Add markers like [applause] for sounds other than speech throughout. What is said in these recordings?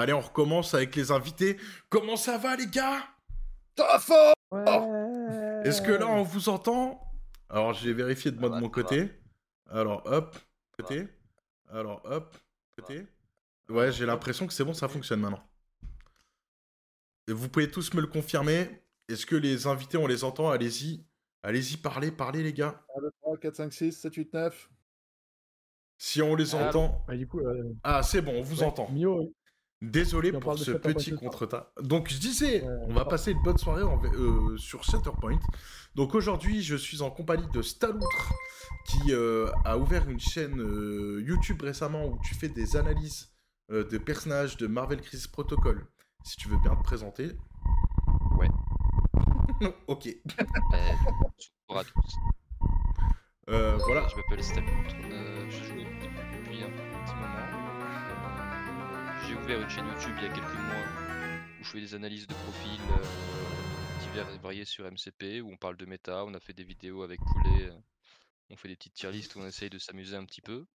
Allez, on recommence avec les invités. Comment ça va, les gars? Fort Est-ce que là, on vous entend? Alors, j'ai vérifié de moi de mon côté. Alors, hop, côté. Alors, hop, côté. Ouais, j'ai l'impression que c'est bon, ça fonctionne maintenant. Et vous pouvez tous me le confirmer. Est-ce que les invités, on les entend? Allez-y. Allez-y, parlez, parlez, les gars. 1, 2, 3, 4, 5, 6, 7, 8, 9. Si on les entend. Bah, du coup, euh, Ah, c'est bon, on vous ouais, entend. Mio, Désolé pour ce petit contre-tas. Donc je disais, Ouais, on va passer une bonne soirée en- euh, sur Shatterpoint. Donc aujourd'hui, je suis en compagnie de Staloutre, qui euh, a ouvert une chaîne euh, YouTube récemment où tu fais des analyses euh, de personnages de Marvel Crisis Protocol. Si tu veux bien te présenter. Ouais. [laughs] ok. [laughs] Bonjour à tous. Euh, voilà. Je m'appelle Staloutre. Euh, je joue J'ai ouvert une chaîne YouTube il y a quelques mois où je fais des analyses de profils euh, divers et variés sur MCP, où on parle de méta, on a fait des vidéos avec Poulet, on fait des petites tier lists où on essaye de s'amuser un petit peu.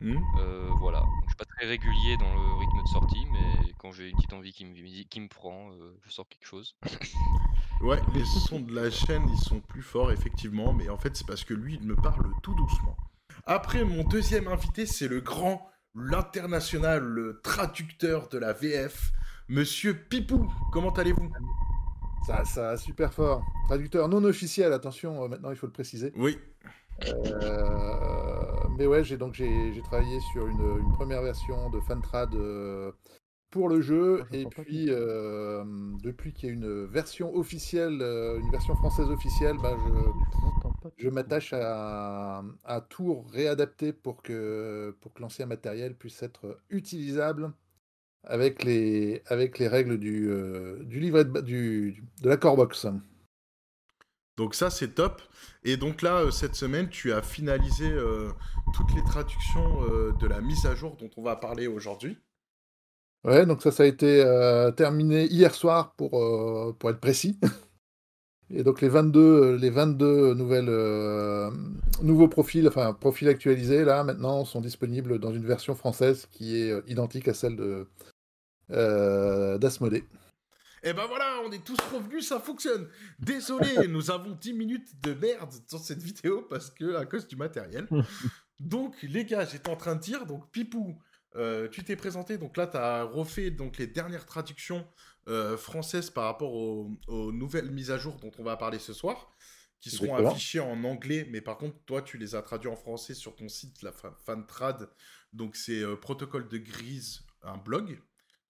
Hmm. Euh, voilà, Donc, je suis pas très régulier dans le rythme de sortie, mais quand j'ai une petite envie qui me, qui me prend, euh, je sors quelque chose. [coughs] Ouais, les sons de la chaîne, ils sont plus forts, effectivement, mais en fait, c'est parce que lui, il me parle tout doucement. Après, mon deuxième invité, c'est le grand, l'international, le traducteur de la VF, Monsieur Pipou. Comment allez-vous? Ça, ça, super fort. Traducteur non officiel, attention, euh, maintenant il faut le préciser. Oui. Euh, mais ouais, j'ai donc j'ai travaillé sur une, une première version de Fantrad euh, pour le jeu, je et puis euh, depuis qu'il y a une version officielle, euh, une version française officielle, bah, je, m'attache à, à tout réadapter pour que, pour que l'ancien matériel puisse être utilisable avec les, avec les règles du, euh, du livret de, ba- du, de la Corebox. Donc ça, c'est top. Et donc là, euh, cette semaine, tu as finalisé euh, toutes les traductions euh, de la mise à jour dont on va parler aujourd'hui. Ouais, donc ça, ça a été euh, terminé hier soir pour, euh, pour être précis. [laughs] Et donc les 22, euh, les 22 nouvelles, euh, nouveaux profils, enfin profils actualisés, là, maintenant, sont disponibles dans une version française qui est identique à celle de d'Asmodée. Et ben voilà, on est tous revenus, ça fonctionne. Désolé, [laughs] nous avons 10 minutes de merde sur cette vidéo parce que à cause du matériel. [laughs] donc les gars, j'étais en train de dire, donc Pipou, euh, tu t'es présenté, donc là tu as refait donc les dernières traductions euh, françaises par rapport aux, aux nouvelles mises à jour dont on va parler ce soir, qui seront Exactement. affichées en anglais, mais par contre toi tu les as traduits en français sur ton site, la fa- Fantrad, donc c'est euh, Protocole de Grise, un blog.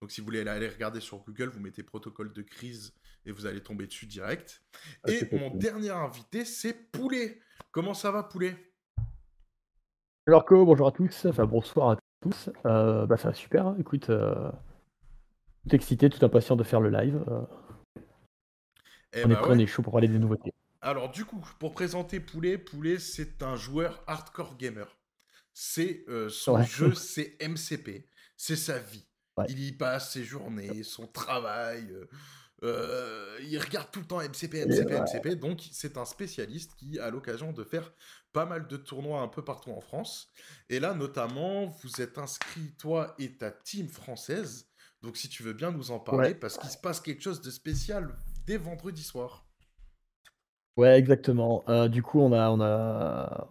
Donc si vous voulez aller regarder sur Google, vous mettez protocole de crise et vous allez tomber dessus direct. Ah, et mon cool. dernier invité, c'est Poulet. Comment ça va, Poulet? Alors bonjour à tous, enfin bonsoir à tous. Euh, bah ça va super, hein. écoute, euh, tout excité, tout impatient de faire le live. euh, Eh on est bah prêt, ouais. on est chaud pour parler des nouveautés. Alors du coup, pour présenter Poulet, Poulet, c'est un joueur hardcore gamer. C'est euh, son Ouais. jeu, [laughs] c'est MCP. C'est sa vie. Ouais. Il y passe ses journées, son travail. euh, il regarde tout le temps MCP, MCP. MCP. Donc c'est un spécialiste qui a l'occasion de faire pas mal de tournois un peu partout en France. Et là, notamment, vous êtes inscrit, toi et ta team française. Donc si tu veux bien nous en parler, Ouais. parce qu'il se passe quelque chose de spécial dès vendredi soir. Ouais, exactement. Euh, du coup, on a, on a,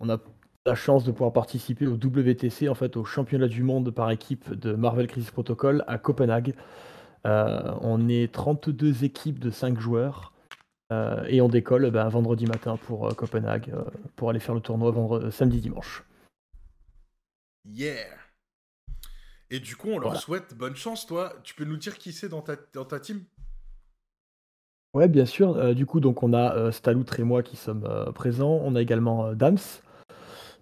on a la chance de pouvoir participer au WTC, en fait, au championnat du monde par équipe de Marvel Crisis Protocol à Copenhague. Euh, on est 32 équipes de 5 joueurs euh, et on décolle ben, vendredi matin pour euh, Copenhague euh, pour aller faire le tournoi vendredi, samedi dimanche. Yeah. Et du coup, on leur Voilà. souhaite bonne chance, toi. Tu peux nous dire qui c'est dans ta, dans ta team? Ouais, bien sûr. Du coup, donc on a Staloutre et moi qui sommes présents. On a également Dams.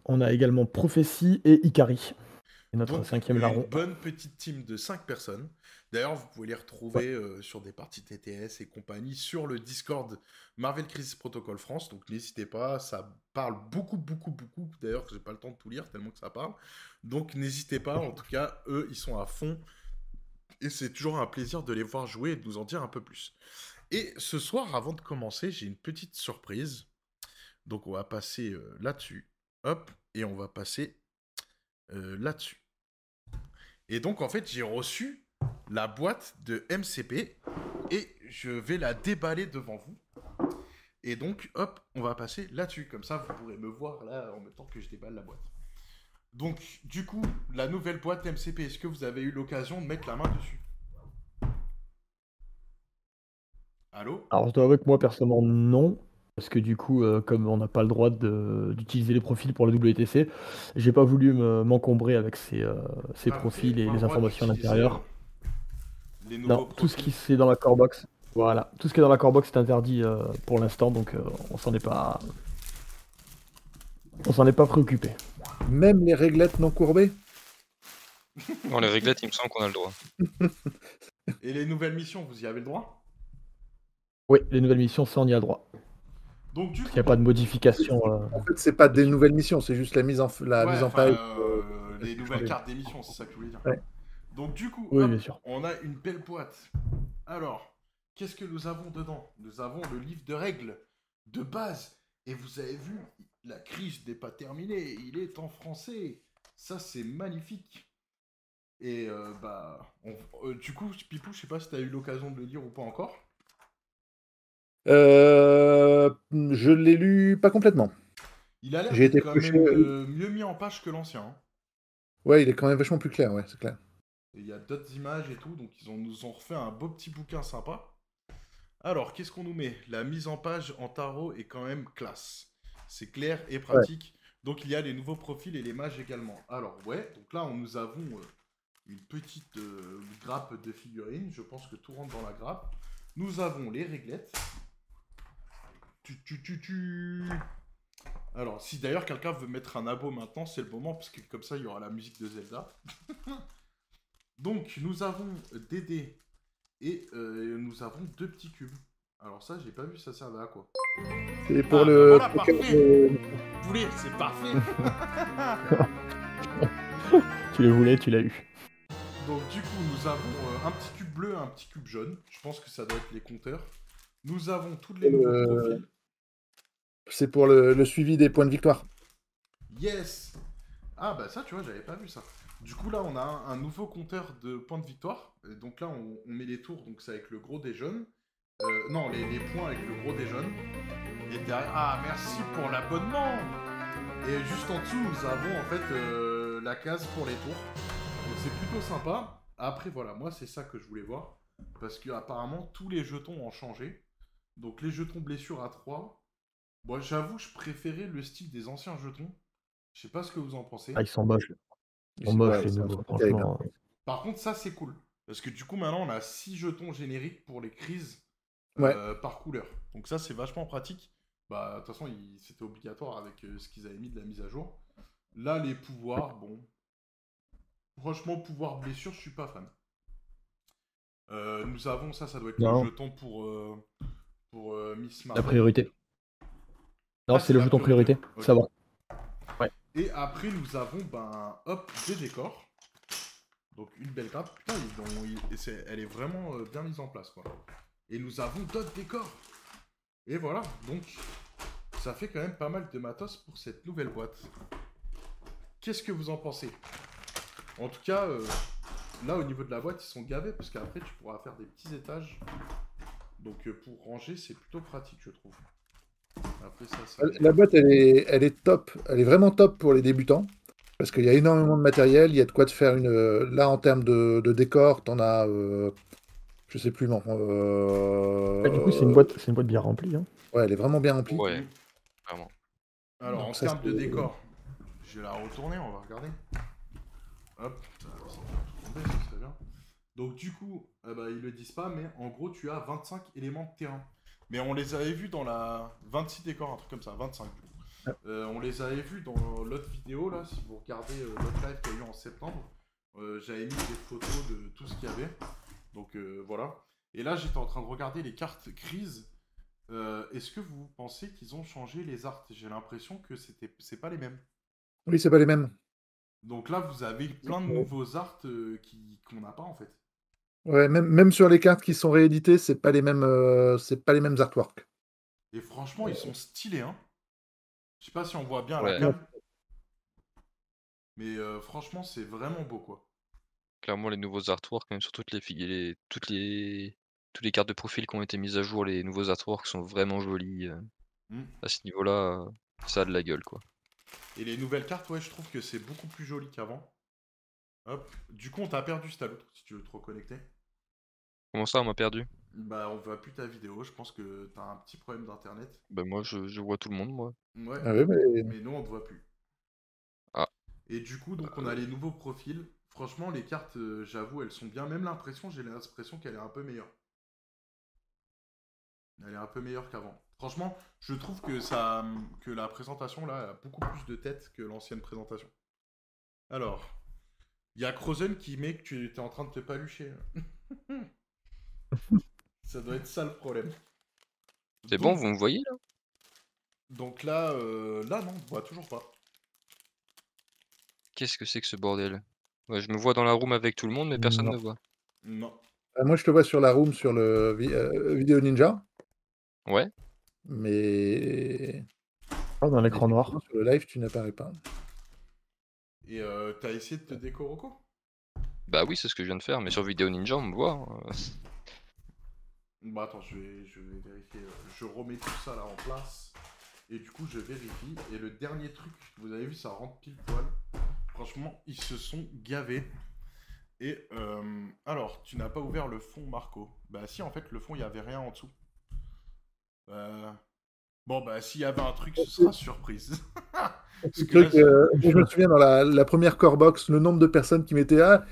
On a également Prophétie et Ikari. Et notre Donc, cinquième une larron. bonne petite team de 5 personnes. D'ailleurs, vous pouvez les retrouver euh, sur des parties TTS et compagnie sur le Discord Marvel Crisis Protocol France. Donc n'hésitez pas, ça parle beaucoup, beaucoup, beaucoup. D'ailleurs, j'ai pas le temps de tout lire tellement que ça parle. Donc n'hésitez pas, en tout cas, eux, ils sont à fond. Et c'est toujours un plaisir de les voir jouer et de nous en dire un peu plus. Et ce soir, avant de commencer, j'ai une petite surprise. Donc on va passer euh, là-dessus. Hop, et on va passer euh, là-dessus. Et donc, en fait, j'ai reçu la boîte de MCP et je vais la déballer devant vous. Et donc, hop, on va passer là-dessus. Comme ça, vous pourrez me voir là en même temps que je déballe la boîte. Donc, du coup, la nouvelle boîte MCP, est-ce que vous avez eu l'occasion de mettre la main dessus? Allô? Alors, je dois avouer que moi, personnellement, non. Parce que du coup, euh, comme on n'a pas le droit d'utiliser les profils pour le WTC, j'ai pas voulu me- m'encombrer avec ces, euh, ces Ah, profils et les le informations à l'intérieur. euh, Non, tout ce qui c'est dans la core box. Voilà, tout ce qui est dans la core box est interdit euh, pour l'instant, donc euh, on s'en est pas. On s'en est pas préoccupé. Même les réglettes non courbées? [laughs] Dans les réglettes, il me semble qu'on a le droit. [laughs] Et les nouvelles missions, vous y avez le droit? Oui, les nouvelles missions, ça on y a droit. Donc, du coup, Il n'y a pas de modification. euh, En fait, c'est pas des nouvelles missions, c'est juste la mise en, la Ouais, mise en enfin, page. euh, les nouvelles cartes d'émission, c'est ça que je voulais dire. Ouais. Donc du coup, Oui, hop, bien sûr. on a une belle boîte. Alors, qu'est-ce que nous avons dedans? Nous avons le livre de règles de base. Et vous avez vu, la crise n'est pas terminée, il est en français. Ça, c'est magnifique. Et euh, bah, on- euh, du coup, Pipou, je sais pas si tu as eu l'occasion de le lire ou pas encore. Euh, je l'ai lu pas complètement. Il a l'air été quand même euh, mieux mis en page que l'ancien. hein. Ouais, il est quand même vachement plus clair, ouais, c'est clair. Il y a d'autres images et tout, donc ils ont, nous ont refait un beau petit bouquin sympa. Alors, qu'est-ce qu'on nous met? La mise en page en tarot est quand même classe. C'est clair et pratique. Donc il y a les nouveaux profils et les mages également. Alors ouais, donc là on, nous avons euh, une petite euh, grappe de figurines. Je pense que tout rentre dans la grappe. Nous avons les réglettes. Tu, tu, tu, tu. Alors, si d'ailleurs quelqu'un veut mettre un abo maintenant, c'est le moment, parce que comme ça il y aura la musique de Zelda. [laughs] Donc, nous avons des dés et euh, nous avons deux petits cubes. Alors ça, j'ai pas vu ça servait à quoi? C'est pour Ah, le. voilà, pour parfait. voulez, c'est parfait. [laughs] Tu le voulais, tu l'as eu. Donc du coup, nous avons euh, un petit cube bleu et un petit cube jaune. Je pense que ça doit être les compteurs. Nous avons tous les nouveaux Euh, profils. C'est pour le, suivi des points de victoire. Yes Ah bah ça, tu vois, j'avais pas vu ça. Du coup, là, on a un, nouveau compteur de points de victoire. Donc là, on, met les tours, donc c'est avec le gros des jaunes. Euh, non, les, points avec le gros des jaunes. Et derrière... Ah, merci pour l'abonnement Et juste en dessous, nous avons en fait euh, la case pour les tours. Donc c'est plutôt sympa. Après, voilà, moi, c'est ça que je voulais voir. Parce que apparemment tous les jetons ont changé. Donc les jetons blessures à 3. Moi, j'avoue, je préférais le style des anciens jetons. Je sais pas ce que vous en pensez. Ah, ils sont moches. Ils sont moches, les nouveaux, franchement. Par contre, ça, c'est cool. Parce que du coup, maintenant, on a 6 jetons génériques pour les crises Ouais. euh, par couleur. Donc ça, c'est vachement pratique. Bah, de toute façon, il- c'était obligatoire avec euh, ce qu'ils avaient mis de la mise à jour. Là, les pouvoirs, bon. Franchement, pouvoir blessure, je suis pas fan. Euh, nous avons ça, ça doit être Non. le jeton pour, euh, pour euh, Miss La Marvel. priorité. Non, Ah, c'est le jeton priorité. Ok. Ça va. Et après, nous avons, ben, hop, des décors. Donc, une belle grappe. Putain, ils ont- ils- et c'est- elle est vraiment euh, bien mise en place, quoi. Et nous avons d'autres décors. Et voilà, donc, ça fait quand même pas mal de matos pour cette nouvelle boîte. Qu'est-ce que vous en pensez? En tout cas, euh, là, au niveau de la boîte, ils sont gavés, parce qu'après, tu pourras faire des petits étages. Donc, euh, pour ranger, c'est plutôt pratique, je trouve. Après, ça, ça... La boîte, elle est, elle est top. Elle est vraiment top pour les débutants. Parce qu'il y a énormément de matériel. Il y a de quoi te faire une. euh, Là, en termes de, de décor, t'en as. euh, Je sais plus, non. euh, Ah, du coup, c'est une boîte, c'est une boîte bien remplie. Hein. Ouais, elle est vraiment bien remplie. Ouais, vraiment. Alors, Donc en termes de décor, je vais la retourner, on va regarder. Hop, ça, ça va tout tomber, ce serait bien. Donc, du coup, eh ben, ils le disent pas, mais en gros, tu as 25 éléments de terrain. Mais on les avait vus dans la 26 décors, un truc comme ça, 25 du coup. Euh, on les avait vus dans l'autre vidéo, là, si vous regardez euh, l'autre live qu'il y a eu en septembre. Euh, J'avais mis des photos de tout ce qu'il y avait. Donc, voilà. Et là, j'étais en train de regarder les cartes crises. Est-ce que vous pensez qu'ils ont changé les arts? J'ai l'impression que c'était, c'est pas les mêmes. Oui, c'est pas les mêmes. Donc là, vous avez plein de nouveaux arts qu'on n'a pas en fait. Ouais, même, même sur les cartes qui sont rééditées, c'est pas les mêmes, euh, c'est pas les mêmes artworks. Et franchement, ils sont stylés, hein. Je sais pas si on voit bien à Ouais. la cam. Mais euh, franchement, c'est vraiment beau, quoi. clairement les nouveaux artworks, même sur toutes les, les toutes les toutes les cartes de profil qui ont été mises à jour, les nouveaux artworks sont vraiment jolis. Euh. Hmm. À ce niveau-là, ça a de la gueule quoi. Et les nouvelles cartes, ouais, je trouve que c'est beaucoup plus joli qu'avant. Hop. Du coup, on t'a perdu, Stalo, si tu veux te reconnecter. Comment ça, on m'a perdu? Bah, on voit plus ta vidéo. Je pense que t'as un petit problème d'internet. Bah, moi, je, je, vois tout le monde, moi. Ouais. Ah mais... mais... nous, on te voit plus. Ah. Et du coup, donc, on a les nouveaux profils. Franchement, les cartes, euh, j'avoue, elles sont bien. Même l'impression, j'ai l'impression qu'elle est un peu meilleure. Elle est un peu meilleure qu'avant. Franchement, je trouve que ça, que la présentation là a beaucoup plus de tête que l'ancienne présentation. Alors, il y a Crozen qui met que tu étais en train de te palucher. [laughs] [laughs] ça doit être ça le problème. C'est bon, vous me voyez là? Donc là, euh, là non, on ne voit toujours pas. Qu'est-ce que c'est que ce bordel? Je me vois dans la room avec tout le monde, mais personne ne voit. Non. Euh, moi, je te vois sur la room sur le euh, Vidéo Ninja. Ouais. Mais. Oh, dans l'écran noir. Sur le live, tu n'apparais pas. Et euh, t'as essayé de te décoroco Bah oui, c'est ce que je viens de faire, mais sur Vidéo Ninja, on me voit. Bah attends, je vais, je vais vérifier. Euh, je remets tout ça là en place. Et du coup, je vérifie. Et le dernier truc, vous avez vu, ça rentre pile poil. Franchement, ils se sont gavés. Et euh, alors, tu n'as pas ouvert le fond Marco Bah si, en fait, le fond, il n'y avait rien en dessous. Euh... Bon, bah s'il y avait un truc, ce sera surprise. [laughs] Euh, je me souviens dans la, première core box, le nombre de personnes qui mettaient Ah,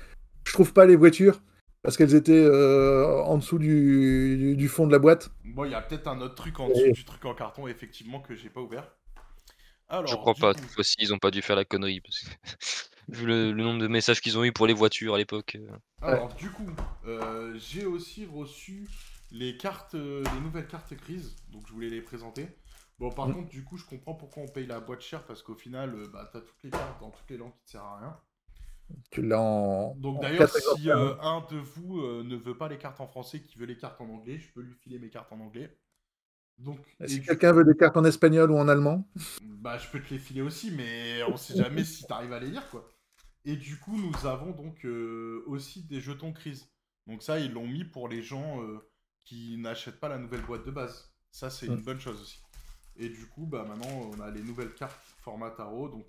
je trouve pas les voitures parce qu'elles étaient euh, en dessous du, fond de la boîte. Bon, il y a peut-être un autre truc en dessous du truc en carton, effectivement, que j'ai pas ouvert. Alors, je crois pas, cette fois-ci, ils ont pas dû faire la connerie. Parce que... [laughs] Vu le, nombre de messages qu'ils ont eu pour les voitures à l'époque. Euh. Alors, du coup, j'ai aussi reçu les cartes, les nouvelles cartes grises, donc je voulais les présenter. Bon, par mm. contre, du coup, je comprends pourquoi on paye la boîte chère parce qu'au final, euh, bah, t'as toutes les cartes dans toutes les langues qui te servent à rien. Tu l'as en. Donc, d'ailleurs, si euh, un de vous euh, ne veut pas les cartes en français, qui veut les cartes en anglais, je peux lui filer mes cartes en anglais. Donc, si quelqu'un veut des cartes en espagnol ou en allemand? Bah, je peux te les filer aussi, mais on sait jamais si t'arrives à les lire, quoi. Et du coup, nous avons donc aussi des jetons crise. Donc, ça, ils l'ont mis pour les gens qui n'achètent pas la nouvelle boîte de base. Ça, c'est une mm. bonne chose aussi. Et du coup, bah, maintenant, on a les nouvelles cartes format tarot. Donc,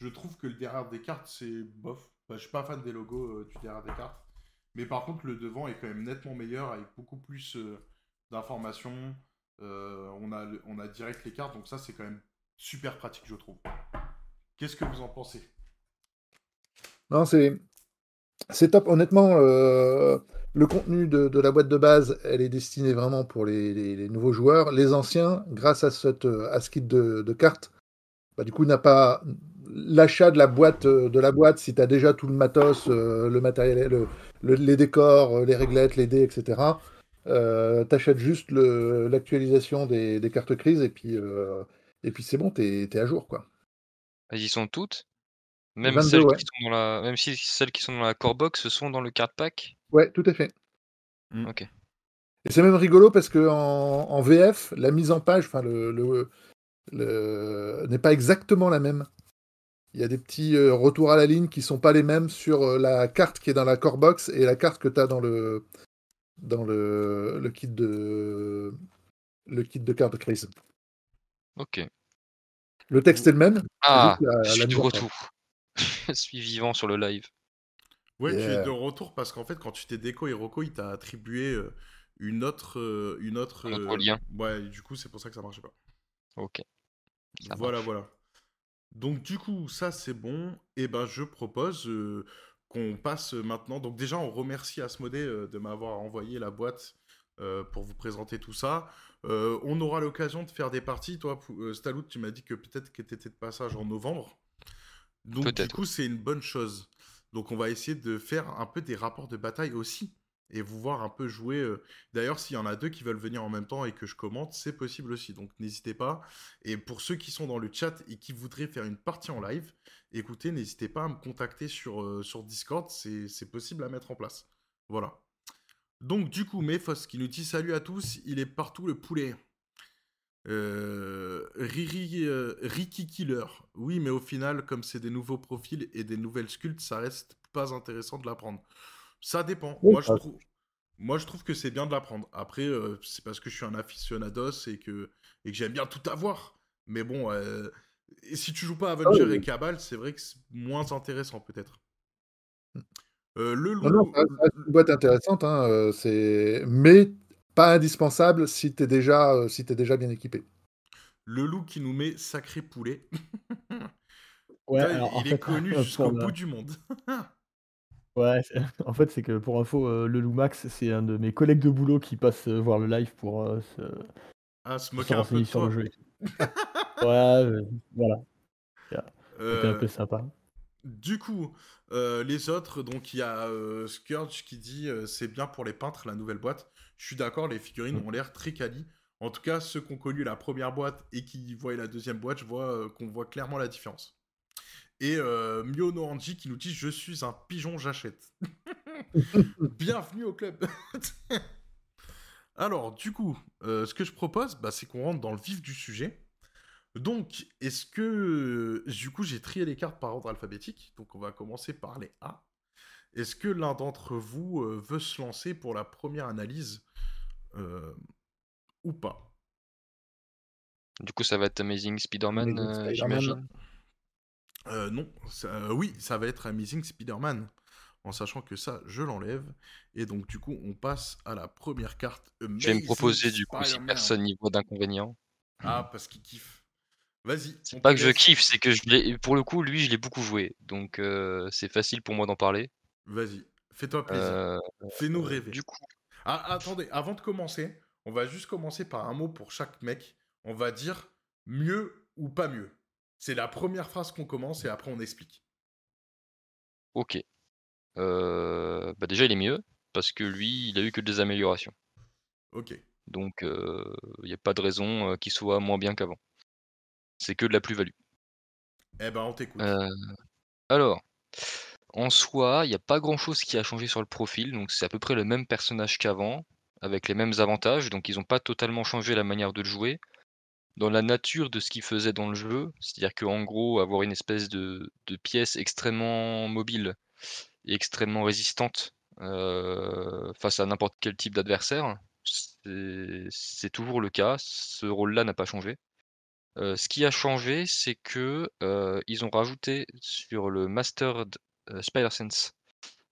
je trouve que le derrière des cartes, c'est bof. Bah, je suis pas fan des logos euh, du derrière des cartes. Mais par contre, le devant est quand même nettement meilleur avec beaucoup plus euh, d'informations. Euh, on, a, on direct les cartes, donc ça, c'est quand même super pratique, je trouve. Qu'est-ce que vous en pensez? Non, c'est. C'est top. Honnêtement, le contenu de, la boîte de base, elle est destinée vraiment pour les, nouveaux joueurs. Les anciens, grâce à, ce kit de, cartes, bah, du coup, n'a pas l'achat de la boîte, de la boîte si tu as déjà tout le matos, euh, le matériel, les décors, les réglettes, les dés, etc. Euh, achètes juste l'actualisation des, cartes crises et puis, euh, et puis c'est bon, tu es, à jour. quoi. Elles y sont toutes? Même, celles qui sont dans la... Même si celles qui sont dans la core box sont dans le card pack? Ouais, tout à fait. Mmh. Ok. Et c'est même rigolo parce que en, VF, la mise en page, enfin le, le, n'est pas exactement la même. Il y a des petits euh, retours à la ligne qui sont pas les mêmes sur euh, la carte qui est dans la core box et la carte que tu as dans le dans le, le kit de le kit de carte de crise. Ok. Le texte est le même. Ah, je suis de retour. [laughs] je suis vivant sur le live. Ouais, tu es de retour parce qu'en fait, quand tu t'es déco Hiroko, il t'a attribué euh, une autre. Une autre Un lien. Ouais, du coup, c'est pour ça que ça marchait pas. Ok. voilà, voilà. Donc, du coup, ça, c'est bon. Et eh ben, je propose euh, qu'on passe maintenant. Donc, déjà, on remercie Asmodée de m'avoir envoyé la boîte pour vous présenter tout ça. on aura l'occasion de faire des parties. Toi, Stalout, tu m'as dit que peut-être que tu étais de passage en novembre. Donc, du coup, c'est une bonne chose. Donc on va essayer de faire un peu des rapports de bataille aussi et vous voir un peu jouer. Euh. D'ailleurs, s'il y en a deux qui veulent venir en même temps et que je commente, c'est possible aussi. Donc n'hésitez pas. Et pour ceux qui sont dans le chat et qui voudraient faire une partie en live, écoutez, n'hésitez pas à me contacter sur, euh, sur Discord. C'est possible à mettre en place. Voilà. Donc du coup, Mephos qui nous dit salut à tous, il est partout le poulet. Euh, Riri, Ricky Killer. Oui, mais au final, comme c'est des nouveaux profils et des nouvelles sculptes, ça reste pas intéressant de la prendre. Ça dépend. Oui, Moi, je trouve, moi, je trouve que c'est bien de la prendre. Après, euh, c'est parce que je suis un aficionados et que, et que j'aime bien tout avoir. Mais bon, euh, et si tu joues pas Avenger oui. et Cabal, c'est vrai que c'est moins intéressant peut-être. Euh, le Non, non, loup, reste- ça reste une boîte intéressante, hein, euh, c'est... mais pas indispensable si tu es, déjà, euh, si t'es déjà bien équipé. le loup qui nous met sacré poulet. Ouais, Putain, alors, il est fait, connu [laughs] pour jusqu'au bout du monde. [laughs] Ouais, c'est- [laughs] en fait, c'est que pour info, euh, le Lou Max, c'est un de mes collègues de boulot qui passe euh, voir le live pour euh, se, Ah, se pour moquer un peu renseigner de sur toi. le jeu. et [laughs] tout. ouais, euh, voilà, c'était un peu sympa. Du coup, les autres, donc il y a Scourge qui dit c'est bien pour les peintres la nouvelle boîte. Je suis d'accord, les figurines Mm. ont l'air très quali. En tout cas, ceux qui ont connu la première boîte et qui voient la deuxième boîte, je vois qu'on voit clairement la différence. Et euh, Miono Anji qui nous dit je suis un pigeon, j'achète. [laughs] Bienvenue au club. [laughs] Alors, du coup, euh, ce que je propose, bah, c'est qu'on rentre dans le vif du sujet. Donc, est-ce que... Du coup, j'ai trié les cartes par ordre alphabétique. Donc, on va commencer par les A. Est-ce que l'un d'entre vous euh, veut se lancer pour la première analyse euh, ou pas? Du coup, ça va être Amazing euh, Spider-Man. j'imagine. Euh, Non, ça- euh, oui, ça va être Amazing Spider-Man. En sachant que ça, je l'enlève. Et donc, du coup, on passe à la première carte. Je vais me Amazing proposer du coup si personne n'y voit d'inconvénient. Ah, parce qu'il kiffe. Vas-y. C'est pas que je kiffe, c'est que je l'ai. Pour le coup, lui, je l'ai beaucoup joué, donc euh, c'est facile pour moi d'en parler. Vas-y, fais-toi plaisir. Fais-nous rêver. du coup, Ah, attendez, avant de commencer, on va juste commencer par un mot pour chaque mec. On va dire mieux ou pas mieux. C'est la première phrase qu'on commence et après on explique. ok. Euh, bah déjà, il est mieux parce que lui, il a eu que des améliorations. Ok. Donc, euh, il n'y a pas de raison euh, qu'il soit moins bien qu'avant. C'est que de la plus-value. Eh ben, on t'écoute. Euh, alors, en soi, il n'y a pas grand-chose qui a changé sur le profil, donc c'est à peu près le même personnage qu'avant, avec les mêmes avantages, donc ils n'ont pas totalement changé la manière de le jouer. Dans la nature de ce qu'ils faisaient dans le jeu, c'est-à-dire qu'en gros, avoir une espèce de, pièce extrêmement mobile et extrêmement résistante euh, face à n'importe quel type d'adversaire, c'est toujours le cas, ce rôle-là n'a pas changé. Euh, ce qui a changé, c'est que euh, ils ont rajouté sur le Mastered euh, Spider-Sense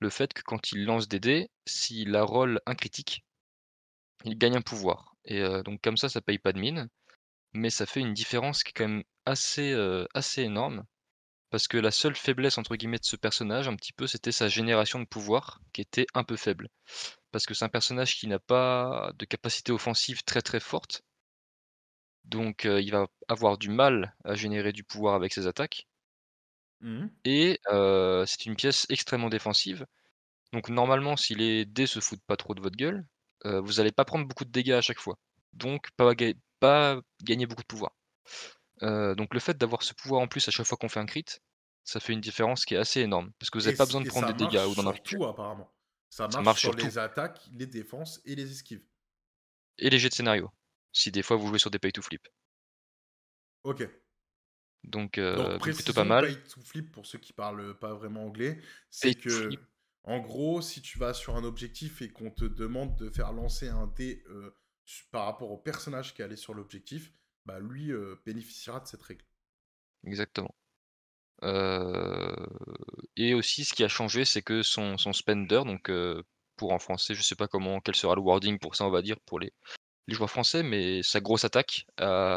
le fait que quand il lance des dés, s'il a roll un critique, il gagne un pouvoir. Et donc comme ça, ça paye pas de mine, mais ça fait une différence qui est quand même assez, euh, assez énorme. Parce que la seule faiblesse entre guillemets de ce personnage, un petit peu, c'était sa génération de pouvoir, qui était un peu faible. Parce que c'est un personnage qui n'a pas de capacité offensive très très forte. Donc euh, il va avoir du mal à générer du pouvoir avec ses attaques. Mhm. Et euh, c'est une pièce extrêmement défensive. Donc normalement, si les dés se foutent pas trop de votre gueule, vous n'allez pas prendre beaucoup de dégâts à chaque fois. Donc pas, pas gagner beaucoup de pouvoir. Euh, donc le fait d'avoir ce pouvoir en plus à chaque fois qu'on fait un crit, ça fait une différence qui est assez énorme. Parce que vous n'avez pas besoin de prendre ça des dégâts ou d'en infliger. tout, apparemment. Ça marche, marche sur sur les attaques, les défenses et les esquives. Et les jets de scénario. Si des fois vous jouez sur des pay to flip. Ok. Donc, euh, Donc, plutôt pas mal. pay to flip pour ceux qui parlent pas vraiment anglais. C'est que, en gros, si tu vas sur un objectif et qu'on te demande de faire lancer un dé euh, par rapport au personnage qui est allé sur l'objectif, bah lui euh, bénéficiera de cette règle. Exactement. Euh, et aussi, ce qui a changé, c'est que son, spender, donc euh, pour en français, je sais pas comment, quel sera le wording pour ça, on va dire, pour les, joueurs français, mais sa grosse attaque,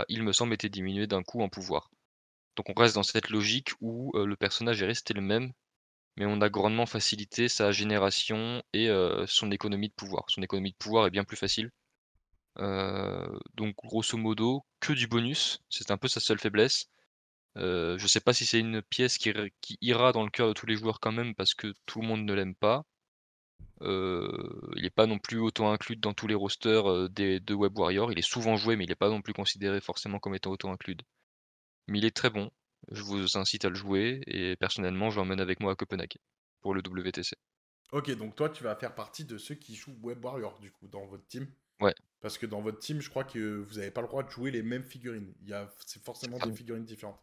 il me semble, été diminuée d'un coup en pouvoir. Donc on reste dans cette logique où le personnage est resté le même, mais on a grandement facilité sa génération et son économie de pouvoir. Son économie de pouvoir est bien plus facile. Euh, donc grosso modo, que du bonus, c'est un peu sa seule faiblesse. Euh, je sais pas si c'est une pièce qui, ira- qui ira dans le cœur de tous les joueurs quand même parce que tout le monde ne l'aime pas. Euh, il n'est pas non plus auto-inclus dans tous les rosters des, de Web Warrior. Il est souvent joué, mais il n'est pas non plus considéré forcément comme étant auto-inclus. Mais il est très bon. Je vous incite à le jouer et personnellement, je l'emmène avec moi à Copenhague pour le WTC. Ok, donc toi, tu vas faire partie de ceux qui jouent Web Warrior, du coup, dans votre team. Ouais. Parce que dans votre team, je crois que vous n'avez pas le droit de jouer les mêmes figurines. Il y a... C'est forcément Ah des figurines différentes.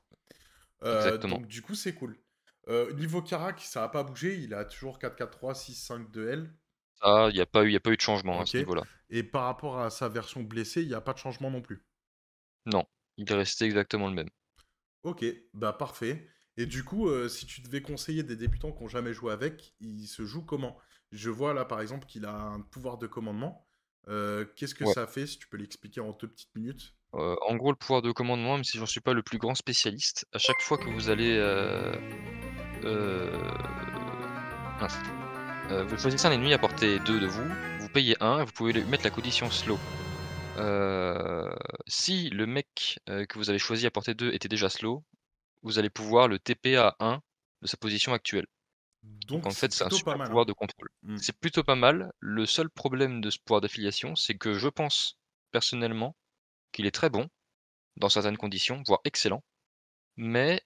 Euh, Exactement. donc, du coup, c'est cool. Euh, niveau Karak, ça n'a pas bougé, il a toujours 4-4-3, 6-5-2L. Ça, il n'y a, pas eu- a pas eu de changement à ce Ok. niveau-là. Et par rapport à sa version blessée, il n'y a pas de changement non plus. Non, il est resté exactement le même. Ok, bah parfait. Et du coup, euh, si tu devais conseiller des débutants qui n'ont jamais joué avec, il se joue comment? Je vois là par exemple qu'il a un pouvoir de commandement. Euh, Qu'est-ce que Ouais. ça fait si tu peux l'expliquer en deux petites minutes? Euh, en gros, le pouvoir de commandement, même si j'en suis pas le plus grand spécialiste, à chaque fois que vous allez. Euh, vous choisissez un ennemi à portée 2 de vous, vous payez 1 et vous pouvez lui mettre la condition slow. Si le mec que vous avez choisi à portée 2 était déjà slow, vous allez pouvoir le TP à 1 de sa position actuelle. Donc, Donc en fait, c'est un plutôt super pas mal. pouvoir hein. de contrôle. Mm. C'est plutôt pas mal. Le seul problème de ce pouvoir d'affiliation, c'est que je pense personnellement qu'il est très bon dans certaines conditions, voire excellent, mais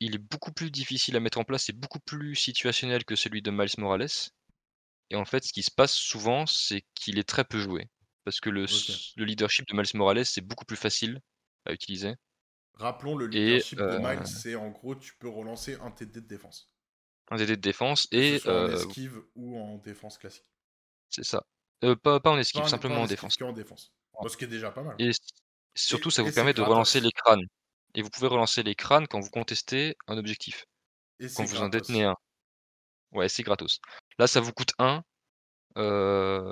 il est beaucoup plus difficile à mettre en place et beaucoup plus situationnel que celui de Miles Morales. Et en fait, ce qui se passe souvent, c'est qu'il est très peu joué. Parce que le, leadership de Miles Morales, c'est beaucoup plus facile à utiliser. Rappelons, le Et, leadership de euh, Miles, c'est en gros, tu peux relancer un TD de défense. Un DD de défense, et en euh, esquive ou en défense classique. c'est ça. Euh, pas, pas en esquive, en- pas simplement en esquive, défense. que en défense. Ce qui est déjà pas mal. Et s- surtout, ça et vous permet de relancer les crânes. Et vous pouvez relancer les crânes quand vous contestez un objectif. Et Quand vous en détenez un. Ouais, c'est gratos. Là, ça vous coûte 1.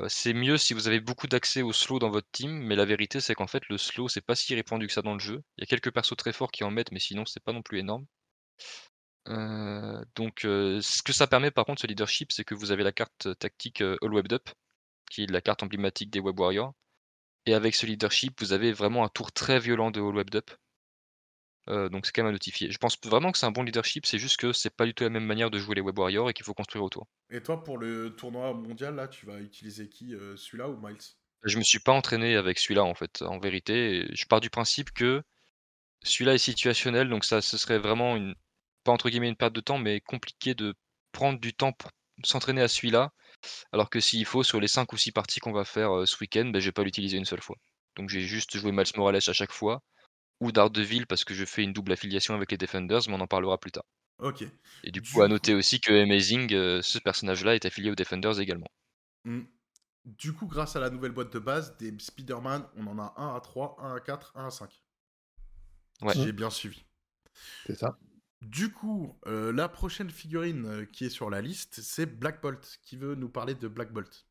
c'est mieux si vous avez beaucoup d'accès au slow dans votre team, mais la vérité, c'est qu'en fait, le slow, c'est pas si répandu que ça dans le jeu. Il y a quelques persos très forts qui en mettent, mais sinon, c'est pas non plus énorme. Euh, donc, euh, ce que ça permet par contre, ce leadership, c'est que vous avez la carte tactique euh, All Webbed Up, qui est la carte emblématique des Web Warriors. Et avec ce leadership, vous avez vraiment un tour très violent de All Webbed Up. Donc c'est quand même à notifier. Je pense vraiment que c'est un bon leadership, c'est juste que c'est pas du tout la même manière de jouer les Web Warriors et qu'il faut construire autour. Et toi, pour le tournoi mondial, là, tu vas utiliser qui Celui-là ou Miles? Je me suis pas entraîné avec celui-là en fait, en vérité. Je pars du principe que celui-là est situationnel, donc ça ce serait vraiment une pas entre guillemets une perte de temps, mais compliqué de prendre du temps pour s'entraîner à celui-là, alors que s'il faut sur les 5 ou 6 parties qu'on va faire euh, ce week-end, ben, je vais pas l'utiliser une seule fois. Donc j'ai juste joué Miles Morales à chaque fois, ou Daredevil parce que je fais une double affiliation avec les Defenders, mais on en parlera plus tard. Ok. Et du Du coup, à coup- noter aussi que Amazing, euh, ce personnage-là, est affilié aux Defenders également. Hmm. Du coup, grâce à la nouvelle boîte de base, des Spider-Man, on en a 1 à 3, 1 à 4, 1 à 5. Ouais. Si J'ai bien suivi. C'est ça. Du coup, euh, la prochaine figurine euh, qui est sur la liste, c'est Black Bolt. Qui veut nous parler de Black Bolt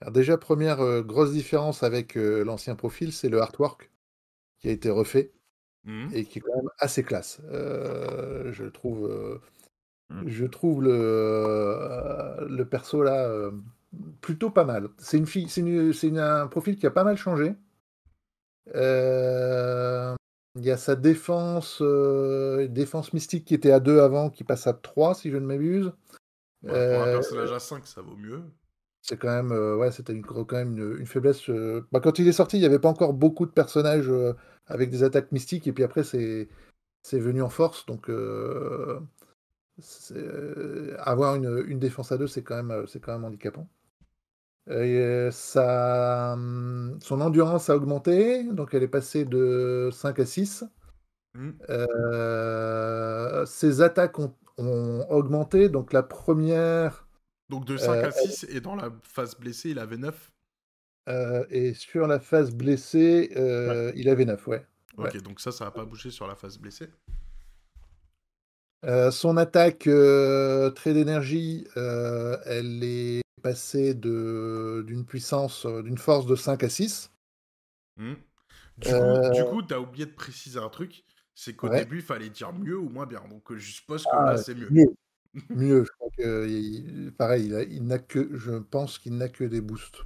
Alors déjà, première euh, grosse différence avec euh, l'ancien profil, c'est le artwork qui a été refait Hmm. et qui est quand même assez classe. Euh, je trouve, je trouve le, euh, le perso là euh, plutôt pas mal. C'est une fille, c'est un profil qui a pas mal changé. Euh, Il y a sa défense, euh, défense mystique qui était à 2 avant, qui passe à 3 si je ne m'abuse. Pour un Euh, personnage à 5, ça vaut mieux. C'est quand même, euh, ouais, c'était une, quand même une, une faiblesse. bah, quand il est sorti, il n'y avait pas encore beaucoup de personnages avec des attaques mystiques, et puis après, c'est c'est venu en force. Donc, avoir une, une défense à deux, c'est quand même, c'est quand même handicapant. Et ça, hum, son endurance a augmenté, donc elle est passée de 5 à 6. Hmm. Euh, ses attaques ont, ont augmenté, donc la première. Donc de 5 Euh, à 6, et dans la phase blessée, il avait 9. Euh, et sur la phase blessée, euh, il avait 9, ouais. Ok, donc ça, ça n'a pas bougé sur la phase blessée. Euh, son attaque euh, trait d'énergie, euh, elle est passée de- d'une puissance, euh, d'une force de 5 à 6. Hmm. Du Euh, coup, du coup, t'as oublié de préciser un truc, c'est qu'au Ouais. début, il fallait dire mieux ou moins bien. Donc euh, je suppose que Ah, là, c'est mieux. Mieux. [laughs] Mieux, je crois que il- pareil, il, a- il n'a que, je pense qu'il n'a que des boosts.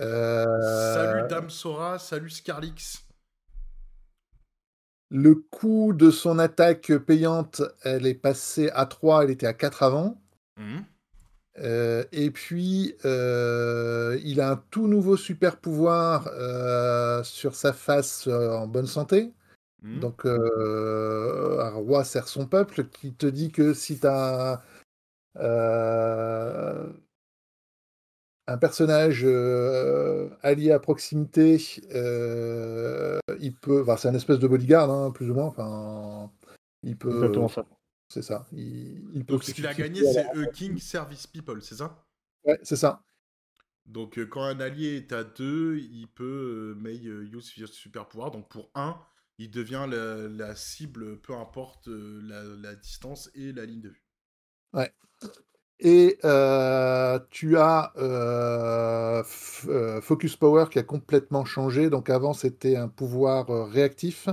Euh, Salut Dame Sora, salut Scarlix. Le coût de son attaque payante, elle est passée à 3, elle était à 4 avant. Hmm. Euh, et puis, euh, il a un tout nouveau super pouvoir euh, sur sa face en bonne santé. Hmm. Donc, un roi sert son peuple qui te dit que si tu as un personnage allié à proximité, il peut. Enfin, c'est un espèce de bodyguard, hein, plus ou moins. Enfin, il peut. Exactement ça. C'est ça. Il, il peut Donc ce qu'il a gagné, c'est la- King Service People, c'est ça? Ouais, c'est ça. Donc euh, quand un allié est à 2, il peut euh, may euh, use super pouvoir. Donc pour 1, il devient la, la cible, peu importe euh, la, la distance et la ligne de vue. Et euh, tu as Focus Power qui a complètement changé. Donc avant, c'était un pouvoir réactif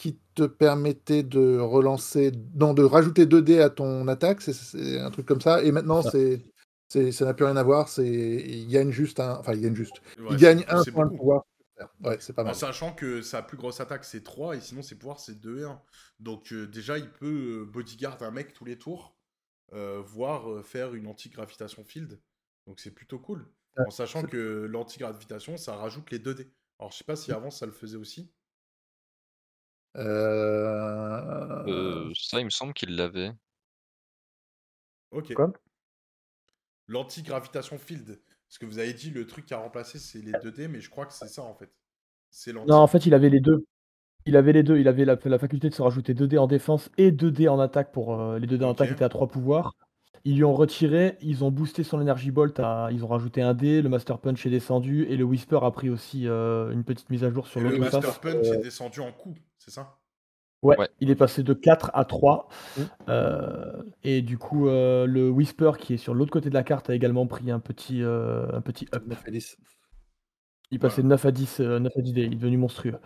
qui te permettait de relancer, non, de rajouter 2 dés à ton attaque. C'est- un truc comme ça. Et maintenant, Ça. c'est, c'est- ça n'a plus rien à voir. C'est, il gagne juste un, enfin, il gagne juste. Ouais, il gagne un point de pouvoir. Ouais, c'est pas En mal. sachant que sa plus grosse attaque c'est 3 et sinon ses pouvoirs c'est 2 et 1. Donc euh, déjà il peut euh, bodyguard un mec tous les tours, euh, voire euh, faire une anti-gravitation field. Donc c'est plutôt cool. Ouais, En sachant que l'anti-gravitation ça rajoute les 2 dés. Alors je sais pas si avant ça le faisait aussi. Euh, Euh, ça, il me semble qu'il l'avait. Ok. Quoi? L'anti-gravitation field. Parce que vous avez dit le truc qui a remplacé c'est les 2 dés, mais je crois que c'est ça en fait. C'est. Non, en fait, il avait les deux. Il avait les deux. Il avait la, la faculté de se rajouter 2 dés en défense et 2 dés en attaque pour euh, les 2 dés en Ok. attaque étaient à 3 pouvoirs. Ils lui ont retiré, ils ont boosté son Energy Bolt, à, ils ont rajouté un dé, le Master Punch est descendu et le Whisper a pris aussi euh, une petite mise à jour sur Et le Master. Punch Euh, est descendu en coup, c'est ça? Ouais, Ouais. il est passé de 4 à 3. Mm. Euh, et du coup, euh, le Whisper qui est sur l'autre côté de la carte a également pris un petit, euh, un petit up. Il passait de 9 à 10, euh, 9 à 10 dés, il est devenu monstrueux.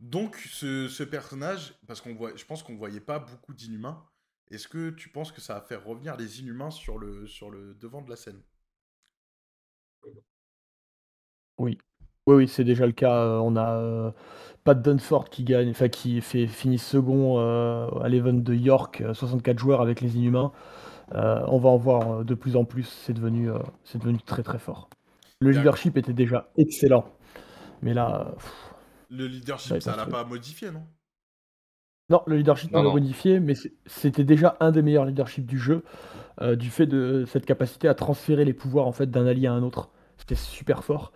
Donc, ce, ce personnage, parce qu'on voit, je pense qu'on voyait pas beaucoup d'inhumains, est-ce que tu penses que ça va faire revenir les inhumains sur le, sur le devant de la scène? Oui. Oui, oui, c'est déjà le cas. Euh, On a euh, Pat Dunford qui gagne, enfin qui fait finit second euh, à l'event de York, euh, 64 joueurs avec les Inhumains. On va en voir de plus en plus. C'est devenu, c'est devenu très très fort. Le leadership était déjà excellent, mais là, pff, Le leadership, ça l'a pas modifié, non? Non, le leadership Non, on l'a non. modifié, mais c'était déjà un des meilleurs leaderships du jeu, euh, du fait de cette capacité à transférer les pouvoirs en fait d'un allié à un autre. C'était super fort.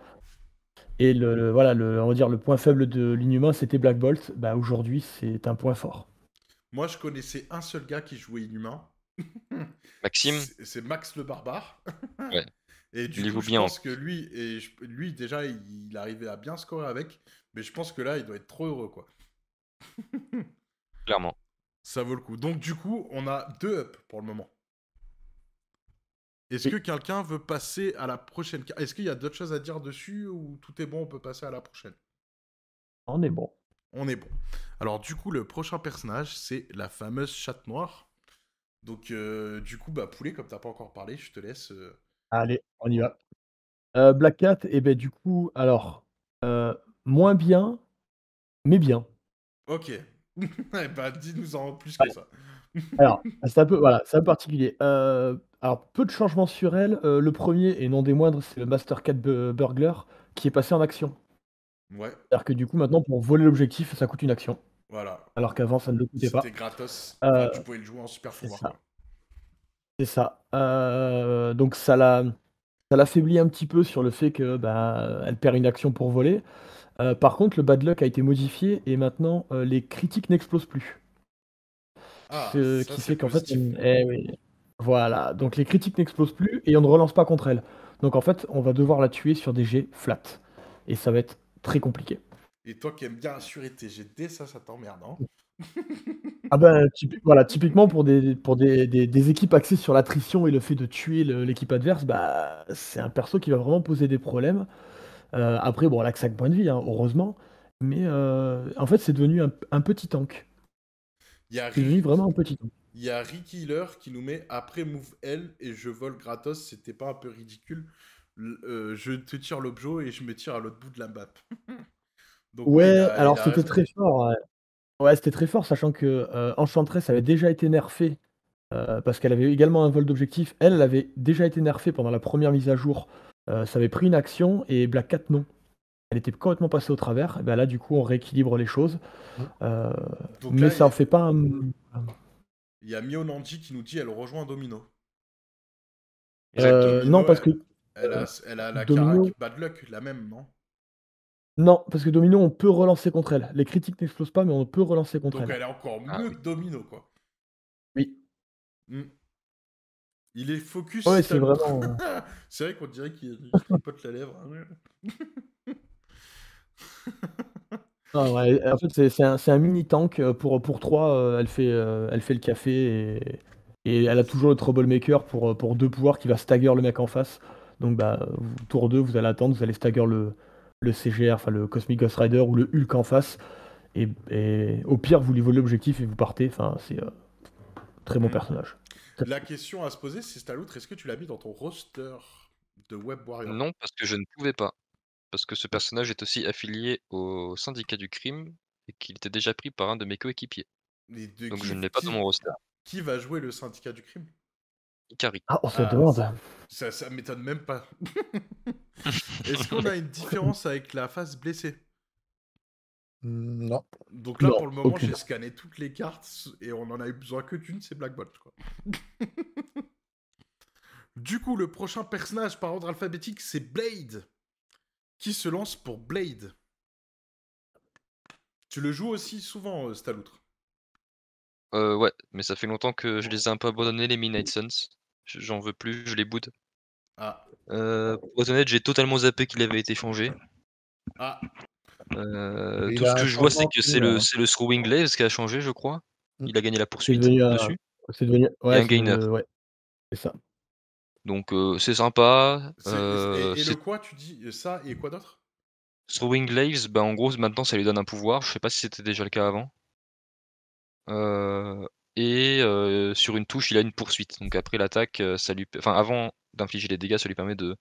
Et le, le- voilà, le, on va dire le point faible de l'inhumain, c'était Black Bolt. Bah, aujourd'hui, c'est un point fort. Moi, je connaissais un seul gars qui jouait inhumain. [laughs] Maxime, C'est- Max le barbare. Ouais. [laughs] Et du Il coup, je bien, pense que lui, et je- lui déjà, il, il arrivait à bien scorer avec. Mais je pense que là, il doit être trop heureux, quoi. clairement. Ça vaut le coup. Donc, du coup, on a deux up pour le moment. Est-ce que quelqu'un veut passer à la prochaine carte Est-ce qu'il y a d'autres choses à dire dessus ou tout est bon, on peut passer à la prochaine? On est bon. On est bon. Alors, du coup, le prochain personnage, c'est la fameuse chatte noire. Donc, euh, du coup, bah, Poulet, comme t'as pas encore parlé, je te laisse. euh, Allez, on y va. Euh, Black Cat, et ben du coup, alors, moins bien, mais bien. Ok. [laughs] Eh bah, dis-nous en plus que ça. [laughs] Alors, c'est un peu, voilà, c'est un peu particulier. Alors, peu de changements sur elle. Euh, le premier, et non des moindres, c'est le Master Cat Bu- Burglar qui est passé en action. Ouais, C'est-à-dire que du coup, maintenant, pour voler l'objectif, ça coûte une action. voilà. Alors qu'avant, ça ne le coûtait pas. C'était gratos. Euh, Enfin, tu pouvais le jouer en super c'est pouvoir. ça. C'est ça. Euh, donc ça l'a, ça l'affaiblit un petit peu sur le fait que bah, elle perd une action pour voler. Par contre, le bad luck a été modifié et maintenant les critiques n'explosent plus. Ah, Ce ça, qui c'est fait qu'en fait. Voilà. Donc les critiques n'explosent plus et on ne relance pas contre elle. Donc en fait, on va devoir la tuer sur des jets flat et ça va être très compliqué. Et toi qui aimes bien assurer tes GD, ça, ça t'emmerde, hein Ah ben, typi- voilà, typiquement pour des, pour des, des- des équipes axées sur l'attrition et le fait de tuer le- l'équipe adverse, bah, c'est un perso qui va vraiment poser des problèmes. Euh, après, bon, elle a que 5 points de vie, hein, heureusement. Mais euh, en fait, c'est devenu un, un petit tank. Il y a C'est devenu vraiment un petit tank. Il y a Ricky Healer qui nous met après move L et je vole gratos, c'était pas un peu ridicule euh, Je te tire l'objet et je me tire à l'autre bout de la map. [laughs] Donc, Ouais, a- alors c'était très fort. Ouais, Ouais, c'était très fort, sachant que euh, Enchantress avait déjà été nerfée euh, parce qu'elle avait également un vol d'objectif. Elle, elle avait déjà été nerfée pendant la première mise à jour. Ça avait pris une action et Black Cat non. Elle était complètement passée au travers. Et ben là, du coup, on rééquilibre les choses. Euh, Donc mais là, ça en fait pas un. Il y a Mio Nanji qui nous dit elle rejoint Domino. Euh, Domino, non, parce que Elle a, elle a la Domino- carac Bad Luck, la même, non? Non, parce que Domino, on peut relancer contre elle. Les critiques n'explosent pas, mais on peut relancer contre Donc elle. elle est encore Ah mieux oui. que Domino, quoi. Hmm. Il est focus. Ouais, c'est vraiment. euh, [laughs] C'est vrai qu'on dirait qu'il il tripote la lèvre. [laughs] non, ouais, en fait, c'est c'est un, c'est un mini tank euh, pour pour trois. euh, elle fait euh, elle fait le café et, et elle a toujours le troublemaker pour euh, pour deux pouvoirs qui va stagger le mec en face. Donc bah vous- tour 2, vous allez attendre, vous allez stagger le le CGR, enfin le Cosmic Ghost Rider ou le Hulk en face. Et, et au pire, vous lui volez l'objectif et vous partez. Enfin, c'est euh, très bon Mm. personnage. La question à se poser, c'est Staloutre, est-ce que tu l'as mis dans ton roster de Web Warrior? Non, parce que je ne pouvais pas. Parce que ce personnage est aussi affilié au syndicat du crime et qu'il était déjà pris par un de mes coéquipiers. Donc qui- je ne l'ai pas qui- dans mon roster. Qui va jouer le syndicat du crime? Ikari. Ah, on se Ah, demande. Ça, ça m'étonne même pas. [laughs] Est-ce qu'on a une différence avec la face blessée? Non. Donc là, Non, pour le moment, j'ai scanné toutes les cartes et on en a eu besoin que d'une, c'est Black Bolt. Quoi. [laughs] du coup, le prochain personnage par ordre alphabétique, c'est Blade, qui se lance pour Blade. Tu le joues aussi souvent, euh, Staloutre. Euh, ouais, mais ça fait longtemps que je les ai un peu abandonnés, les Midnight Suns. Je- J'en veux plus, je les boude. Ah, Euh, pour être honnête, j'ai totalement zappé qu'il avait été changé. ah, Euh, tout ce que je vois, c'est que c'est le, c'est le Throwing Glaves qui a changé, je crois. Mm. Il a gagné la poursuite devenu dessus. C'est devenu. Ouais, un gainer. ouais, c'est ça. Donc euh, c'est sympa. c'est- Euh, et, et c'est- le quoi, tu dis ça et quoi d'autre? Throwing Glaves, bah, en gros, maintenant, ça lui donne un pouvoir. Je sais pas si c'était déjà le cas avant. Euh, et euh, sur une touche, il a une poursuite. Donc après l'attaque, ça lui, enfin avant d'infliger les dégâts, ça lui permet de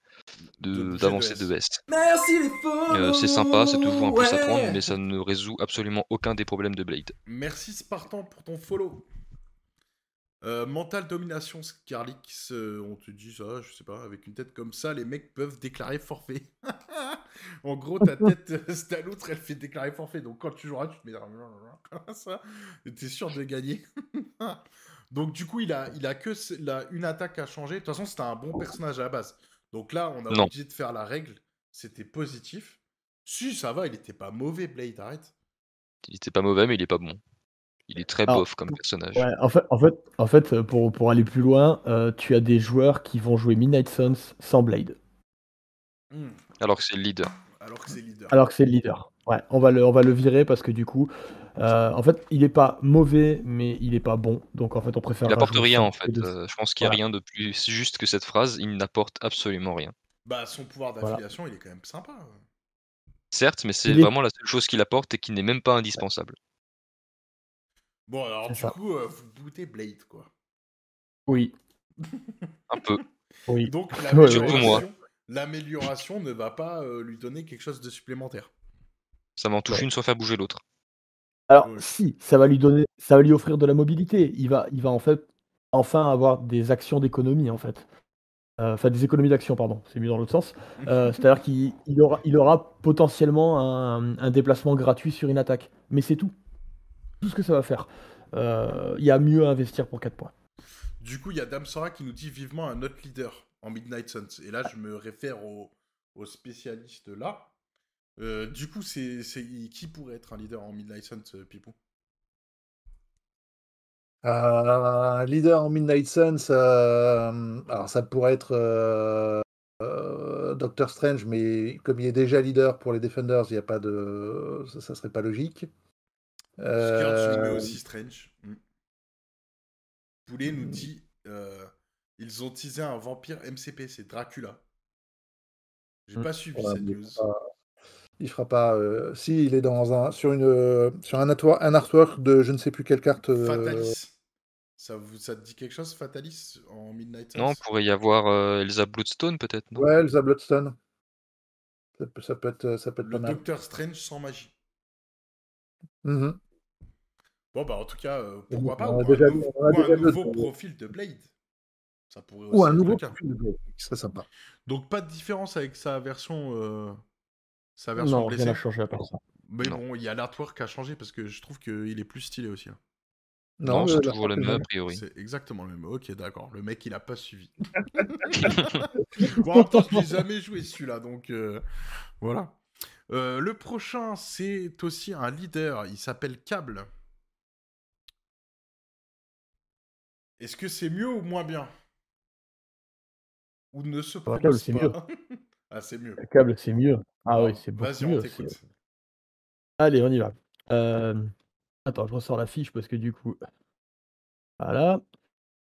De de- d'avancer de de. S. Merci les Euh, c'est sympa, c'est toujours un plus à prendre, ouais. mais ça ne résout absolument aucun des problèmes de Blade. Merci Spartan pour ton follow. Euh, mental domination Scarlix, euh, on te dit ça, je sais pas, avec une tête comme ça, les mecs peuvent déclarer forfait. [laughs] en gros, ta [laughs] tête, euh, c'est à l'autre, elle fait déclarer forfait. Donc quand tu joueras, tu te mets comme ça, t'es sûr de gagner. [laughs] Donc du coup, il a, il a que la- une attaque à changer. De toute façon, c'était un bon personnage à la base. Donc là, on a Non. obligé de faire la règle. C'était positif. Si, ça va, il était pas mauvais, Blade, arrête. Il était pas mauvais, mais il est pas bon. Il est très Alors, bof comme personnage. Ouais, en fait, en fait, en fait euh, pour, pour aller plus loin, euh, tu as des joueurs qui vont jouer Midnight Suns sans Blade, Hmm. Alors que c'est le leader. Alors que c'est leader. alors que c'est le leader. Ouais, on va le, on va le virer parce que du coup, euh, en fait, il est pas mauvais, mais il est pas bon. Donc en fait, on préfère. Il apporte rajouter rien en fait. de- Euh, je pense qu'il n'y a Voilà. rien de plus juste que cette phrase. Il n'apporte absolument rien. Bah, son pouvoir Voilà. d'affiliation, il est quand même sympa. Certes, mais c'est est- vraiment la seule chose qu'il apporte et qui n'est même pas indispensable. Bon, alors du ça. coup, euh, vous bootez Blade, quoi. Oui, [laughs] Un peu. oui. Donc, [laughs] l'amélioration Surtout moi. l'amélioration ne va pas euh, lui donner quelque chose de supplémentaire. Ça m'en touche Ouais. une sans faire bouger l'autre. Alors, si, ça va lui donner, ça va lui offrir de la mobilité. Il va, il va en fait enfin avoir des actions d'économie en fait. Euh, Enfin, des économies d'action, pardon. C'est mieux dans l'autre sens. [laughs] Euh, C'est-à-dire qu'il il aura, il aura potentiellement un, un déplacement gratuit sur une attaque. Mais c'est tout. Tout ce que ça va faire. Euh, Il y a mieux à investir pour 4 points. Du coup, il y a Damsora qui nous dit vivement un autre leader en Midnight Suns. Et là, je me réfère au, au spécialiste là. Euh, du coup, c'est c'est- qui pourrait être un leader en Midnight Suns, euh, Pipou? Euh, leader en Midnight Suns, euh, alors ça pourrait être euh, euh, Doctor Strange, mais comme il est déjà leader pour les Defenders, il n'y a pas de, ça, ça serait pas logique. Euh, aussi Strange. Mm. Poulet nous dit euh, ils ont teasé un vampire MCP, c'est Dracula. J'ai Mm. pas suivi ouais, cette mais news. il fera- il fera pas. euh, si il est dans un sur une euh, sur un artwork, un artwork de je ne sais plus quelle carte. euh, Fatalis. Ça, vous, ça te dit quelque chose, Fatalis, en Midnight Non, pourrait y avoir euh, Elsa Bloodstone peut-être, Ouais, Elsa Bloodstone. Ça peut, ça peut être ça peut être Le pas mal. Docteur Strange sans magie. Mhm. Bon, bah, en tout cas, euh, pourquoi pas On a Ou déjà un, a ou nouveau profil de Blade. Ça pourrait aussi Ou un nouveau le cas. profil de Blade, qui serait sympa. Donc, pas de différence avec sa version, euh, sa version Non, rien blessée. n'a changé à part ça. Mais Non. bon, il y a l'artwork qui a changé parce que je trouve qu'il est plus stylé aussi. hein. Non, c'est la toujours le même a priori. C'est exactement le même. Ok, d'accord. Le mec, il a pas suivi. bon, en même temps, je jamais joué celui-là, donc euh, voilà. Euh, le prochain, c'est aussi un leader. Il s'appelle Cable. Est-ce que c'est mieux ou moins bien? Ou ne se câble, prononce c'est pas? Mieux. [laughs] Ah, c'est mieux. Le câble, c'est mieux. Ah oui, c'est beaucoup Vas-y, on mieux. c'est- Allez, on y va. Euh, Attends, je ressors la fiche parce que du coup. Voilà.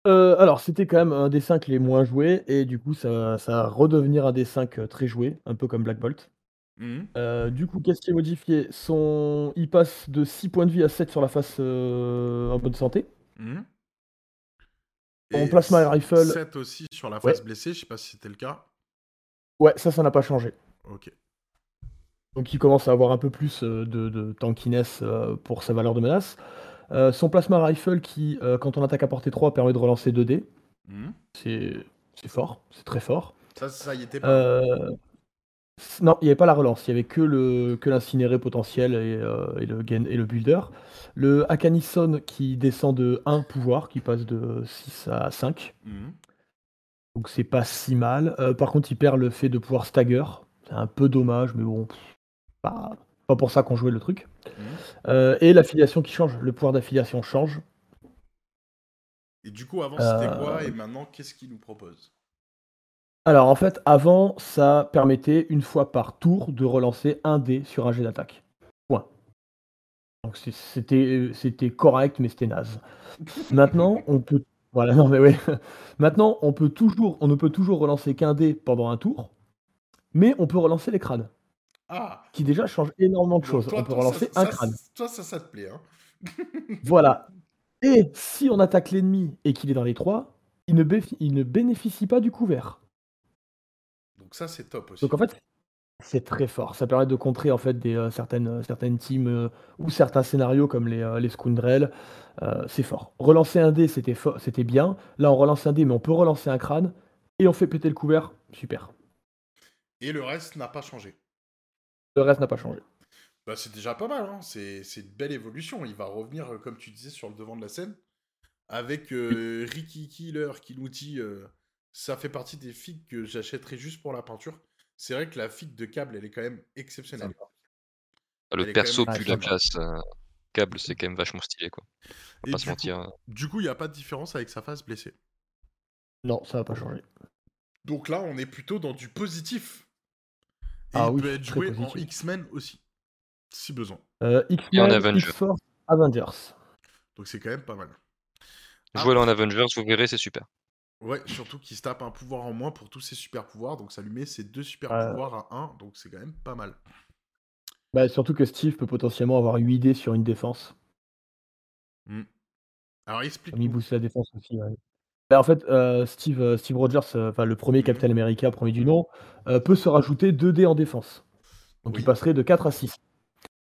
Euh, alors, c'était quand même un des 5 les moins joués, et du coup, ça, ça va redevenir un des 5 très joués, un peu comme Black Bolt. Mhm. Euh, du coup, qu'est-ce qui est modifié? Son... Il passe de 6 points de vie à 7 sur la face euh, en bonne santé. Mhm. Et plasma rifle- 7 aussi sur la Ouais. face blessée, je sais pas si c'était le cas. Ouais, ça, ça n'a pas changé. Ok. Donc il commence à avoir un peu plus euh, de, de tankiness euh, pour sa valeur de menace. Euh, son plasma rifle qui, quand on attaque à portée 3, permet de relancer 2 dés. Mhm. C'est c'est fort, c'est très fort. Ça, ça y était pas. Euh, non, il n'y avait pas la relance, il n'y avait que le que l'incinéré potentiel et, euh, et le gain, et le builder. Le Akanison qui descend de 1 pouvoir, qui passe de 6 à 5. Mhm. Donc c'est pas si mal. Euh, par contre, il perd le fait de pouvoir stagger. C'est un peu dommage, mais bon, pas, pas pour ça qu'on jouait le truc. Mhm. Euh, et l'affiliation qui change, le pouvoir d'affiliation change. Et du coup, avant, c'était quoi? Et maintenant, qu'est-ce qu'il nous propose? Alors en fait, avant, ça permettait une fois par tour de relancer un dé sur un jet d'attaque. Point. Donc c'est- c'était c'était correct, mais c'était naze. Maintenant, on peut voilà, non mais ouais. [laughs] Maintenant, on peut toujours, on ne peut toujours relancer qu'un dé pendant un tour, mais on peut relancer les crânes, Ah qui déjà change énormément de donc choses. toi, on peut toi, relancer ça, un ça, crâne. Toi, ça, ça te plaît, hein [laughs] Voilà. Et si on attaque l'ennemi et qu'il est dans les trois, il ne, béfi- il ne bénéficie pas du couvert. Donc ça, c'est top aussi. Donc en fait, c'est très fort. Ça permet de contrer en fait des, euh, certaines, euh, certaines teams euh, ou certains scénarios comme les, euh, les Scoundrels. C'est fort. Relancer un dé, c'était fo- c'était bien. Là, on relance un dé, mais on peut relancer un crâne. Et on fait péter le couvert. Super. Et le reste n'a pas changé. Le reste n'a pas changé. Bah, c'est déjà pas mal, hein. c'est c'est une belle évolution. Il va revenir, comme tu disais, sur le devant de la scène. Avec Ricky Killer qui nous dit ça fait partie des figues que j'achèterais juste pour la peinture. C'est vrai que la figue de câble, elle est quand même exceptionnelle. Ah, Le perso même plus très la classe. euh, câble, c'est quand même vachement stylé, quoi. On va pas du se mentir. hein. Du coup, il n'y a pas de différence avec sa face blessée? Non, ça n'a pas changé. Donc là, on est plutôt dans du positif. Et Ah il oui, peut être joué en. X-Men aussi, si besoin. Euh, Et en X-Men, Avenger. X-Force, Avengers. Donc c'est quand même pas mal. Ah. Jouez-le en Avengers, vous verrez, c'est super. Ouais, surtout qu'il se tape un pouvoir en moins pour tous ses super pouvoirs, donc ça lui met ses deux super Euh. pouvoirs à 1, donc c'est quand même pas mal. Bah, surtout que Steve peut potentiellement avoir 8 dés sur une défense. Alors Comme il booste la défense aussi. ouais. Bah, en fait, euh, Steve, euh, Steve Rogers, euh, enfin le premier Mhm. Captain America, premier du nom, euh, peut se rajouter 2 dés en défense. Donc Oui. il passerait de 4 à 6.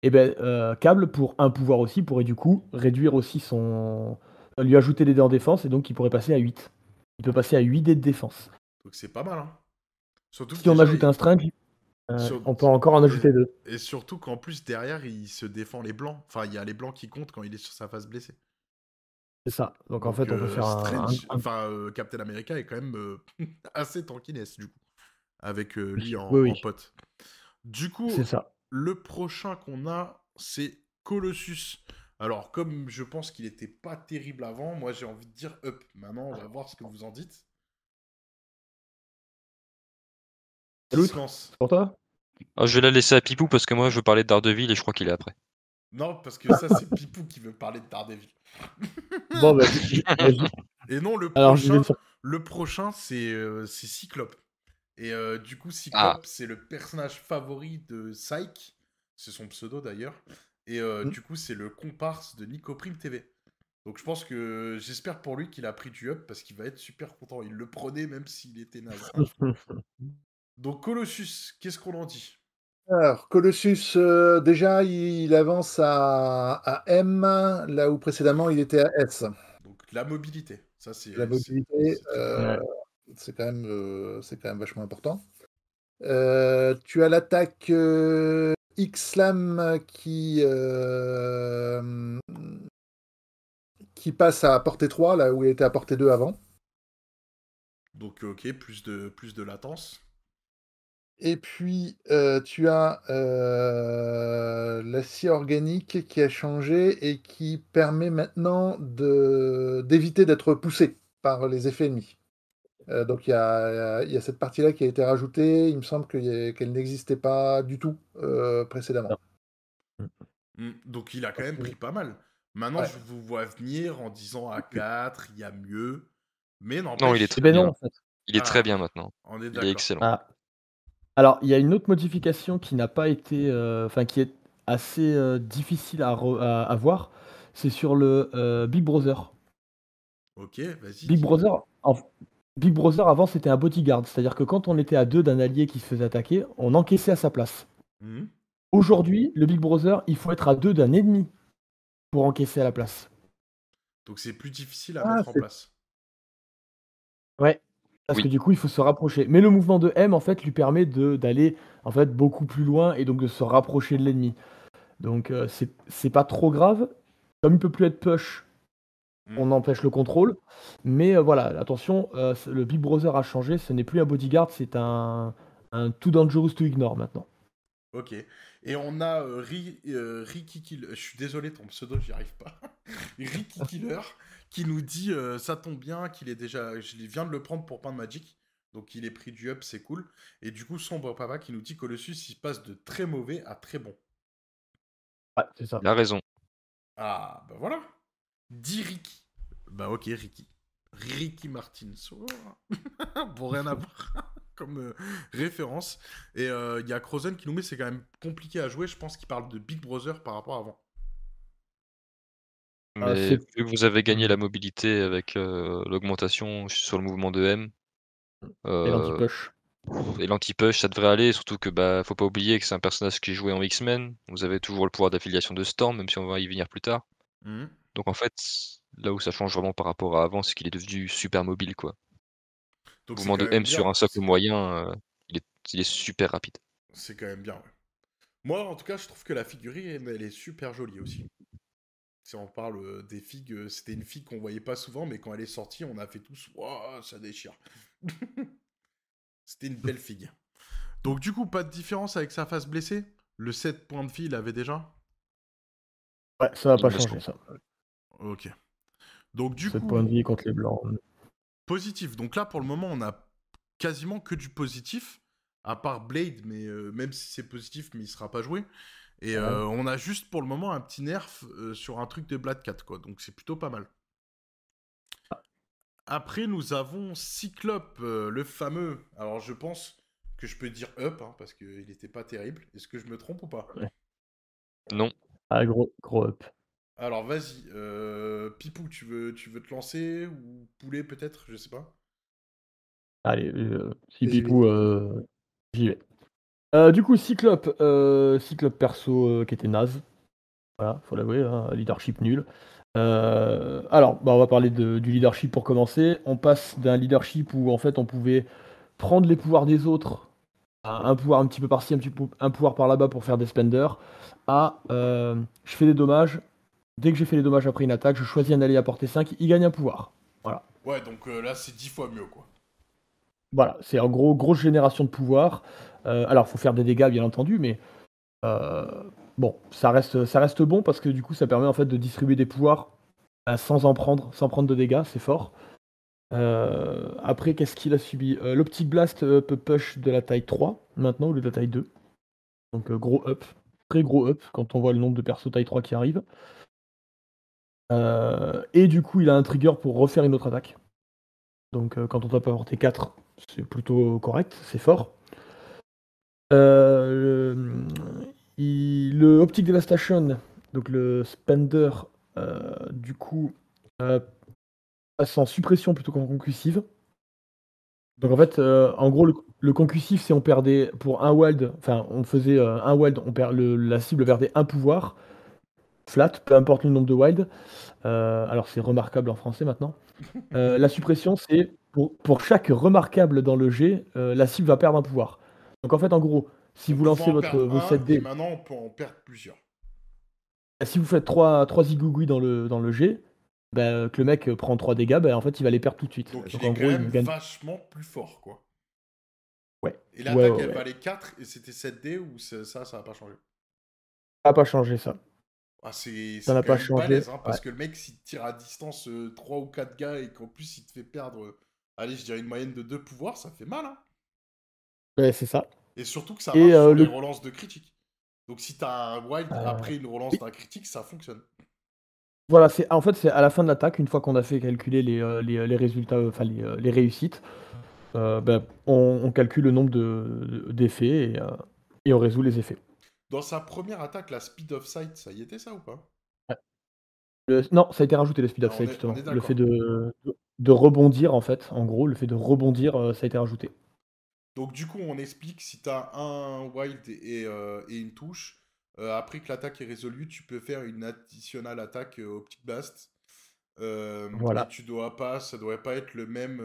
Et ben euh, Cable, pour un pouvoir aussi, pourrait du coup réduire aussi son. lui ajouter des dés en défense, et donc il pourrait passer à 8. Il peut passer à 8 dés de défense. Donc c'est pas mal, hein. Surtout Si on ajoute il- un string, euh, Sur- on peut encore en ajouter 2. Et surtout qu'en plus, derrière, il se défend les blancs. Enfin, il y a les blancs qui comptent quand il est sur sa face blessée. C'est ça. Donc, en fait, on peut euh, faire un. Strange- un- un- Enfin, euh, Captain America est quand même euh, [laughs] assez tankiness, du coup. Avec lui en, Oui, oui. en pote. Du coup, ça. le prochain qu'on a, c'est Colossus. Alors, comme je pense qu'il était pas terrible avant, moi j'ai envie de dire up. Maintenant, on va voir ce que vous en dites. Pour toi? Ah, je vais la laisser à Pipou parce que moi, je veux parler de Daredevil et je crois qu'il est après. Non, parce que ça, c'est Pipou qui veut parler de Daredevil. [laughs] Bon, bah. Et non, le Alors, prochain, le prochain c'est euh, c'est Cyclope. Et euh, du coup, Cyclope, Ah. c'est le personnage favori de Psyche. C'est son pseudo d'ailleurs. Et euh, Mm. du coup, c'est le comparse de Nico Prime TV. Donc je pense que j'espère pour lui qu'il a pris du up parce qu'il va être super content. Il le prenait même s'il était naze. [laughs] Donc Colossus, qu'est-ce qu'on en dit? Alors, Colossus, euh, déjà, il avance à, à M, là où précédemment il était à S. Donc la mobilité, ça c'est La c'est- mobilité, c'est euh, c'est quand, même, euh, c'est quand même vachement important. Euh, tu as l'attaque euh, X-Slam qui, euh, qui passe à portée 3, là où il était à portée 2 avant. Donc ok, plus de plus de latence. Et puis, euh, tu as euh, l'acier organique qui a changé et qui permet maintenant d'éviter d'être poussé par les effets ennemis. Euh, donc il y a, il y a cette partie-là qui a été rajoutée. Il me semble qu'elle n'existait pas du tout euh, précédemment. Non. Hmm, Donc il a quand même pris pas mal. Maintenant, Ouais. je vous vois venir en disant à 4, il y a mieux. Mais Non, il est très bien. non, en fait. Il est Ah. très bien maintenant. on est Il est excellent. Ah. Alors, il y a une autre modification qui n'a pas été, euh, enfin, qui est assez euh, difficile à, re- à, à voir. C'est sur le euh, Big Brother. Ok, vas-y. Big. Brother, en- Big Brother avant c'était un bodyguard, c'est-à-dire que quand on était à deux d'un allié qui se faisait attaquer, on encaissait à sa place. Hmm. Aujourd'hui, le Big Brother, il faut être à deux d'un ennemi pour encaisser à la place. Donc c'est plus difficile à Ah, mettre en place. Ouais. Parce Oui. que du coup, il faut se rapprocher. Mais le mouvement de M, en fait, lui permet de d'aller en fait beaucoup plus loin et donc de se rapprocher de l'ennemi. Donc euh, c'est c'est pas trop grave. Comme il peut plus être push. On empêche le contrôle. Mais euh, voilà, attention, euh, le Big Brother a changé. Ce n'est plus un bodyguard, c'est un un too dangerous to ignore maintenant. Ok. Et on a euh, Ri- euh, Ricky Killer. Je suis désolé, ton pseudo, j'y arrive pas. [laughs] Ricky Killer qui nous dit euh, ça tombe bien qu'il est déjà. Je viens de le prendre pour Pain de Magic. Donc il est pris du up, c'est cool. Et du coup, Sombre Papa qui nous dit Colossus, il passe de très mauvais à très bon. Ouais, c'est ça. Il a raison. Ah, bah voilà. Dit Ricky. Bah ok, Ricky. Ricky Martin. Bon, [laughs] rien à voir [laughs] comme euh, référence. Et euh, il y a Crozen qui nous met, c'est quand même compliqué à jouer. Je pense qu'il parle de Big Brother par rapport à avant. Ah, Mais c'est- vu que vous avez gagné la mobilité avec euh, l'augmentation sur le mouvement de M Et euh, l'anti-push. et l'anti-push, ça devrait aller. Surtout que bah faut pas oublier que c'est un personnage qui est joué en X-Men. Vous avez toujours le pouvoir d'affiliation de Storm, même si on va y venir plus tard. Mhm. Donc en fait, là où ça change vraiment par rapport à avant, c'est qu'il est devenu super mobile quoi. Donc de M sur un socle moyen, euh, il, est, il est super rapide. C'est quand même bien, ouais. Moi, en tout cas, je trouve que la figurine, elle est super jolie aussi. Si on parle euh, des figues, euh, c'était une figue qu'on voyait pas souvent, mais quand elle est sortie, on a fait tous Waouh, ça déchire. [laughs] c'était une belle figue. Donc, du coup, pas de différence avec sa face blessée? Le 7 points de vie, il avait déjà? Ouais, ça va pas changer ça. Ok. Donc, du 7 coup, points de vie contre les blancs. positif. Donc là, pour le moment, on a quasiment que du positif, à part Blade, mais euh, même si c'est positif, mais il sera pas joué. Et Ouais. euh, on a juste pour le moment un petit nerf euh, sur un truc de Black Cat, quoi. Donc c'est plutôt pas mal. Après, nous avons Cyclope, euh, le fameux. Alors je pense que je peux dire up, hein, parce qu'il n'était pas terrible. Est-ce que je me trompe ou pas? Non. Ah, gros, gros up. Alors vas-y, euh, Pipou, tu veux, tu veux te lancer Ou Poulet peut-être Je sais pas. Allez, euh, si. Pipou, euh, j'y vais. Du coup, Cyclope, Cyclope perso qui était naze. Voilà, faut l'avouer, hein, leadership nul. Alors, bah, on va parler de- du leadership pour commencer. On passe d'un leadership où en fait on pouvait prendre les pouvoirs des autres, un pouvoir un petit peu par-ci, un, petit peu- un pouvoir par là-bas pour faire des spenders, à je fais des dommages. Dès que j'ai fait les dommages après une attaque, je choisis un allié à portée 5, il gagne un pouvoir. Ouais, donc euh, là c'est 10 fois mieux, quoi. Voilà, c'est en gros grosse génération de pouvoir. Euh, alors, faut faire des dégâts, bien entendu, mais euh, bon, ça reste, ça reste bon parce que du coup, ça permet en fait de distribuer des pouvoirs euh, sans en prendre, sans prendre de dégâts, c'est fort. Après, qu'est-ce qu'il a subi? L'Optic Blast peut push de la taille 3 maintenant au lieu de la taille 2. Donc gros up, très gros up quand on voit le nombre de persos taille 3 qui arrivent. Euh, et du coup, il a un trigger pour refaire une autre attaque. Donc euh, quand on tape à portée 4, c'est plutôt correct, c'est fort. Euh, le, Optic Devastation, donc le Spender, du coup, passe en suppression plutôt qu'en concussive. Donc en fait, en gros, le, le concussif, c'est on perdait pour un wild, enfin on faisait un wild, on perd, la cible perdait un pouvoir, flat, peu importe le nombre de wild. Euh, alors c'est remarquable en français maintenant. [laughs] Euh, la suppression, c'est pour, pour chaque remarquable dans le jet, euh, la cible va perdre un pouvoir. Donc en fait, en gros, si On vous lancez votre, vos un, 7 Et dés, maintenant on peut en perdre plusieurs. si vous faites 3, 3 zigouigouis dans le, dans le jet, bah, que le mec prend 3 dégâts, bah, en fait il va les perdre tout de suite. Donc, Donc il est en quand gros, même il gagne. vachement plus fort, quoi. Ouais. Et l'attaque, ouais, elle ouais. valait 4 et c'était 7D ou c'est- ça, ça n'a pas changé? Ça n'a pas changé ça. Ah, c'est Ça n'a pas changé. balèze, hein, parce Ouais. que le mec, s'il tire à distance 3 ou 4 gars et qu'en plus il te fait perdre, euh, allez, je dirais une moyenne de 2 pouvoirs, ça fait mal. Hein. Ouais, c'est ça. Et surtout que ça Et, marche euh, sur le- les relances de critique. Donc si t'as un wild Euh, après une relance d'un critique, ça fonctionne. Voilà, c'est en fait c'est à la fin de l'attaque, une fois qu'on a fait calculer les, euh, les, les résultats, euh, enfin les, euh, les réussites, euh, ben, on, on calcule le nombre de- de- d'effets et, euh, et on résout les effets. Dans sa première attaque, la speed of sight, ça y était ça ou pas? Le- non, ça a été rajouté le speed of Ah, sight justement. Le fait de, rebondir en fait, en gros, le fait de rebondir, euh, ça a été rajouté. Donc du coup, on explique si t'as un wild et, euh, et une touche, euh, après que l'attaque est résolue, tu peux faire une additionnelle attaque euh, optique blast. Voilà. Tu dois pas, ça doit pas être le même,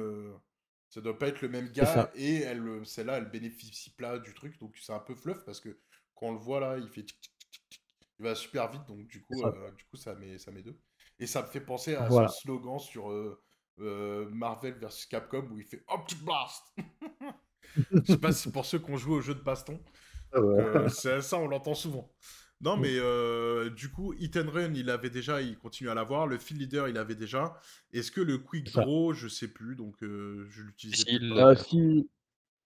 ça doit pas être le même gars. Et elle, celle-là, elle bénéficie pas du truc, donc c'est un peu fluff parce que quand on le voit là, il fait tic, tic, tic, tic, il va super vite, donc du coup, C'est ça. euh, du coup, ça met, ça met deux. Et ça me fait penser à Voilà. son slogan sur euh, euh, Marvel versus Capcom où il fait Optic Blast. [laughs] Je sais pas si pour ceux qui ont joué au jeu de baston, Ah ouais. euh, c'est ça, on l'entend souvent. Non, Mm. mais euh, du coup, Hit and Run, il avait déjà, il continue à l'avoir. Le Field Leader, il avait déjà. Est-ce que le Quick C'est. Draw, je sais plus, donc euh, je l'utilisais Si,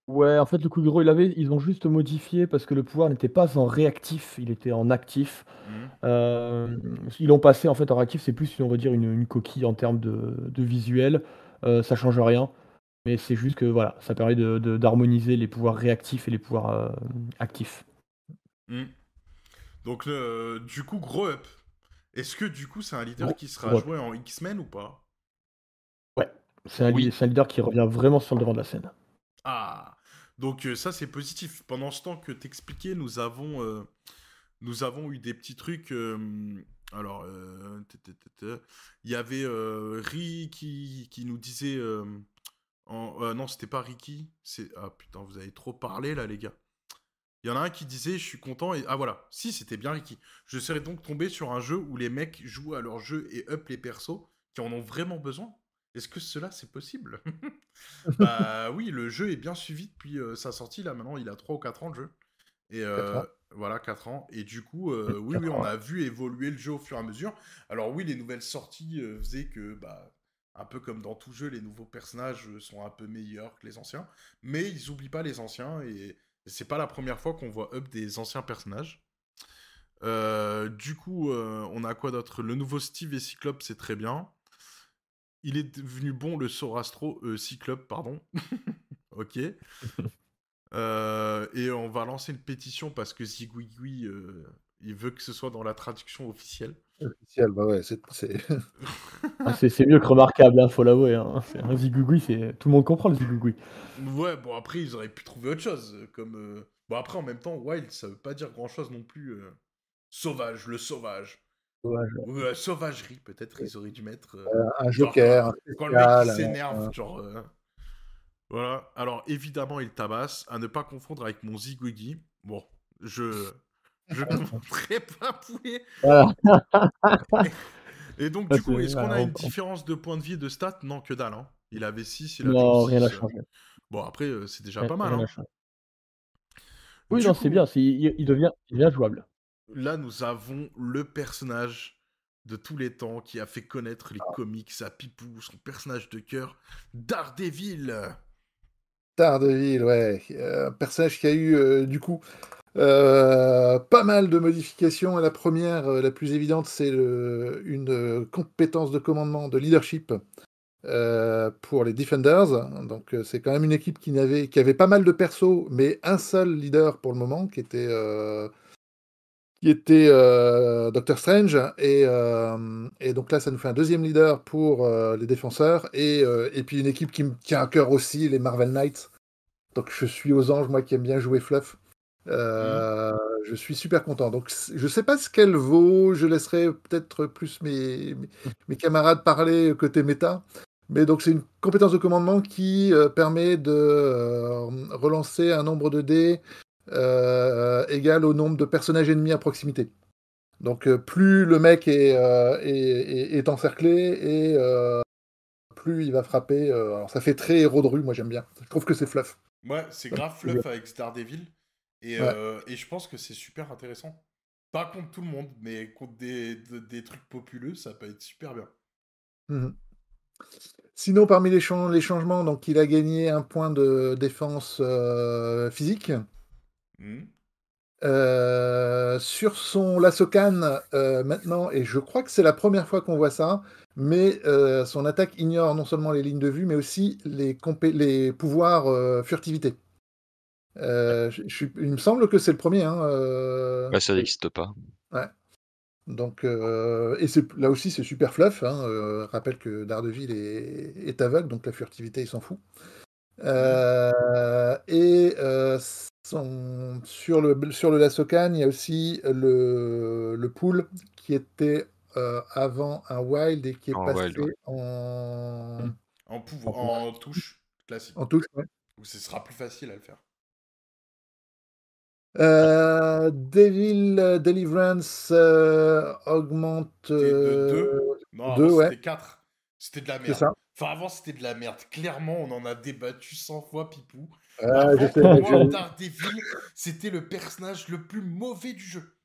Ouais, en fait, le coup de gros, il avait, ils ont juste modifié parce que le pouvoir n'était pas en réactif, il était en actif. Euh, ils l'ont passé en fait en réactif, c'est plus, on va dire, une, une coquille en termes de, de visuel. Ça change rien, mais c'est juste que voilà, ça permet de, de- d'harmoniser les pouvoirs réactifs et les pouvoirs actifs. Mhm. Donc, le- du coup, Grow Up. Est-ce que du coup, c'est un leader qui sera Grow Up. joué en X-Men ou pas? C'est un, Oui. li- c'est un leader qui revient vraiment sur le devant de la scène. Ah Donc euh, ça c'est positif. Pendant ce temps que t'expliquais, nous avons euh, nous avons eu des petits trucs. euh, alors, il y avait euh, Ri qui, nous disait. en- non, c'était pas Ricky. Ah putain, vous avez trop parlé là, les gars. Il y en a un qui disait je suis content et ah voilà, si c'était bien Ricky. Je serais donc tombé sur un jeu où les mecs jouent à leur jeu et up les persos qui en ont vraiment besoin. Est-ce que cela c'est possible? [laughs] Bah oui, le jeu est bien suivi depuis euh, sa sortie là. Maintenant, il a 3 ou 4 ans le jeu. Et euh, Quatre ans. voilà, 4 ans. Et du coup, euh, oui, oui, on a vu évoluer le jeu au fur et à mesure. Alors oui, les nouvelles sorties faisaient que, bah, un peu comme dans tout jeu, les nouveaux personnages sont un peu meilleurs que les anciens. Mais ils oublient pas les anciens et c'est pas la première fois qu'on voit up des anciens personnages. Du coup, on a quoi d'autre? Le nouveau Steve et Cyclope, c'est très bien. Il est devenu bon le Sorastro, euh, Cyclope, pardon. [laughs] ok. Euh, et on va lancer une pétition parce que Zigouigui, euh, il veut que ce soit dans la traduction officielle. Officiel, bah ouais, c'est. c'est- [laughs] Ah, c'est, mieux que remarquable, hein, faut l'avouer. Hein. Un zigougoui, c'est... tout le monde comprend le zigougoui. Ouais, bon après ils auraient pu trouver autre chose, euh, comme euh, bon après en même temps wild ça veut pas dire grand chose non plus. euh, Sauvage, le sauvage, Sauvage. ou euh, sauvagerie peut-être ils auraient dû mettre. euh, un genre, joker, un quand le mec s'énerve, un- genre. euh, Voilà. Alors évidemment il tabasse, à ne pas confondre avec mon Zigwiggy. Bon, je je [laughs] comprendrais pas poulet. Voilà. Et donc Ça, du coup est-ce qu'on a une différence de points de vie et de stats? Non que dalle. Hein. Il avait 6, il a Non, rien n'a 6. changé. Bon après euh, c'est déjà pas mal. Hein. Oui, Du non, coup, c'est bien, c'est, il, il devient, il devient jouable. Là, nous avons le personnage de tous les temps qui a fait connaître les comics à Pipou, son personnage de cœur, Daredevil. Daredevil, ouais. Euh, Un personnage qui a eu, euh, du coup, euh, pas mal de modifications. La première, euh, la plus évidente, c'est une compétence de commandement, de leadership pour les Defenders. Donc, c'est quand même une équipe qui, n'avait, qui avait pas mal de persos, mais un seul leader pour le moment, qui était, qui était euh, Doctor Strange. Et, euh, et donc là, ça nous fait un deuxième leader pour euh, les défenseurs. Et, et puis une équipe qui me tient à cœur aussi, les Marvel Knights. Donc je suis aux anges, moi qui aime bien jouer Fluff. Euh, Je suis super content. Donc je sais pas ce qu'elle vaut. Je laisserai peut-être plus mes, mes, mes camarades parler côté méta. Mais donc c'est une compétence de commandement qui permet de relancer un nombre de dés euh, égal au nombre de personnages ennemis à proximité. Donc euh, plus le mec est, euh, est, est- est encerclé et plus il va frapper. alors ça fait très héros de rue, moi j'aime bien. Je trouve que c'est fluff. Ouais, c'est grave fluff avec Daredevil. Et, Ouais. euh, et je pense que c'est super intéressant. Pas contre tout le monde, mais contre des, de- des trucs populeux, ça peut être super bien. Mhm. Sinon, parmi les, les changements, donc il a gagné un point de défense euh, physique. Mhm. Euh, sur son Lasokan, euh, maintenant, et je crois que c'est la première fois qu'on voit ça, mais euh, son attaque ignore non seulement les lignes de vue, mais aussi les, pouvoirs euh, furtivité. Je- je suis- il me semble que c'est le premier. hein, Bah, ça n'existe pas. donc, et là aussi, c'est super fluff. Hein, rappelle que Daredevil est, est aveugle, donc la furtivité, il s'en fout. Euh, et son- sur le, sur le Lasokan, il y a aussi le, le pool qui était euh, avant un wild et qui est En passé wild, ouais. en, En, pouvoir, En- en touche classique. en touche. ouais. Où ce sera plus facile à le faire. Euh, Devil Deliverance euh, augmente. C'était de euh, deux Non, deux, avant ouais. c'était 4. C'était de la C'est merde. ça. Enfin, avant c'était de la merde. Clairement, on en a débattu 100 fois, Pipou. Ah, Avant, je sais, pour mais moi, je- Daredevil, c'était le personnage le plus mauvais du jeu.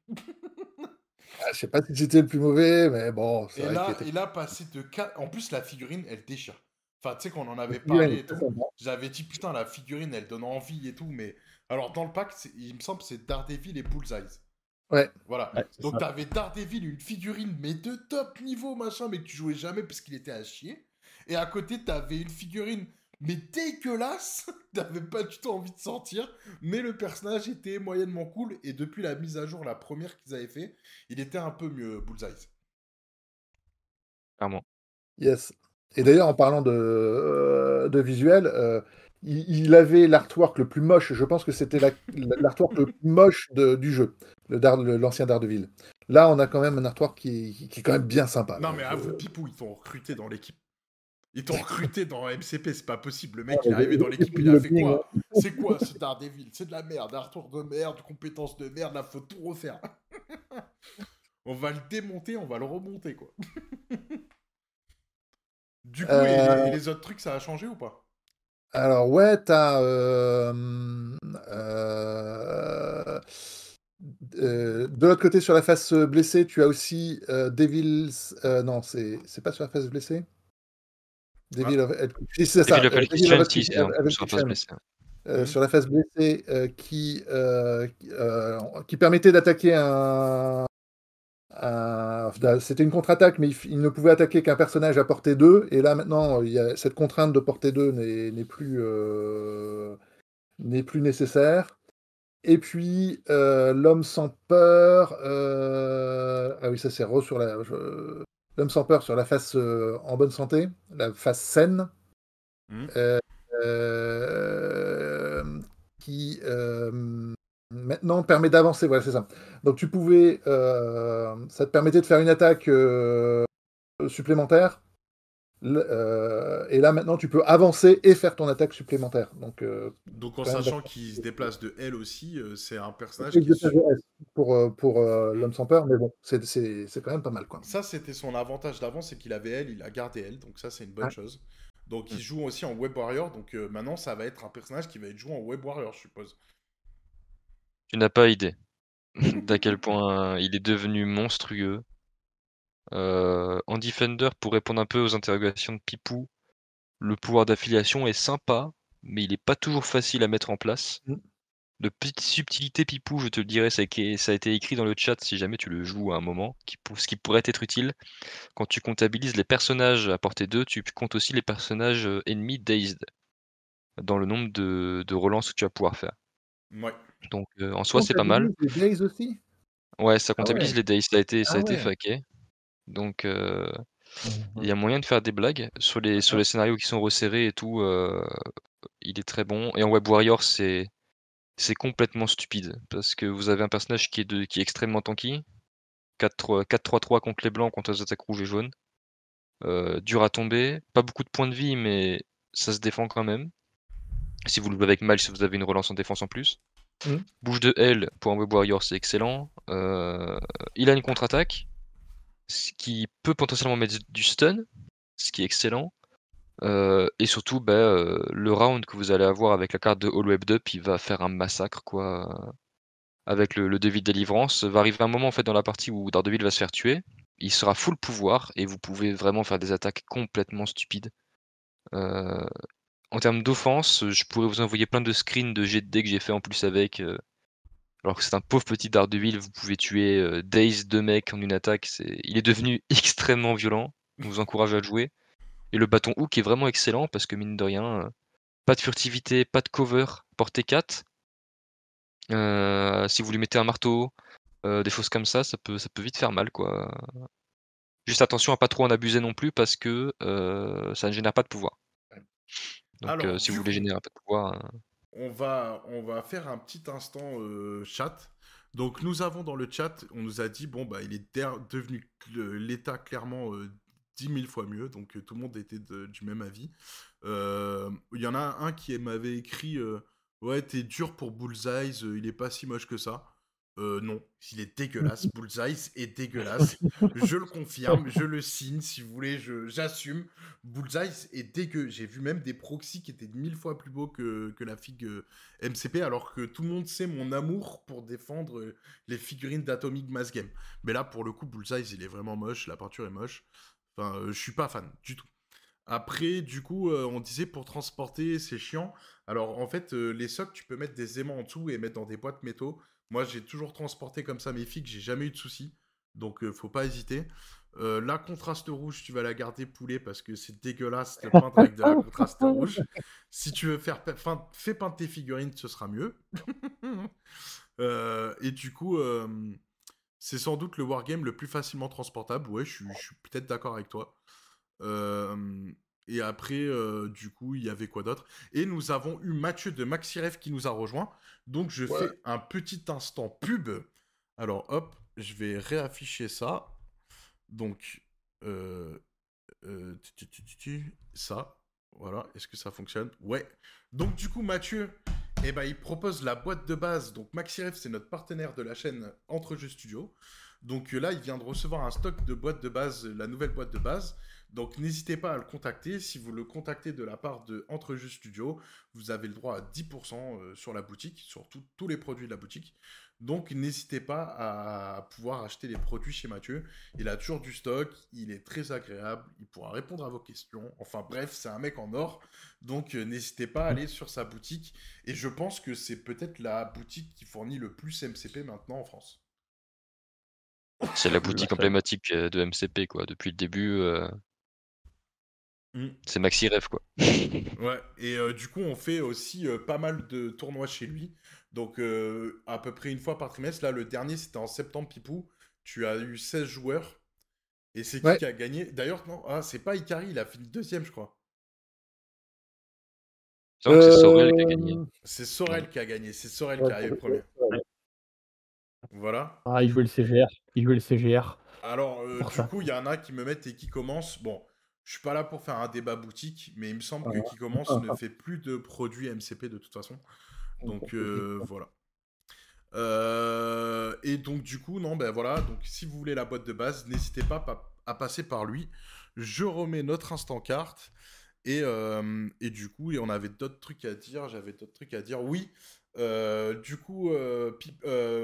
ah, je sais pas si c'était le plus mauvais, mais bon, Et vrai là, qu'il était- et là, passer de 4. En plus, la figurine, elle déchire. Enfin, tu sais qu'on en avait parlé et tout. J'avais dit, putain, la figurine, elle donne envie et tout. Mais alors, dans le pack, il me semble que c'est Daredevil et Bullseye. Ouais. Voilà. Ouais, Donc, t'avais Daredevil, une figurine, mais de top niveau, machin, mais que tu jouais jamais parce qu'il était à chier. Et à côté, t'avais une figurine, mais dégueulasse. [laughs] T'avais pas du tout envie de sortir. Mais le personnage était moyennement cool. Et depuis la mise à jour, la première qu'ils avaient fait, il était un peu mieux, Bullseye. Clairement. Yes. Et d'ailleurs, en parlant de, euh, de visuel, euh, il, il avait l'artwork le plus moche. Je pense que c'était la- l'artwork le plus moche de- du jeu, Dar- l'ancien Daredevil. Là, on a quand même un artwork qui, qui- qui est quand même bien sympa. Non, mais euh, avoue, Pipou, ils t'ont recruté dans l'équipe. Ils t'ont recruté dans MCP, c'est pas possible. Le mec, Ouais, il est arrivé dans l'équipe, il a fait quoi C'est quoi ce Daredevil? C'est de la merde, un retour de merde, compétences de merde, là, faut tout refaire. [laughs] on va le démonter, on va le remonter, quoi. [laughs] du coup, et- Euh. et, les autres trucs, ça a changé ou pas? Alors, ouais, t'as. euh, euh, euh, de l'autre côté, sur la face blessée, tu as aussi euh, Devil's. euh, non, c'est c'est pas sur la face blessée? Devil of c'est ça. Sur la face blessée. euh, euh, qui, euh, qui, permettait d'attaquer un. un- C'était une contre-attaque, mais il, ne pouvait attaquer qu'un personnage à portée 2. Et là, maintenant, il y a, cette contrainte de portée 2 n'est n'est plus, euh, n'est plus nécessaire. Et puis, euh, l'homme sans peur. euh, Ah oui, ça c'est re sur la. je- L'homme sans peur sur la face euh, en bonne santé, la face saine. Mhm. Euh, euh, qui maintenant permet d'avancer. Voilà, c'est ça. Donc tu pouvais, ça te permettait de faire une attaque supplémentaire. Euh, et là maintenant tu peux avancer et faire ton attaque supplémentaire. Donc euh, Donc, en sachant qu'il se déplace de elle aussi, euh, c'est un personnage qui. pour, pour euh, l'homme sans peur, mais bon, c'est- c'est c'est quand même pas mal quoi. Ça, c'était son avantage d'avant, c'est qu'il avait elle, il a gardé elle, donc ça, c'est une bonne chose. Donc, il joue aussi en Web Warrior, donc euh, maintenant, ça va être un personnage qui va être joué en Web Warrior, je suppose. Tu n'as pas idée [laughs] d'à quel point il est devenu monstrueux. Euh, en Defender, pour répondre un peu aux interrogations de Pipou, le pouvoir d'affiliation est sympa, mais il n'est pas toujours facile à mettre en place. Mm. De petites subtilités, Pipou, je te le dirais, ça a été- écrit dans le chat si jamais tu le joues à un moment, ce qui pourrait être utile. Quand tu comptabilises les personnages à portée 2, tu comptes aussi les personnages euh, ennemis dazed dans le nombre de, de relances que tu vas pouvoir faire. Ouais. Donc euh, en soi, c'est pas mal. Comptabilise Les days aussi? Ouais, ça Ah comptabilise ouais. les days, ça a été, ça a Ah été faqué. Donc euh, il y a moyen de faire des blagues sur les, sur les scénarios qui sont resserrés et tout. euh, il est très bon. Et en Web Warrior, c'est c'est complètement stupide parce que vous avez un personnage qui est, de, qui est extrêmement tanky. 4-3-3 contre les blancs, contre les attaques rouges et jaunes. Euh, dur à tomber. Pas beaucoup de points de vie, mais ça se défend quand même. Si vous le jouez avec Miles, vous avez une relance en défense en plus. Mhm. Bouche de L pour un Web Warrior, c'est excellent. Euh, il a une contre-attaque, ce qui peut potentiellement mettre du stun, ce qui est excellent. Euh, et surtout, bah, euh, le round que vous allez avoir avec la carte de All Web Up, il va faire un massacre, quoi. Avec le, le devis de délivrance, va arriver un moment en fait dans la partie où Daredevil va se faire tuer. Il sera full pouvoir et vous pouvez vraiment faire des attaques complètement stupides. Euh, en termes d'offense, je pourrais vous envoyer plein de screens de jet de que j'ai fait en plus avec. Alors que c'est un pauvre petit Daredevil, vous pouvez tuer Days deux mecs en une attaque. Il est devenu [laughs] extrêmement violent. Je vous encourage à le jouer. Et le bâton hook est vraiment excellent parce que mine de rien, euh, pas de furtivité, pas de cover, portée 4. Euh, si vous lui mettez un marteau, euh, des choses comme ça, ça peut, ça peut vite faire mal quoi. Juste attention à pas trop en abuser non plus parce que ça ne génère pas de pouvoir. Donc si vous voulez générer un peu de pouvoir. On, va, faire un petit instant chat. Donc nous avons dans le chat, on nous a dit, bon, bah il est devenu l'état clairement 10 000 fois mieux, donc euh, tout le monde était du même avis. Euh, il y en a un qui m'avait écrit euh, Ouais, t'es dur pour Bullseye, il est pas si moche que ça. Non, il est dégueulasse. [laughs] Bullseye est dégueulasse. je le confirme, je le signe. Si vous voulez, j'assume. Bullseye est dégueu. J'ai vu même des proxys qui étaient mille fois plus beaux que, que la figue MCP, alors que tout le monde sait mon amour pour défendre les figurines d'Atomic Mass Game. Mais là, pour le coup, Bullseye, il est vraiment moche. La peinture est moche. Enfin, euh, je suis pas fan du tout. Après, du coup, euh, on disait pour transporter, c'est chiant. Alors, en fait, euh, les socs, tu peux mettre des aimants en dessous et mettre dans des boîtes métaux. Moi, j'ai toujours transporté comme ça mes figues, j'ai jamais eu de soucis. Donc, faut pas hésiter. la contraste rouge, tu vas la garder poulet parce que c'est dégueulasse de [laughs] peindre avec de la contraste rouge. Si tu veux faire fais peindre tes figurines, ce sera mieux. [laughs] et du coup, c'est sans doute le wargame le plus facilement transportable. Ouais, je, suis peut-être d'accord avec toi. Et après, du coup, il y avait quoi d'autre? Et nous avons eu Mathieu de Maxirev qui nous a rejoint. Donc, je fais un petit instant pub. Alors, hop, je vais réafficher ça. Donc, ça. Voilà, est-ce que ça fonctionne? Ouais. Donc, du coup, Mathieu, eh ben, il propose la boîte de base. Donc, MaxiRef, c'est notre partenaire de la chaîne Entre Jeux Studio. Donc là, il vient de recevoir un stock de boîtes de base, la nouvelle boîte de base. Donc n'hésitez pas à le contacter. Si vous le contactez de la part de Entre Jeux Studio, vous avez le droit à 10% euh, sur la boutique, sur tous les produits de la boutique. Donc n'hésitez pas à pouvoir acheter les produits chez Mathieu. Il a toujours du stock, il est très agréable, il pourra répondre à vos questions. Enfin bref, c'est un mec en or. Donc euh, n'hésitez pas à aller sur sa boutique. Et je pense que c'est peut-être la boutique qui fournit le plus MCP maintenant en France. C'est la boutique emblématique euh, de MCP, quoi. Depuis le début, euh, mmh. c'est Maxi Rêve, quoi. [laughs] Ouais, et du coup, on fait aussi pas mal de tournois chez lui. Donc, euh, à peu près une fois par trimestre. Là, le dernier, c'était en septembre, Pipou. Tu as eu 16 joueurs. Et c'est qui qui a gagné? D'ailleurs, non, ah, c'est pas Ikari, il a fini deuxième, je crois. C'est c'est Sorel qui a gagné. Euh, c'est Sorel qui a gagné. C'est Sorel qui est arrivé premier. Voilà. Ah, il jouait le CGR. Il jouait le CGR. Alors, euh, du coup, il y en a qui me mettent et qui commencent. Bon, je suis pas là pour faire un débat boutique, mais il me semble que qui commence ne [laughs] fait plus de produits MCP de toute façon. Donc euh, voilà. Euh, et donc du coup, non, ben voilà. Donc si vous voulez la boîte de base, n'hésitez pas à passer par lui. Je remets notre instant carte. Et, euh, et du coup, et on avait d'autres trucs à dire. J'avais d'autres trucs à dire. Oui. du coup,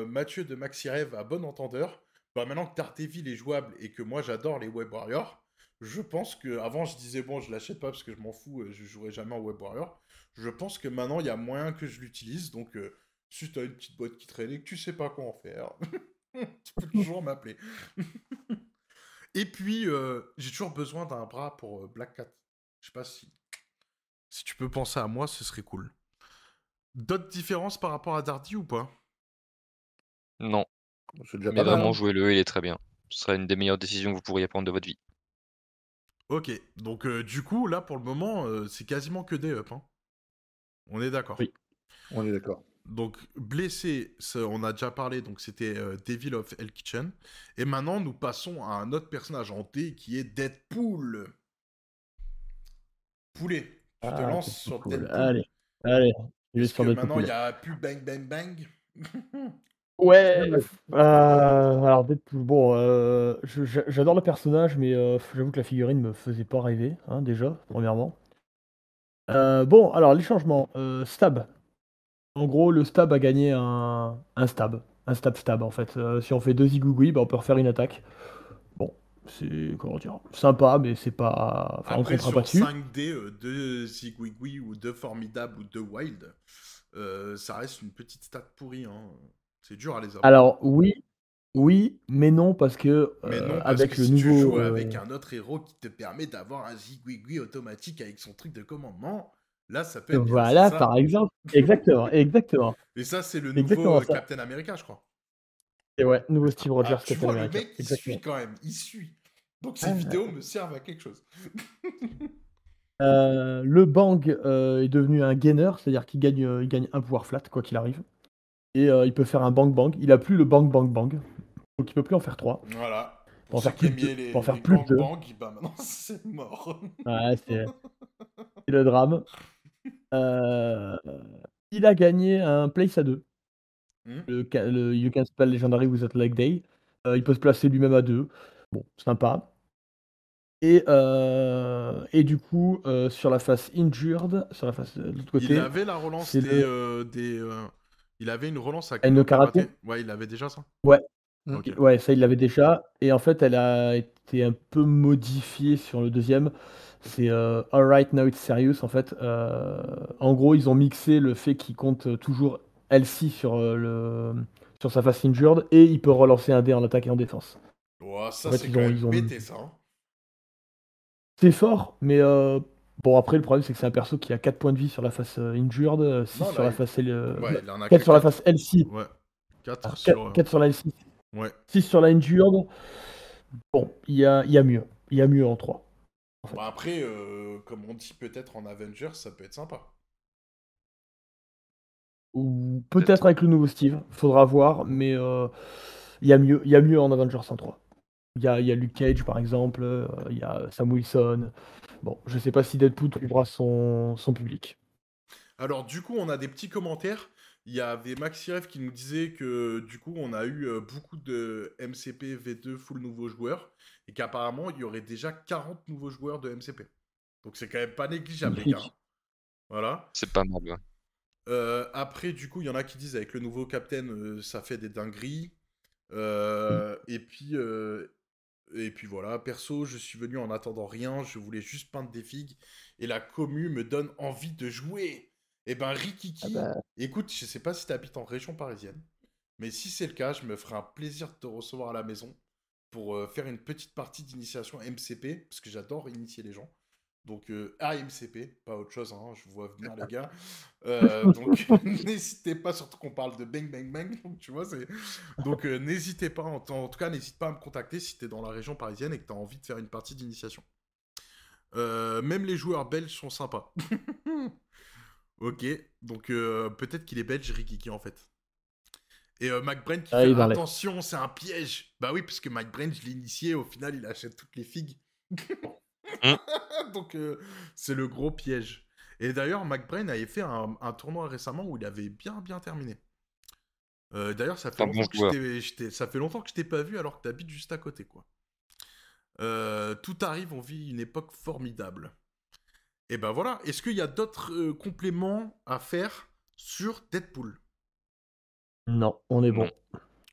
Mathieu de Maxirev a bon entendeur. Bah, maintenant que Daredevil est jouable et que moi j'adore les Web Warriors, je pense que avant je disais bon je l'achète pas parce que je m'en fous, je jouerai jamais en Web Warrior je pense que maintenant, il y a moyen que je l'utilise. Donc, euh, si tu as une petite boîte qui traîne et que tu sais pas quoi en faire, [laughs] tu peux toujours m'appeler. [laughs] et puis, euh, j'ai toujours besoin d'un bras pour euh, Black Cat. Je sais pas si... Si tu peux penser à moi, ce serait cool. D'autres différences par rapport à Dardy ou pas? Non. Déjà Mais vraiment, jouez-le, il est très bien. Ce serait une des meilleures décisions que vous pourriez prendre de votre vie. Ok, donc du coup, là, pour le moment, c'est quasiment que des up. Hein. On est d'accord. Oui, on est d'accord. Donc, blessé, on a déjà parlé, donc c'était euh, Devil of Hell Kitchen. Et maintenant, nous passons à un autre personnage hanté qui est Deadpool. Poulet, tu te ah, lances sur Deadpool. Allez, allez. Parce que maintenant, il n'y a plus Bang Bang Bang. [laughs] ouais, euh, alors Deadpool, bon, euh, j'adore le personnage, mais j'avoue que la figurine me faisait pas rêver, hein, déjà, premièrement. Euh, bon, alors les changements. Euh, stab. En gros, le stab a gagné un, un stab. Un stab stab en fait. Euh, si on fait deux zigouigouis, bah, on peut refaire une attaque. Bon, c'est comment dire, sympa, mais c'est pas. Enfin, on Après, comptera pas sur dessus. 5D, euh, deux Zigwigwi ou deux Formidables ou deux Wild, euh, ça reste une petite stat pourrie. Hein. C'est dur à les avoir. Alors oui, oui, mais non parce que Mais euh, non, parce avec que le si tu nouveau. joues euh, avec un autre héros qui te permet d'avoir un Zigwigwi automatique avec son truc de commandement, là, ça peut être bien. Voilà, ça. par exemple. Exactement, exactement. [laughs] Et ça, c'est le nouveau euh. Captain America, je crois. Et ouais, nouveau Steve Rogers, Ah, tu Captain vois, le America. mec, il Exactement. suit quand même. Il suit. Donc, ces Ah, vidéos me servent à quelque chose. Euh, le Bang euh, est devenu un gainer, c'est-à-dire qu'il gagne, euh, il gagne un pouvoir flat, quoi qu'il arrive. Et euh, il peut faire un Bang Bang. Il a plus le Bang Bang Bang. Donc il peut plus en faire trois. Voilà. Pour en faire plus de les, pour en faire les plus Bang deux. Bang, maintenant, [laughs] c'est mort. Ouais, [laughs] c'est le drame. Euh, il a gagné un place à deux. Hmm. Le, le You Can Spell Legendary Without Leg Day. Euh, il peut se placer lui-même à deux. Bon, sympa. Et, euh, et du coup, euh, sur la face Injured, sur la face de l'autre côté, Il avait la relance des. le- euh, des Il avait une relance à Aino Karate Ouais, il avait déjà ça. Ouais. Ouais, ça il l'avait déjà. Et en fait, elle a été un peu modifiée sur le deuxième. C'est euh, Alright Now It's Serious en fait. Euh, en gros, ils ont mixé le fait qu'il compte toujours LC sur, euh, le, sur sa face injured et il peut relancer un dé en attaque et en défense. Ouais, ça, En fait, c'est quand ont- même ils ont- pété, ça. hein. C'est fort, mais euh, bon, après, le problème c'est que c'est un perso qui a 4 points de vie sur la face euh, injured, 6 Non, sur là, la face L- Ouais, il en a 4 que sur la face LC, Ouais. 4 4, sur. euh, sur la LC, Ouais. 6 sur la injured. Bon, il y a, il y a mieux. Il y a mieux en 3. Bon, après, euh, comme on dit peut-être en Avengers, ça peut être sympa. Ou peut-être avec le nouveau Steve, faudra voir, mais euh, il y, a mieux- il y a mieux en Avengers 103. Il y a, il y a Luke Cage par exemple, euh, il y a Sam Wilson. Bon, je sais pas si Deadpool trouvera son, son public. Alors, du coup, on a des petits commentaires. Il y avait Maxirev qui nous disait que du coup, on a eu euh, beaucoup de MCP V2 full nouveaux joueurs et qu'apparemment, il y aurait déjà 40 nouveaux joueurs de MCP. Donc, c'est quand même pas négligeable, les gars. Voilà. C'est pas mal. Euh, après, du coup, il y en a qui disent avec le nouveau Captain, euh, ça fait des dingueries. Euh, et puis, euh, et puis voilà. Perso, je suis venu en attendant rien. Je voulais juste peindre des figues et la commu me donne envie de jouer. Et ben, Rikiki, Ah bah. écoute, je sais pas si tu habites en région parisienne, mais si c'est le cas, je me ferai un plaisir de te recevoir à la maison pour euh, faire une petite partie d'initiation MCP parce que j'adore initier les gens. Donc euh, à MCP, pas autre chose, hein, je vois venir les gars. [laughs] Euh, donc [laughs] n'hésitez pas, surtout qu'on parle de bang bang bang, donc tu vois, c'est... Donc euh, n'hésitez pas, en, en tout cas n'hésite pas à me contacter si tu es dans la région parisienne et que tu as envie de faire une partie d'initiation. Euh, même les joueurs belges sont sympas. [laughs] ok, donc euh, peut-être qu'il est belge, Rikiki en fait. Et euh, McBrain qui Ah, fait attention, c'est un piège. Bah oui, parce que McBrain, je l'ai initié, au final, il achète toutes les figues. [laughs] Donc euh, c'est le gros piège. Et d'ailleurs, McBrain avait fait un, un tournoi récemment où il avait bien bien terminé. Euh, d'ailleurs, ça fait bon longtemps que je ça fait longtemps que je t'ai pas vu alors que t'habites juste à côté, quoi. Euh, tout arrive, on vit une époque formidable. Et ben voilà. Est-ce qu'il y a d'autres euh, compléments à faire sur Deadpool? Non, on est bon.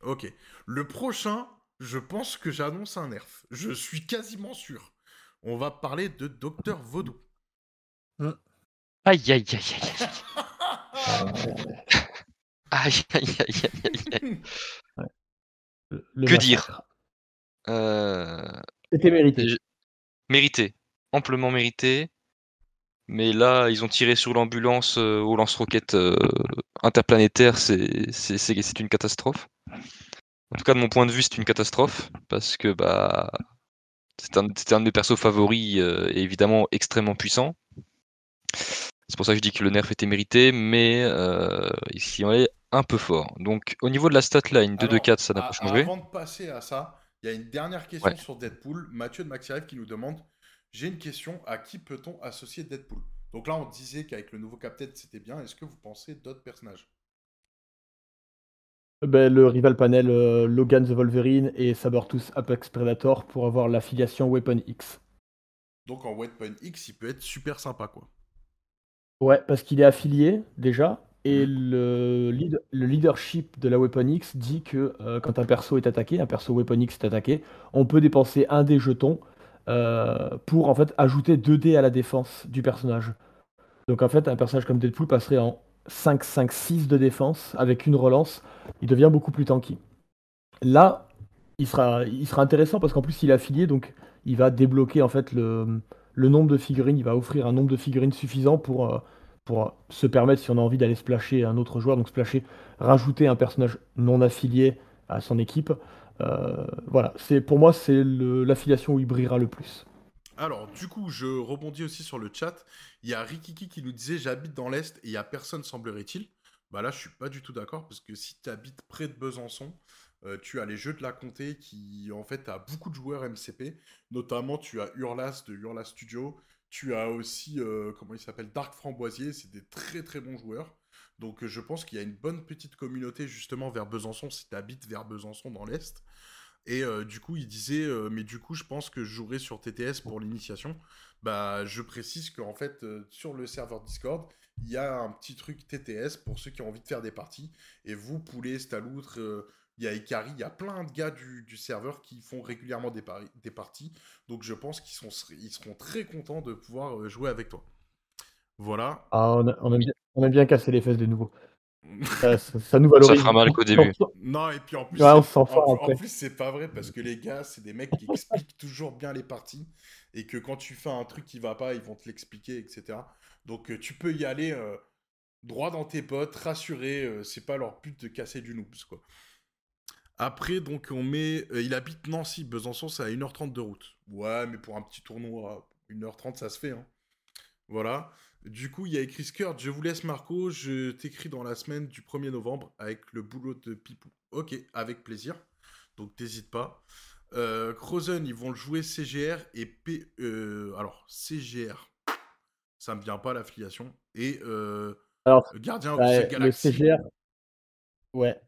Ok. Le prochain, je pense que j'annonce un nerf. Je suis quasiment sûr. On va parler de Docteur Vaudou. Aïe, aïe, aïe, aïe, aïe. [laughs] Aïe, aïe, aïe, aïe, aïe. Le- le Que dire? Euh, C'était mérité. Mérité. Amplement mérité. Mais là, ils ont tiré sur l'ambulance euh, au lance-roquettes euh, interplanétaire. C'est c'est- c'est- c'est une catastrophe. En tout cas, de mon point de vue, c'est une catastrophe. Parce que bah, c'est un, c'était un de mes persos favoris euh, et évidemment extrêmement puissant. C'est pour ça que je dis que le nerf était mérité, mais euh, ici on est un peu fort. Donc au niveau de la stat line, 2-2-4, ça n'a pas changé. Avant de passer à ça, il y a une dernière question Ouais. sur Deadpool. Mathieu de Maxirev qui nous demande J'ai une question, à qui peut-on associer Deadpool? Donc là, on disait qu'avec le nouveau Captain, c'était bien. Est-ce que vous pensez d'autres personnages? Ben, le rival panel euh, Logan the Wolverine et Sabertooth Apex Predator pour avoir l'affiliation Weapon X. Donc en Weapon X, il peut être super sympa, quoi. Ouais, parce qu'il est affilié déjà, et le, lead- le leadership de la Weapon X dit que euh, quand un perso est attaqué, un perso Weapon X est attaqué, on peut dépenser un des jetons euh, pour en fait ajouter 2 dés à la défense du personnage. Donc en fait, un personnage comme Deadpool passerait en 5-5-6 de défense avec une relance, il devient beaucoup plus tanky. Là, il sera, intéressant parce qu'en plus il est affilié, donc il va débloquer en fait le, nombre de figurines, il va offrir un nombre de figurines suffisant pour, euh, pour se permettre, si on a envie d'aller splasher un autre joueur, donc splasher, rajouter un personnage non affilié à son équipe. Euh, voilà, c'est pour moi c'est l'affiliation où il brillera le plus. Alors, du coup, je rebondis aussi sur le chat. Il y a Rikiki qui nous disait J'habite dans l'Est et il n'y a personne, semblerait-il. Bah là, je suis pas du tout d'accord parce que si tu habites près de Besançon, euh, tu as les Jeux de la Comté qui, en fait, a beaucoup de joueurs MCP. Notamment, tu as Hurlas de Hurlas Studio. Tu as aussi, euh, comment il s'appelle Dark Framboisier. C'est des très très bons joueurs. Donc, euh, je pense qu'il y a une bonne petite communauté justement vers Besançon si tu habites vers Besançon dans l'Est. Et du coup, il disait, mais du coup, je pense que je jouerai sur TTS pour l'initiation. Bah, je précise qu'en fait, sur le serveur Discord, il y a un petit truc TTS pour ceux qui ont envie de faire des parties. Et vous, Poulet, Staloutre, euh, il y a Ikari, il y a plein de gars du, du serveur qui font régulièrement des, des parties. Donc, je pense qu'ils sont, ils seront très contents de pouvoir euh, jouer avec toi. Voilà. Ah, on, a- on aime bien, on aime bien casser les fesses des nouveaux. [laughs] Ça, ça- ça nous Ça valorise. fera mal qu'au début. Non, et puis en plus, Ouais, on en, en plus, c'est pas vrai parce que les gars, c'est des mecs qui expliquent toujours bien les parties et que quand tu fais un truc qui va pas, ils vont te l'expliquer, etc. Donc euh, tu peux y aller euh, droit dans tes potes, rassuré, euh, c'est pas leur but de casser du noobs. Après, donc, on met. il habite Nancy, Besançon, c'est à 1h30 de route. Ouais, mais pour un petit tournoi, 1h30, ça se fait, hein. Voilà. Du coup, il y a écrit Skirt, je vous laisse Marco, je t'écris dans la semaine du 1er novembre avec le boulot de Pipou. Ok, avec plaisir. Donc t'hésites pas. Crozen, ils vont jouer CGR et P... alors, CGR, ça me vient pas l'affiliation. Et euh, Alors, Gardien bah, the le Galaxy. CGR, ouais.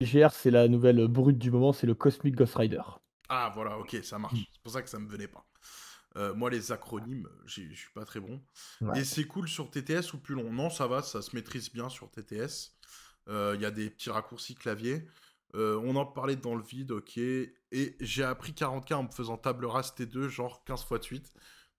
CGR, c'est la nouvelle brute du moment, c'est le Cosmic Ghost Rider. Ah, voilà, ok, ça marche. C'est pour ça que ça me venait pas. Euh, moi, les acronymes, je suis pas très bon. Ouais. Et c'est cool sur TTS ou plus long? Non, ça va, ça se maîtrise bien sur TTS. Euh, Il y a des petits raccourcis clavier. Euh, on en parlait dans le vide, ok. Et j'ai appris 40k en me faisant table rase T2, genre 15 fois de suite.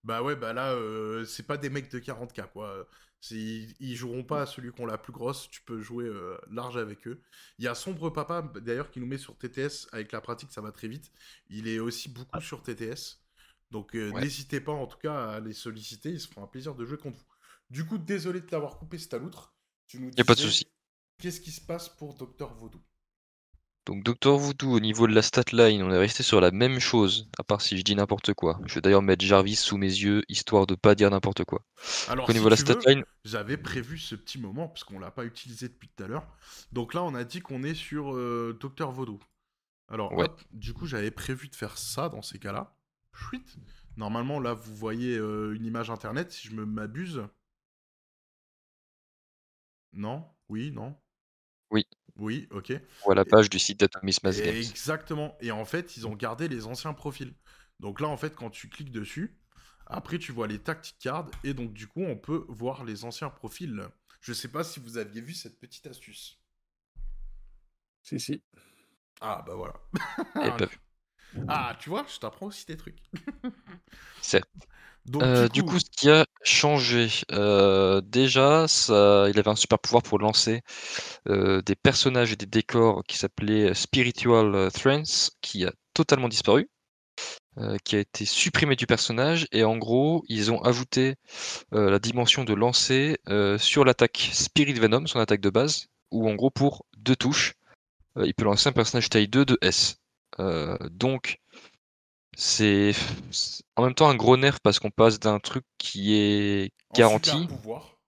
Bah ouais, bah là, euh, c'est pas des mecs de 40k, quoi. Ils, ils joueront pas à celui qu'on la plus grosse, tu peux jouer euh, large avec eux. Il y a Sombre Papa, d'ailleurs, qui nous met sur TTS. Avec la pratique, ça va très vite. Il est aussi beaucoup sur TTS. Donc euh, Ouais. n'hésitez pas en tout cas à les solliciter, ils se feront un plaisir de jouer contre vous. Du coup, désolé de t'avoir coupé, c'est à l'outre. Tu nous Y a pas de souci. Qu'est-ce qui se passe pour Docteur Vaudou? Donc Docteur Voodoo, au niveau de la statline, on est resté sur la même chose, à part si je dis n'importe quoi. Je vais d'ailleurs mettre Jarvis sous mes yeux, histoire de pas dire n'importe quoi. Alors, Donc, au si niveau de la statline, j'avais prévu ce petit moment, parce qu'on l'a pas utilisé depuis tout à l'heure. Donc là, on a dit qu'on est sur euh, Docteur Vaudou. Alors, Ouais. hop, du coup, j'avais prévu de faire ça dans ces cas-là. Chouette. Normalement, là, vous voyez euh, une image internet, si je me m'abuse. Non? Oui Non? Oui. Oui, ok. on voit la page du site d'Atomis Mass Games. Exactement. Et en fait, ils ont gardé les anciens profils. Donc là, en fait, quand tu cliques dessus, après, tu vois les tactic cards. Et donc, du coup, on peut voir les anciens profils. Je sais pas si vous aviez vu cette petite astuce. Si, si. Ah, bah voilà. Et pas [laughs] vu. ah, tu vois, je t'apprends aussi des trucs. Certes. Donc, Euh, du, du coup, ce qui a changé, euh, déjà, ça, il avait un super pouvoir pour lancer euh, des personnages et des décors qui s'appelaient Spiritual Trance, qui a totalement disparu, qui a été supprimé du personnage, et en gros, ils ont ajouté la dimension de lancer sur l'attaque Spirit Venom, son attaque de base, où en gros, pour deux touches, il peut lancer un personnage taille 2 de S. Donc, c'est en même temps un gros nerf parce qu'on passe d'un truc qui est garanti. pouvoir.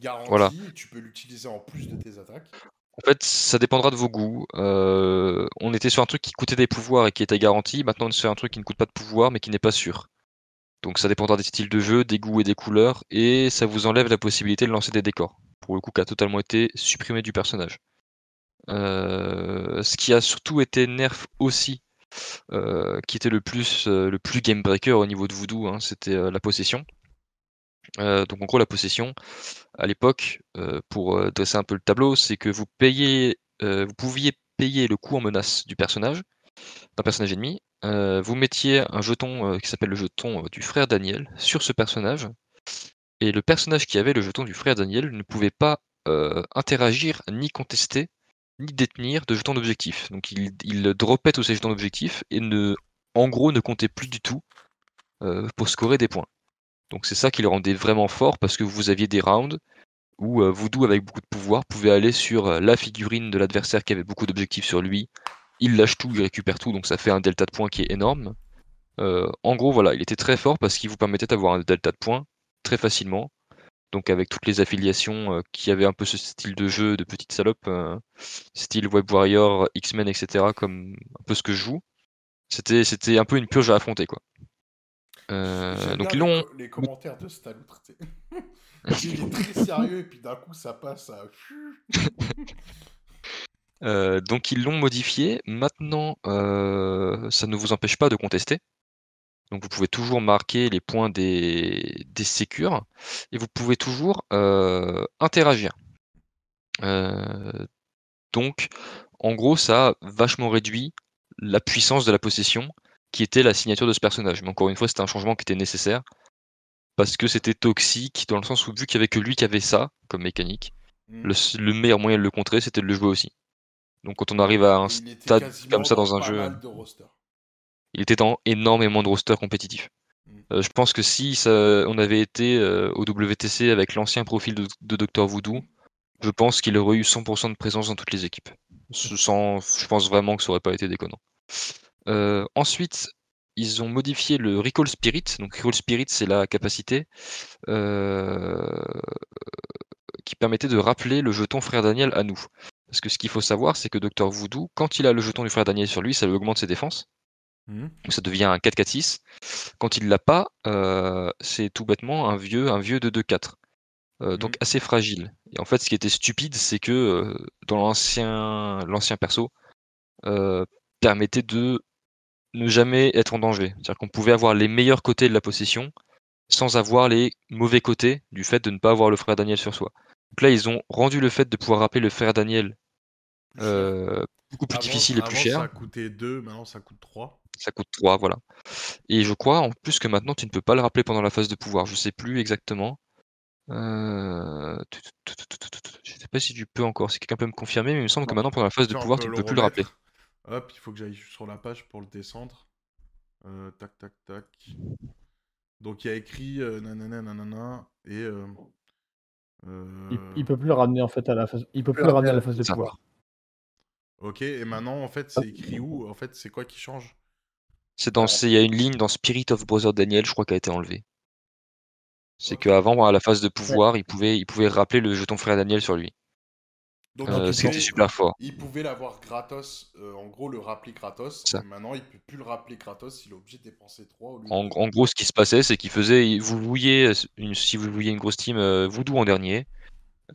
Garanti, Voilà. et tu peux l'utiliser en plus de tes attaques. En fait, ça dépendra de vos goûts. Euh, on était sur un truc qui coûtait des pouvoirs et qui était garanti. Maintenant, on est sur un truc qui ne coûte pas de pouvoir mais qui n'est pas sûr. Donc, ça dépendra des styles de jeu, des goûts et des couleurs. Et ça vous enlève la possibilité de lancer des décors. Pour le coup, qui a totalement été supprimé du personnage. Euh, ce qui a surtout été nerf aussi, euh, qui était le plus, euh, le plus game breaker au niveau de Voodoo, hein, c'était euh, la possession. Donc en gros la possession, à l'époque, pour dresser un peu le tableau, c'est que vous payez, vous pouviez payer le coût en menace du personnage, d'un personnage ennemi. vous mettiez un jeton qui s'appelle le jeton du frère Daniel sur ce personnage, et le personnage qui avait le jeton du frère Daniel ne pouvait pas interagir ni contester ni détenir de jetons d'objectif. Donc il, il dropait tous ses jetons d'objectif et ne, en gros ne comptait plus du tout pour scorer des points. Donc c'est ça qui le rendait vraiment fort parce que vous aviez des rounds où euh, Voodoo avec beaucoup de pouvoir pouvait aller sur euh, la figurine de l'adversaire qui avait beaucoup d'objectifs sur lui. Il lâche tout, il récupère tout, donc ça fait un delta de points qui est énorme. Euh, en gros, voilà, il était très fort parce qu'il vous permettait d'avoir un delta de points très facilement. Donc avec toutes les affiliations qui avaient un peu ce style de jeu de petite salope, style Web Warrior, X-Men, etc., comme un peu ce que je joue, c'était, c'était un peu une purge à affronter, quoi. Euh, donc ils l'ont. Les, commentaires de Stalout. il est très [laughs] sérieux et puis d'un coup ça passe à. Euh, donc ils l'ont modifié. Maintenant, euh, ça ne vous empêche pas de contester. Donc vous pouvez toujours marquer les points des, des sécures et vous pouvez toujours interagir. donc en gros, ça a vachement réduit la puissance de la possession qui était la signature de ce personnage. Mais encore une fois, c'était un changement qui était nécessaire parce que c'était toxique dans le sens où vu qu'il n'y avait que lui qui avait ça comme mécanique, hmm. le, meilleur moyen de le contrer, c'était de le jouer aussi. Donc quand on arrive à un stade comme ça dans un jeu, il était dans énormément de rosters compétitifs. Hmm. Euh, je pense que si on avait été euh, au WTC avec l'ancien profil de, de Dr Voodoo, je pense qu'il aurait eu 100% de présence dans toutes les équipes. Sans, je pense vraiment que ça aurait pas été déconnant. Euh, ensuite, ils ont modifié le Recall Spirit. Donc Recall Spirit, c'est la capacité qui permettait de rappeler le jeton Frère Daniel à nous. Parce que ce qu'il faut savoir, c'est que Dr Voodoo, quand il a le jeton du Frère Daniel sur lui, ça lui augmente ses défenses. Mmh. Donc ça devient un 4-4-6. Quand il l'a pas, euh, c'est tout bêtement un vieux, un vieux de 2-4. Donc mmh. assez fragile. Et en fait, ce qui était stupide, c'est que dans l'ancien, l'ancien perso, permettait de ne jamais être en danger. C'est-à-dire qu'on pouvait avoir les meilleurs côtés de la possession sans avoir les mauvais côtés du fait de ne pas avoir le frère Daniel sur soi. Donc là, ils ont rendu le fait de pouvoir rappeler le frère Daniel euh, beaucoup plus difficile et plus cher. Ça coûtait 2, maintenant ça coûte 3. Ça coûte 3, voilà. Et je crois en plus que maintenant tu ne peux pas le rappeler pendant la phase de pouvoir. Je sais plus exactement. Euh... Je sais pas si tu peux encore, si quelqu'un peut me confirmer, mais il me semble que maintenant pendant la phase de pouvoir tu ne peux plus le rappeler. Hop, il faut que j'aille sur la page pour le descendre. Euh, tac, tac, tac. Donc il y a écrit euh, nanana, nanana, et. Euh, il, il, peut plus le ramener en fait à la phase. Il peut plus le ramener à la phase de pouvoir. Ok, et maintenant en fait c'est écrit où? En fait c'est quoi qui change? C'est dans, il y a une ligne dans Spirit of Brother Daniel, je crois, qui a été enlevée. C'est qu'avant, à la phase de pouvoir, il, pouvait, il pouvait rappeler le jeton frère Daniel sur lui. Donc euh, c'était super fort. Il pouvait l'avoir gratos, euh, en gros le rappeler gratos. Maintenant, il peut plus le rappeler gratos, il est obligé de dépenser 3. en, en, gros, ce qui se passait, c'est qu'il faisait, vous vouliez, une, si vous vouliez une grosse team euh, Voodoo en dernier,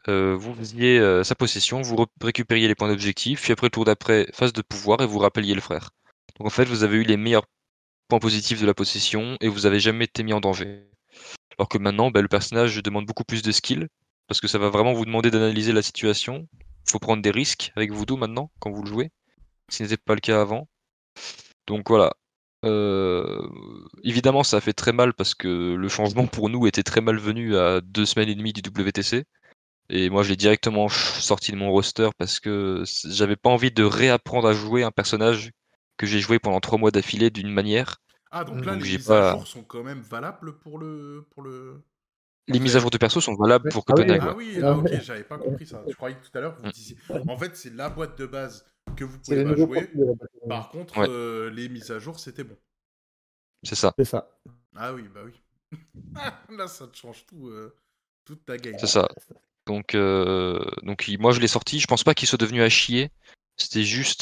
vous faisiez sa possession, vous récupériez les points d'objectif, puis après le tour d'après, phase de pouvoir, et vous rappeliez le frère. Donc en fait, vous avez eu les meilleurs points positifs de la possession, et vous avez jamais été mis en danger. Alors que maintenant, bah, le personnage demande beaucoup plus de skill, parce que ça va vraiment vous demander d'analyser la situation, faut prendre des risques avec Voodoo maintenant quand vous le jouez, ce n'était pas le cas avant. Donc voilà. Euh, évidemment, ça a fait très mal parce que le changement pour nous était très malvenu à deux semaines et demie du WTC. Et moi, je l'ai directement sorti de mon roster parce que j'avais pas envie de réapprendre à jouer un personnage que j'ai joué pendant trois mois d'affilée d'une manière. Ah, donc là, les mises à jour sont quand même valables pour le, pour le, les mises à jour de perso sont valables pour Copenhague. Ah oui, ah, ok, j'avais pas compris ça. Je croyais que tout à l'heure vous mm. disiez. En fait, c'est la boîte de base que vous pouvez pas jouer. Par contre, euh, les mises à jour, c'était bon. C'est ça. C'est ça. Ah oui, bah oui. [laughs] Là, ça te change tout, euh, toute ta game. C'est ça. Donc, euh, donc moi, je l'ai sorti. Je pense pas qu'il soit devenu à chier. C'était juste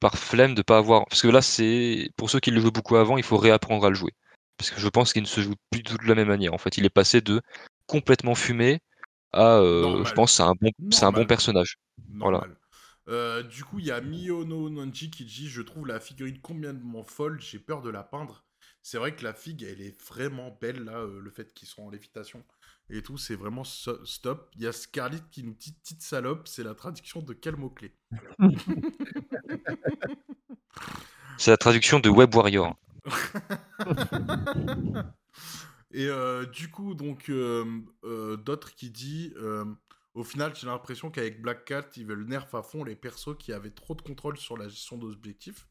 par flemme de pas avoir. Parce que là, c'est pour ceux qui le jouent beaucoup avant, il faut réapprendre à le jouer parce que je pense qu'il ne se joue plus du tout de la même manière. En fait, il est passé de complètement fumé à, euh, je pense, c'est un bon, c'est un bon personnage. Voilà. Euh, du coup, il y a Miyono Nonji qui dit Je trouve la figurine complètement folle, j'ai peur de la peindre. c'est vrai que la figue, elle est vraiment belle, là, euh, le fait qu'ils sont en lévitation et tout, c'est vraiment so- stop. Il y a Scarlett qui nous dit petite salope, c'est la traduction de quel mot-clé? [laughs] C'est la traduction de Web Warrior. [laughs] Et euh, du coup, donc, euh, euh, d'autres qui dit, euh, au final, j'ai l'impression qu'avec Black Cat, ils veulent nerf à fond les persos qui avaient trop de contrôle sur la gestion d'objectifs.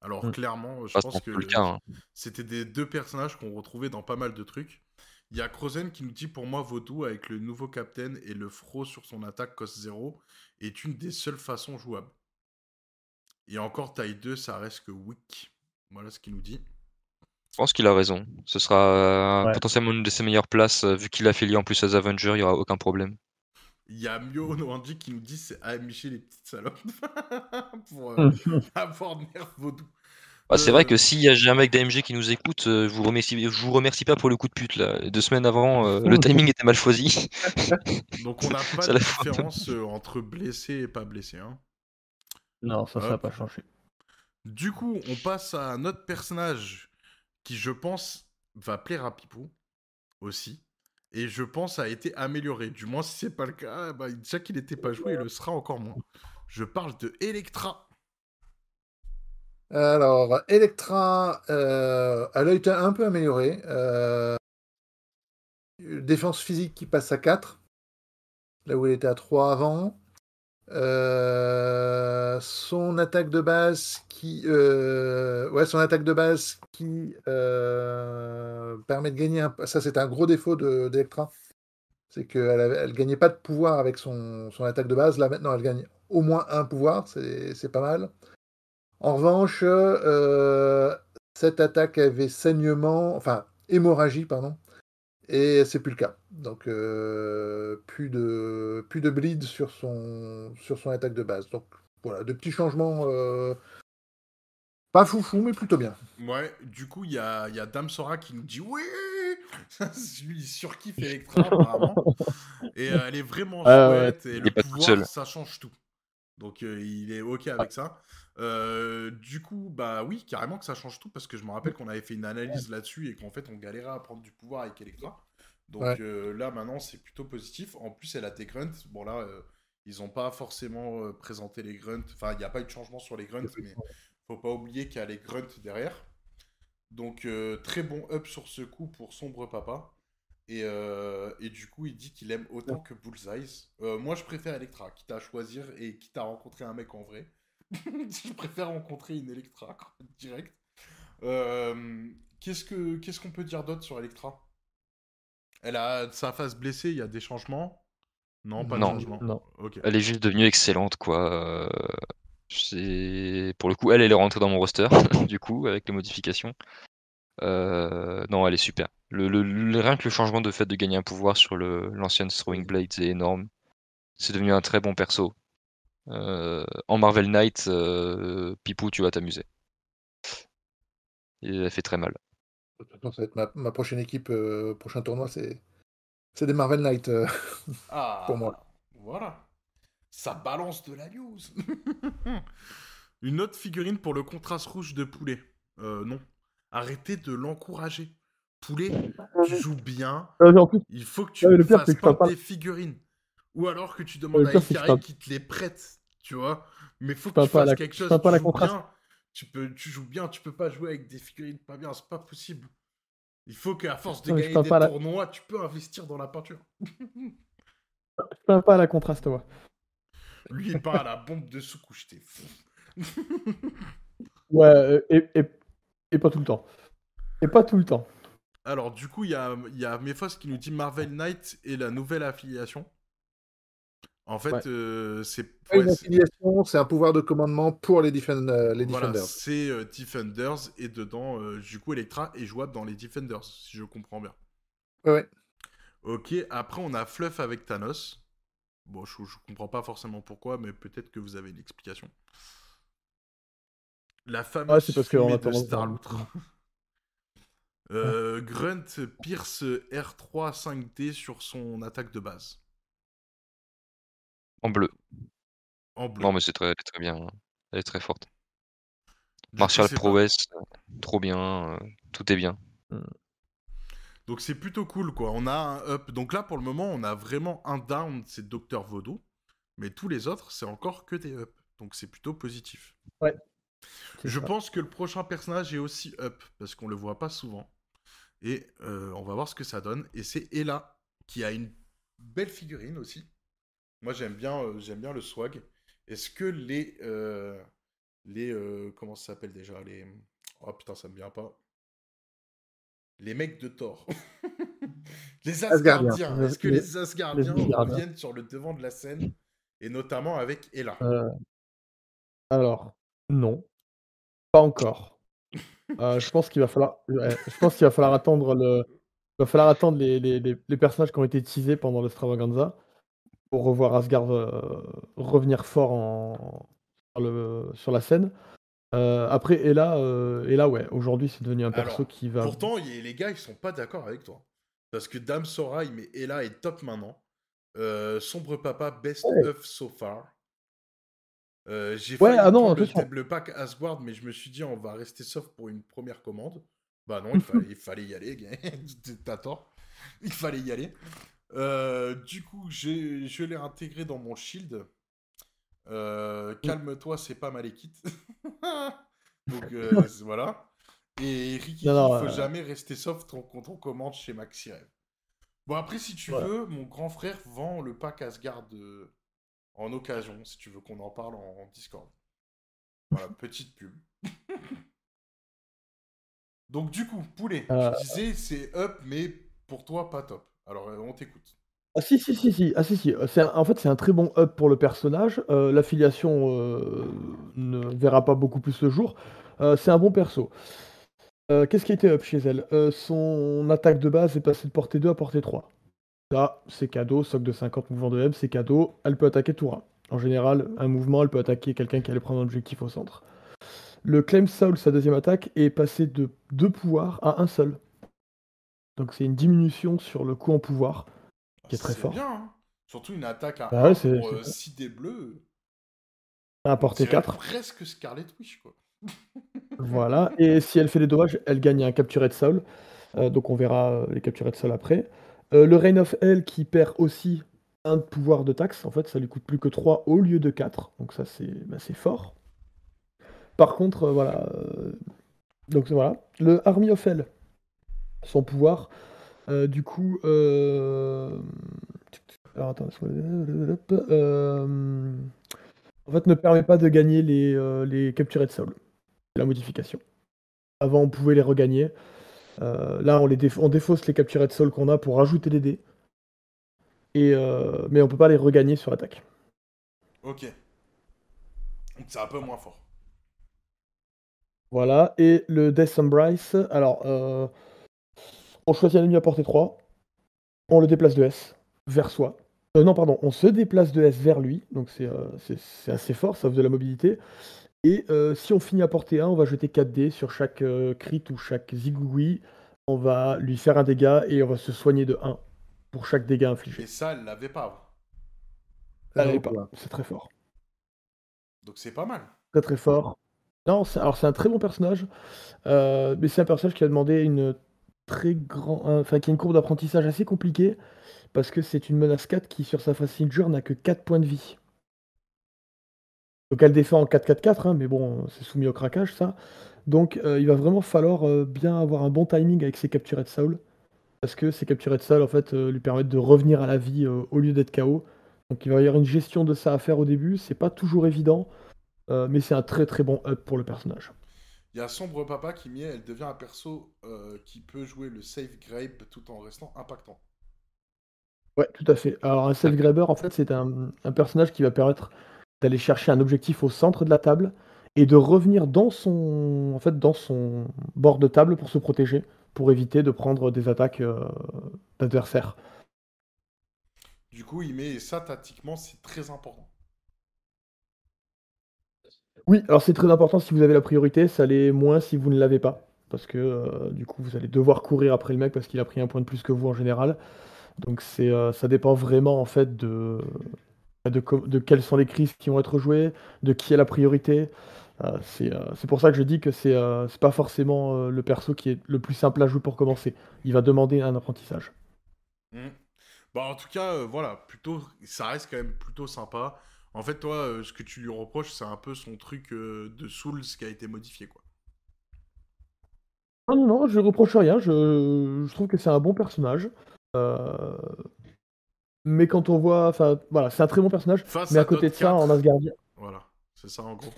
Alors, Mm. clairement, je Ah, pense que hein. c'était des deux personnages qu'on retrouvait dans pas mal de trucs. Il y a Crozen qui nous dit pour moi Vaudou avec le nouveau Captain et le fro sur son attaque cost 0 est une des seules façons jouables. Et encore taille 2, ça reste que weak. Voilà ce qu'il nous dit. Je pense qu'il a raison. Ce sera euh, Ouais. potentiellement une de ses meilleures places. euh, Vu qu'il a fait lier en plus aux Avengers, il n'y aura aucun problème. Il y a Mio [laughs] Noanji qui nous dit c'est à Michel les petites salopes [laughs] pour euh, [laughs] avoir nerf Vaudou. Ah, c'est Euh, vrai que s'il y a j'ai un mec d'AMG qui nous écoute, euh, je vous remercie, je vous remercie pas pour le coup de pute là. Deux semaines avant, euh, le [laughs] timing était mal choisi. [laughs] Donc on n'a [laughs] pas Ça de différence euh, entre blessé et pas blessé. Hein. Non, ça, ça n'a Hop. pas changé. Du coup, on passe à un autre personnage qui, je pense, va plaire à Pipou aussi. Et je pense a été amélioré. Du moins, si c'est pas le cas, bah, déjà qu'il n'était pas joué, il le sera encore moins. Je parle de Electra. Alors, Electra, euh, elle a été un peu améliorée. euh, défense physique qui passe à 4, là où elle était à 3 avant. Euh, son attaque de base qui, euh, ouais, son attaque de base qui euh, permet de gagner. Un... Ça, c'est un gros défaut de- d'Electra, c'est qu'elle elle gagnait pas de pouvoir avec son, attaque de base. Là, maintenant, elle gagne au moins un pouvoir, c'est pas mal. En revanche, euh, cette attaque avait saignement, enfin hémorragie, pardon, et c'est plus le cas. Donc euh, plus de plus de bleed sur son sur son attaque de base. Donc voilà, de petits changements, euh, pas foufou, mais plutôt bien. Ouais, du coup, il y a, il y a Dame Sora qui nous dit oui [laughs] Lui, il surkiffe Electra, apparemment. Et euh, elle est vraiment Ah chouette. Et Il le est pas tout pouvoir, seul. ça change tout. Donc, euh, il est OK avec ça. Euh, du coup, bah oui, carrément que ça change tout, parce que je me rappelle qu'on avait fait une analyse là-dessus et qu'en fait, on galérait à prendre du pouvoir avec Electra. Donc Ouais. euh, là, maintenant, c'est plutôt positif. En plus, elle a des grunts. Bon, là, euh, ils n'ont pas forcément présenté les grunts. Enfin, il n'y a pas eu de changement sur les grunts, mais faut pas oublier qu'il y a les grunts derrière. Donc, très bon up sur ce coup pour Sombre Papa. Et, et du coup, il dit qu'il aime autant que Bullseye. Moi, je préfère Electra, quitte à choisir et quitte à rencontrer un mec en vrai. [laughs] je préfère rencontrer une Electra, direct. Euh, qu'est-ce que qu'est-ce qu'on peut dire d'autre sur Electra? Elle a sa face blessée, il y a des changements? Non, pas Non. de changement. Non. Ok. Elle est juste devenue excellente, quoi. Euh, C'est pour le coup, elle, elle est rentrée dans mon roster, [laughs] du coup, avec les modifications. Euh, Non, elle est super. Le, le- le- rien que le changement de fait de gagner un pouvoir sur le l'ancienne Throwing Blade, c'est énorme. C'est devenu un très bon perso. Euh, en Marvel Knight, euh, Pipou, tu vas t'amuser. Et elle fait très mal. Façon, ça va être ma, ma prochaine équipe, euh, prochain tournoi, c'est c'est des Marvel Knight. euh. Ah, [laughs] pour moi. Voilà. Ça balance de la news. [laughs] Une autre figurine pour le contraste rouge de Poulet. Euh, non. Arrêtez de l'encourager. Poulet, tu joues bien. Euh, en plus, Il faut que tu le pire, fasses que peindre pas- tes figurines. Ou alors que tu demandes à Ikari qui te les prête. Tu vois Mais faut que tu fasses la- quelque chose. pas la bien. Tu, peux, tu joues bien. Tu peux pas jouer avec des figurines pas bien. C'est pas possible. Il faut qu'à force de Non, gagner des la- tournois, tu peux investir dans la peinture. je peins pas à la contraste, ouais. Lui, il part à la bombe de sous-couche, t'es fou. Ouais, euh, et, et, et pas tout le temps. Et pas tout le temps. Alors, du coup, il y a, y a Mephos qui nous dit Marvel Knight et la nouvelle affiliation. En fait, Ouais. euh, c'est. Pas ouais, une c'est- affiliation, c'est un pouvoir de commandement pour les, euh, les voilà, Defenders. c'est euh, Defenders et dedans, euh, du coup, Electra est jouable dans les Defenders, si je comprends bien. Ouais. Ok, après, on a Fluff avec Thanos. Bon, je, je comprends pas forcément pourquoi, mais peut-être que vous avez une explication. La fameuse Ouais, c'est parce fumée de Grunt pierce R3 5D sur son attaque de base. En bleu. En bleu. Non, mais c'est très, très bien. Elle est très forte. Du Martial euh, trop bien, euh, tout est bien. Donc c'est plutôt cool quoi. On a un up. Donc là pour le moment on a vraiment un down, c'est Docteur Vaudou. Mais tous les autres c'est encore que des up. Donc c'est plutôt positif. C'est Je ça. pense que le prochain personnage est aussi up parce qu'on le voit pas souvent. Et euh, on va voir ce que ça donne. Et c'est Ella qui a une belle figurine aussi. Moi j'aime bien, euh, j'aime bien le swag. Est-ce que les euh, les euh, comment ça s'appelle déjà les oh putain ça me vient pas les mecs de Thor [laughs] les Asgardiens. Asgardiens est-ce que Les- les Asgardiens les Asgardiens. reviennent sur le devant de la scène et notamment avec Ella Euh, alors, non, pas encore. Euh, je pense qu'il va falloir, ouais, je pense qu'il va falloir attendre le, il va falloir attendre les, les- les- les personnages qui ont été teasés pendant l'extravaganza pour revoir Asgard euh, revenir fort en, sur, le- sur la scène. Euh, après, et là, et là, ouais, aujourd'hui, c'est devenu un perso qui va. Pourtant, y- les gars, ils sont pas d'accord avec toi. Parce que Dame Sora, met Ella est top maintenant. Euh, Sombre Papa, best Ouais. of so far. Euh, J'ai Ouais, failli ah non, le, pack Asgard, mais je me suis dit, on va rester soft pour une première commande. Bah non, il [laughs] fallait, il fallait y aller. [laughs] T'as tort. Il fallait y aller. Euh, du coup, je l'ai intégré dans mon shield. Euh, Calme-toi, c'est pas Malekith. [laughs] Donc [laughs] euh, voilà. Et Ricky, il faut jamais rester soft quand on commande chez Maxi Rêve. Bon, après, si tu Voilà. veux, mon grand frère vend le pack Asgard en occasion, si tu veux qu'on en parle en, en Discord. Voilà, [laughs] petite pub. Donc, du coup, Poulet, tu disais c'est up, mais pour toi, pas top. Alors, euh, on t'écoute. Ah si, si, si, si, ah si, si, euh, un- en fait, c'est un très bon up pour le personnage. Euh, l'affiliation ne verra pas beaucoup plus le jour. C'est un bon perso. Qu'est-ce qui a été up chez elle? Son attaque de base est passée de portée 2 à portée 3. Ça, c'est cadeau. Soc de 50 mouvements de M, c'est cadeau. Elle peut attaquer Toura. En général, un mouvement, elle peut attaquer quelqu'un qui allait prendre un objectif au centre. Le Claim Soul, sa deuxième attaque, est passé de deux pouvoirs à un seul. Donc c'est une diminution sur le coup en pouvoir. Qui est très C'est fort. bien, hein. Surtout une attaque à Bah ouais, 1 c'est- pour c'est- 6 dés bleus. à portée dirait 4. presque Scarlet Witch, quoi. [laughs] Voilà, et si elle fait des dommages, elle gagne un capturé de sol. Euh, donc on verra euh, les capturés de sol après. Euh, le Reign of Hell qui perd aussi un pouvoir de taxe. En fait, ça lui coûte plus que 3 au lieu de 4. Donc ça, c'est bah, c'est fort. Par contre, euh, voilà. euh, donc voilà. Le Army of Hell, son pouvoir, euh, du coup. euh, Alors attends, euh, en fait, ne permet pas de gagner les, euh, les capturés de sol la modification. Avant, on pouvait les regagner. Là, on, les déf- on défausse les capturés de sol qu'on a pour rajouter des dés. Et, mais on peut pas les regagner sur attaque. Ok. Donc c'est un peu moins fort. Voilà. Et le Death Embrace, alors, on choisit un ennemi à portée 3. On le déplace de S vers soi. Euh, non, pardon, on se déplace de S vers lui. Donc c'est euh, assez fort, ça offre de la mobilité. Et euh, si on finit à portée 1, on va jeter 4 dés sur chaque euh, crit ou chaque zigouigoui. On va lui faire un dégât et on va se soigner de 1 pour chaque dégât infligé. Et ça, elle l'avait pas. Elle l'avait pas. C'est très fort. Donc c'est pas mal. Très très fort. Non, alors c'est un très bon personnage, euh, mais c'est un personnage qui a demandé une très grand, un- enfin qui a une courbe d'apprentissage assez compliquée parce que c'est une menace 4 qui sur sa phase signature n'a que 4 points de vie. Donc elle défend en 4-4-4, hein, mais bon, c'est soumis au craquage ça. Donc euh, il va vraiment falloir euh, bien avoir un bon timing avec ses capturés de Saul. Parce que ces capturés de Saul en fait euh, lui permettent de revenir à la vie euh, au lieu d'être KO. Donc il va y avoir une gestion de ça à faire au début, c'est pas toujours évident. Euh, mais c'est un très très bon up pour le personnage. Il y a Sombre Papa qui met, elle devient un perso euh, qui peut jouer le safe grape tout en restant impactant. Ouais, tout à fait. Alors un self grabber, en fait, c'est un, un personnage qui va permettre d'aller chercher un objectif au centre de la table et de revenir dans son, en fait, dans son bord de table pour se protéger, pour éviter de prendre des attaques euh, d'adversaires. Du coup, il met et ça tactiquement, c'est très important. Oui, alors c'est très important si vous avez la priorité, ça l'est moins si vous ne l'avez pas. Parce que euh, du coup, vous allez devoir courir après le mec parce qu'il a pris un point de plus que vous en général. Donc euh, ça dépend vraiment en fait de, de, quelles sont les crises qui vont être jouées, de qui a la priorité. Euh, c'est pour ça que je dis que c'est euh, pas forcément le perso qui est le plus simple à jouer pour commencer. Il va demander un apprentissage. Hmm. Bah, en tout cas, voilà, plutôt, ça reste quand même plutôt sympa. En fait, toi, euh, ce que tu lui reproches, c'est un peu son truc euh, de Souls qui a été modifié, quoi. Non, non, non, je reproche rien. Je, je trouve que c'est un bon personnage. Euh, Mais quand on voit, enfin, voilà, c'est un très bon personnage. Face Mais à à côté de ça, 4. en Asgardien, Voilà, c'est ça en gros.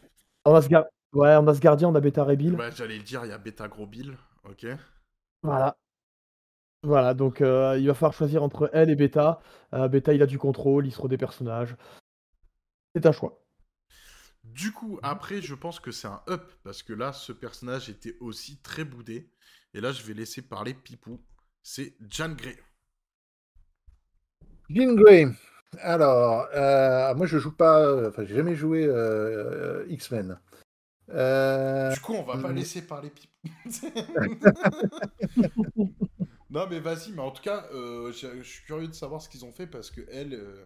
en Asgard, ouais, en Asgardien, on a Beta Ray Bill. Bah, j'allais le dire, il y a Beta Gros Bill, ok. Voilà. Voilà, donc euh, il va falloir choisir entre elle et Beta. Euh, Beta, il a du contrôle, il se des personnages. C'est un choix. Du coup, après, je pense que c'est un up, parce que là, ce personnage était aussi très boudé. Et là, je vais laisser parler Pipou. C'est Jan Grey. Jean Grey. Alors, euh, moi je joue pas, euh, enfin j'ai jamais joué euh, euh, X-Men. Euh, Du coup, on va pas mm. laisser parler Pipou. [laughs] non, mais vas-y, mais en tout cas, euh, je je suis curieux de savoir ce qu'ils ont fait, parce que elle, euh,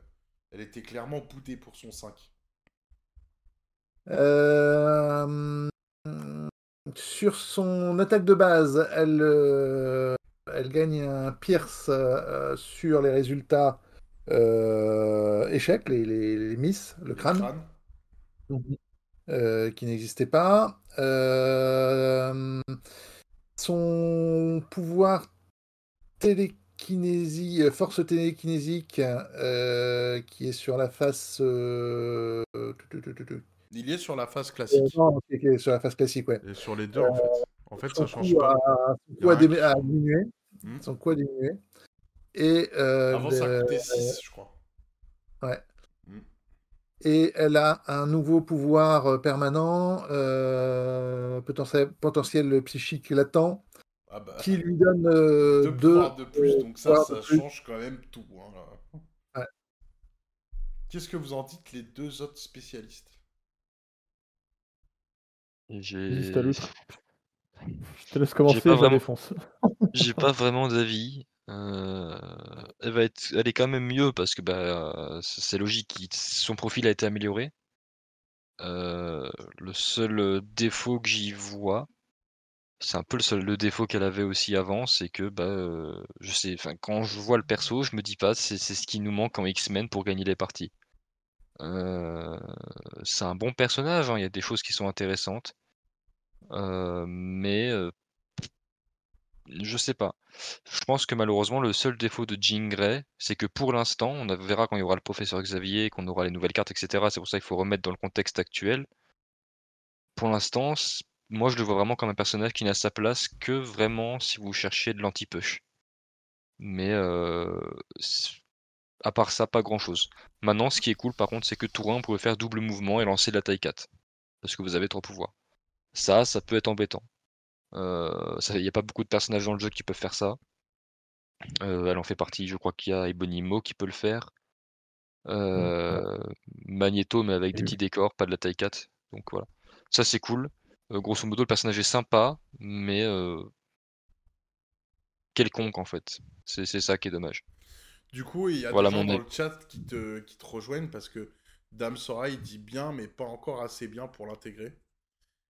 elle était clairement boudée pour son 5. euh, sur son attaque de base, elle, euh, elle gagne un Pierce euh, sur les résultats échecs, les, les, les miss, le crâne. qui n'existait pas. Son pouvoir télékinésie, euh, force télékinésique, euh, qui est sur la face. euh. Il est sur la phase Euh, classique. non, ok, ok, sur la face classique, ouais. Et sur les deux, en fait. En fait, ça change pas. a rien dé- diminué. Hmm. Son coup a diminué. Et, euh, Avant, ça coûtait 6, je crois. Ouais. Mm. Et elle a un nouveau pouvoir permanent, euh, potentiel, potentiel psychique latent, Ah bah, qui lui donne euh, deux deux pouvoirs de plus, euh, donc ça, ça change quand même tout. hein. Ouais. Qu'est-ce que vous en dites, les deux autres spécialistes? J'ai. [laughs] Je te laisse commencer, pas je la vraiment- défonce. [laughs] j'ai pas [laughs] vraiment d'avis. Euh, elle va être, elle est quand même mieux parce que bah c'est logique, il- son profil a été amélioré. Euh, le seul euh, défaut que j'y vois, c'est un peu le seul le défaut qu'elle avait aussi avant, c'est que bah euh, je sais, quand je vois le perso, je me dis pas c'est ce qui nous manque en X-Men pour gagner les parties. Euh, c'est un bon personnage, hein, il y a des choses qui sont intéressantes, Euh, mais euh, je sais pas. Je pense que malheureusement le seul défaut de Jean Grey, c'est que pour l'instant, on verra quand il y aura le professeur Xavier, qu'on aura les nouvelles cartes, etc. C'est pour ça qu'il faut remettre dans le contexte actuel. Pour l'instant, moi je le vois vraiment comme un personnage qui n'a sa place que vraiment si vous cherchez de l'anti-push. Mais euh, à part ça, pas grand chose. Maintenant, ce qui est cool par contre, c'est que Tourin vous pouvez faire double mouvement et lancer de la taille 4. Parce que vous avez trois pouvoirs. Ça, ça peut être embêtant. Euh, Il n'y a pas beaucoup de personnages dans le jeu qui peuvent faire ça. Euh, elle en fait partie, je crois qu'il y a Ebonimo qui peut le faire. Euh, Magneto, mais avec des petits décors, pas de la taille 4. Donc voilà. Ça c'est cool. Euh, grosso modo, le personnage est sympa, mais euh, quelconque en fait. C'est ça qui est dommage. Du coup, il y a Voilà des gens dans le chat qui te, qui te rejoignent parce que Dame Sora, il dit bien, mais pas encore assez bien pour l'intégrer.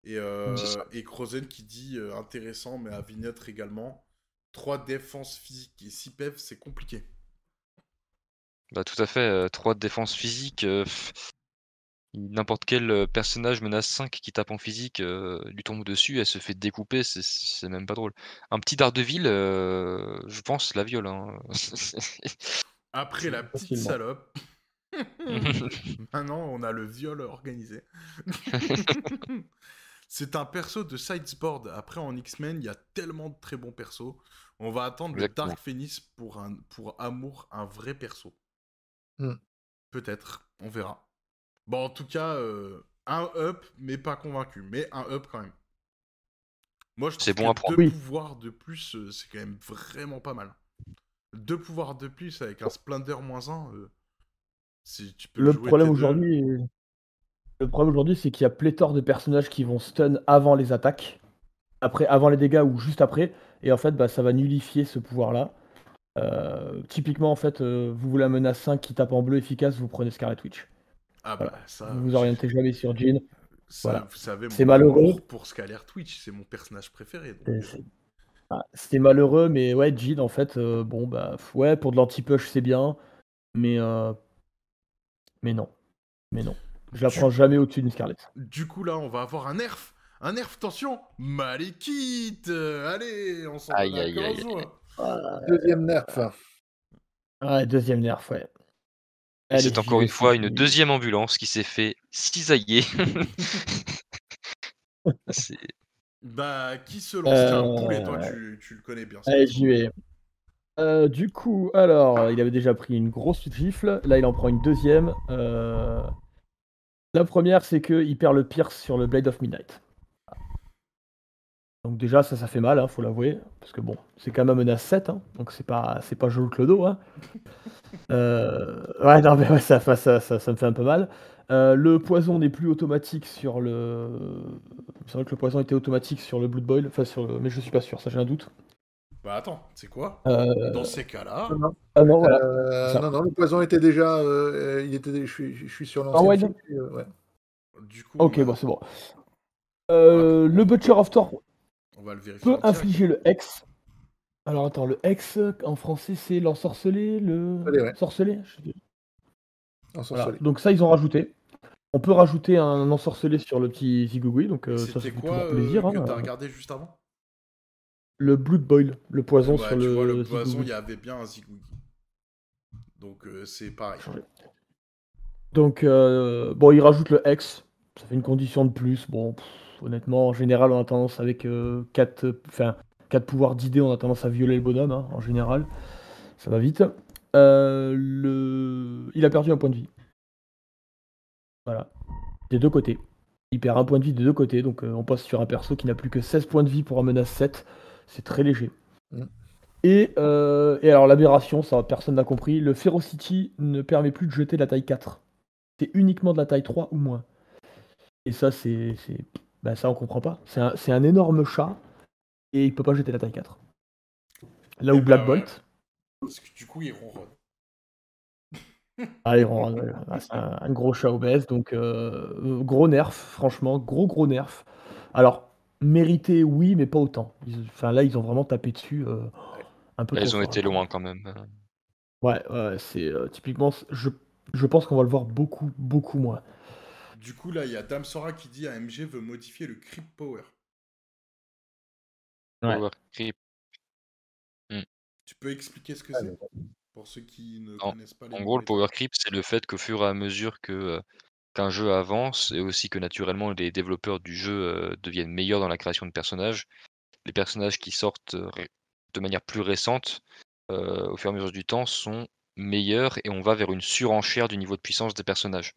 Et, euh, et qui dit euh, intéressant, mais à neutre également. 3 défenses physiques et 6 PEV, c'est compliqué. Bah tout à fait, 3 de défense physique. euh, pff, N'importe quel euh, personnage menace 5 qui tape en physique, euh, lui tombe dessus, elle se fait découper, c'est- c'est même pas drôle. Un petit Daredevil, euh, je pense, la viole. hein. [laughs] Après la petite Facilement. salope. [laughs] Maintenant, on a le viol organisé. [laughs] C'est un perso de Sidesboard. Après, en X-Men, il y a tellement de très bons persos. On va attendre Exactement. le Dark Phoenix pour, un, pour Amour, un vrai perso. Hmm. Peut-être, on verra. Bon, en tout cas, euh, un up, mais pas convaincu. Mais un up quand même. Moi, je C'est trouve bon que deux Oui. pouvoirs de plus, euh, c'est quand même vraiment pas mal. Deux pouvoirs de plus avec un Splendor moins 1, si tu peux Le jouer problème aujourd'hui, le problème aujourd'hui, c'est qu'il y a pléthore de personnages qui vont stun avant les attaques, après, avant les dégâts ou juste après, et en fait, bah, ça va nullifier ce pouvoir-là. Euh, typiquement, en fait, euh, vous voulez un menace 5 qui tape en bleu efficace, vous prenez Scarlet Witch. Ah bah Voilà. ça. vous vous orientez jamais sur Jean. Ça, Voilà. vous savez, C'est malheureux. pour Scaler Twitch, c'est mon personnage préféré. donc, Et euh, c'est- ah, C'était malheureux, mais ouais, Jid, en fait, euh, bon, bah, ouais, pour de l'anti-push, c'est bien, mais, euh, mais non. Mais non. Je la prends jamais au-dessus d'une Scarlett. Du coup, là, on va avoir un nerf. Un nerf, attention Malekith euh, Allez, on s'en Aïe, donne à aïe, aïe, 15 jours. Deuxième nerf. Ouais, deuxième nerf, ouais. C'est encore une fois une deuxième ambulance qui s'est fait cisailler. [laughs] Bah, qui se lance? Tiens, Euh, Poulet, toi, tu, tu le connais bien. Allez, j'y vais. Euh, du coup, alors, il avait déjà pris une grosse gifle. Là, il en prend une deuxième. Euh, La première, c'est qu'il perd le Pierce sur le Blade of Midnight. Donc déjà, ça, ça fait mal, hein, faut l'avouer. Parce que bon, c'est quand même un menace 7, hein, donc c'est pas, c'est pas Joel Clodo. Hein. [laughs] Euh, Ouais, non, mais ouais, ça, ça, ça, ça, ça me fait un peu mal. Euh, le poison n'est plus automatique sur le... C'est vrai que le poison était automatique sur le Blood Boil, enfin sur le... mais je suis pas sûr, ça j'ai un doute. Bah, attends, c'est quoi? Euh, Dans ces cas-là, Ah non, voilà. Euh, Ça. non, non, le poison était déjà. euh, il était, je, suis, je suis sur Ah l'ancien. ouais, fichier, euh, ouais. du coup, Ok, bon, c'est bon. Euh, le Butcher of Thor on va le vérifier. peut infliger le Hex. Alors attends, le Hex en français c'est l'ensorcelé, le Sorcelé, ouais. sorcelé. je sais plus. En Voilà. Donc ça ils ont rajouté. On peut rajouter un ensorcelé sur le petit Zigugui, donc euh, ça, fait quoi toujours plaisir. euh, hein. t'as regardé juste avant? Le Blood Boil, le poison Ouais, sur tu le, vois, le poison, il y avait bien un zigouigi. Donc, euh, c'est pareil. Donc euh, bon, ils rajoutent le Hex, ça fait une condition de plus. Bon, pff, honnêtement, en général, on a tendance avec 4 enfin, quatre pouvoirs d'idée, on a tendance à violer le bonhomme, hein, en général. Ça va vite. Euh, le... Il a perdu un point de vie. Voilà. Des deux côtés. Il perd un point de vie des deux côtés, donc euh, on passe sur un perso qui n'a plus que 16 points de vie pour un menace 7. C'est très léger. Mm. Et, euh, et alors l'aberration, ça personne n'a compris, le Ferocity ne permet plus de jeter de la taille 4. C'est uniquement de la taille 3 ou moins. Et ça, c'est. Bah, ça, on comprend pas. C'est un, c'est un énorme chat et il peut pas jeter la taille 4. Là où Eh Black bah ouais. Bolt, Parce que du coup, il ronronne. [laughs] ah, il ouais, ouais, c'est un, un gros chat obèse, donc euh, gros nerf, franchement, gros gros nerf. Alors, mérité, oui, mais pas autant. Ils- Enfin, là, ils ont vraiment tapé dessus euh, un peu Là, trop ils ont été loin quand même. Ouais, ouais, c'est euh, typiquement, je, je pense qu'on va le voir beaucoup, beaucoup moins. Du coup, là, il y a Dame Sora qui dit AMG veut modifier le Creep Power. Ouais. Power creep. Tu peux expliquer ce que Ah, c'est Pour ceux qui ne En- connaissent pas les En gros, le power creep, c'est le fait qu'au fur et à mesure que euh, qu'un jeu avance et aussi que naturellement les développeurs du jeu euh, deviennent meilleurs dans la création de personnages, les personnages qui sortent euh, de manière plus récente, euh, au fur et à mesure du temps, sont meilleurs et on va vers une surenchère du niveau de puissance des personnages.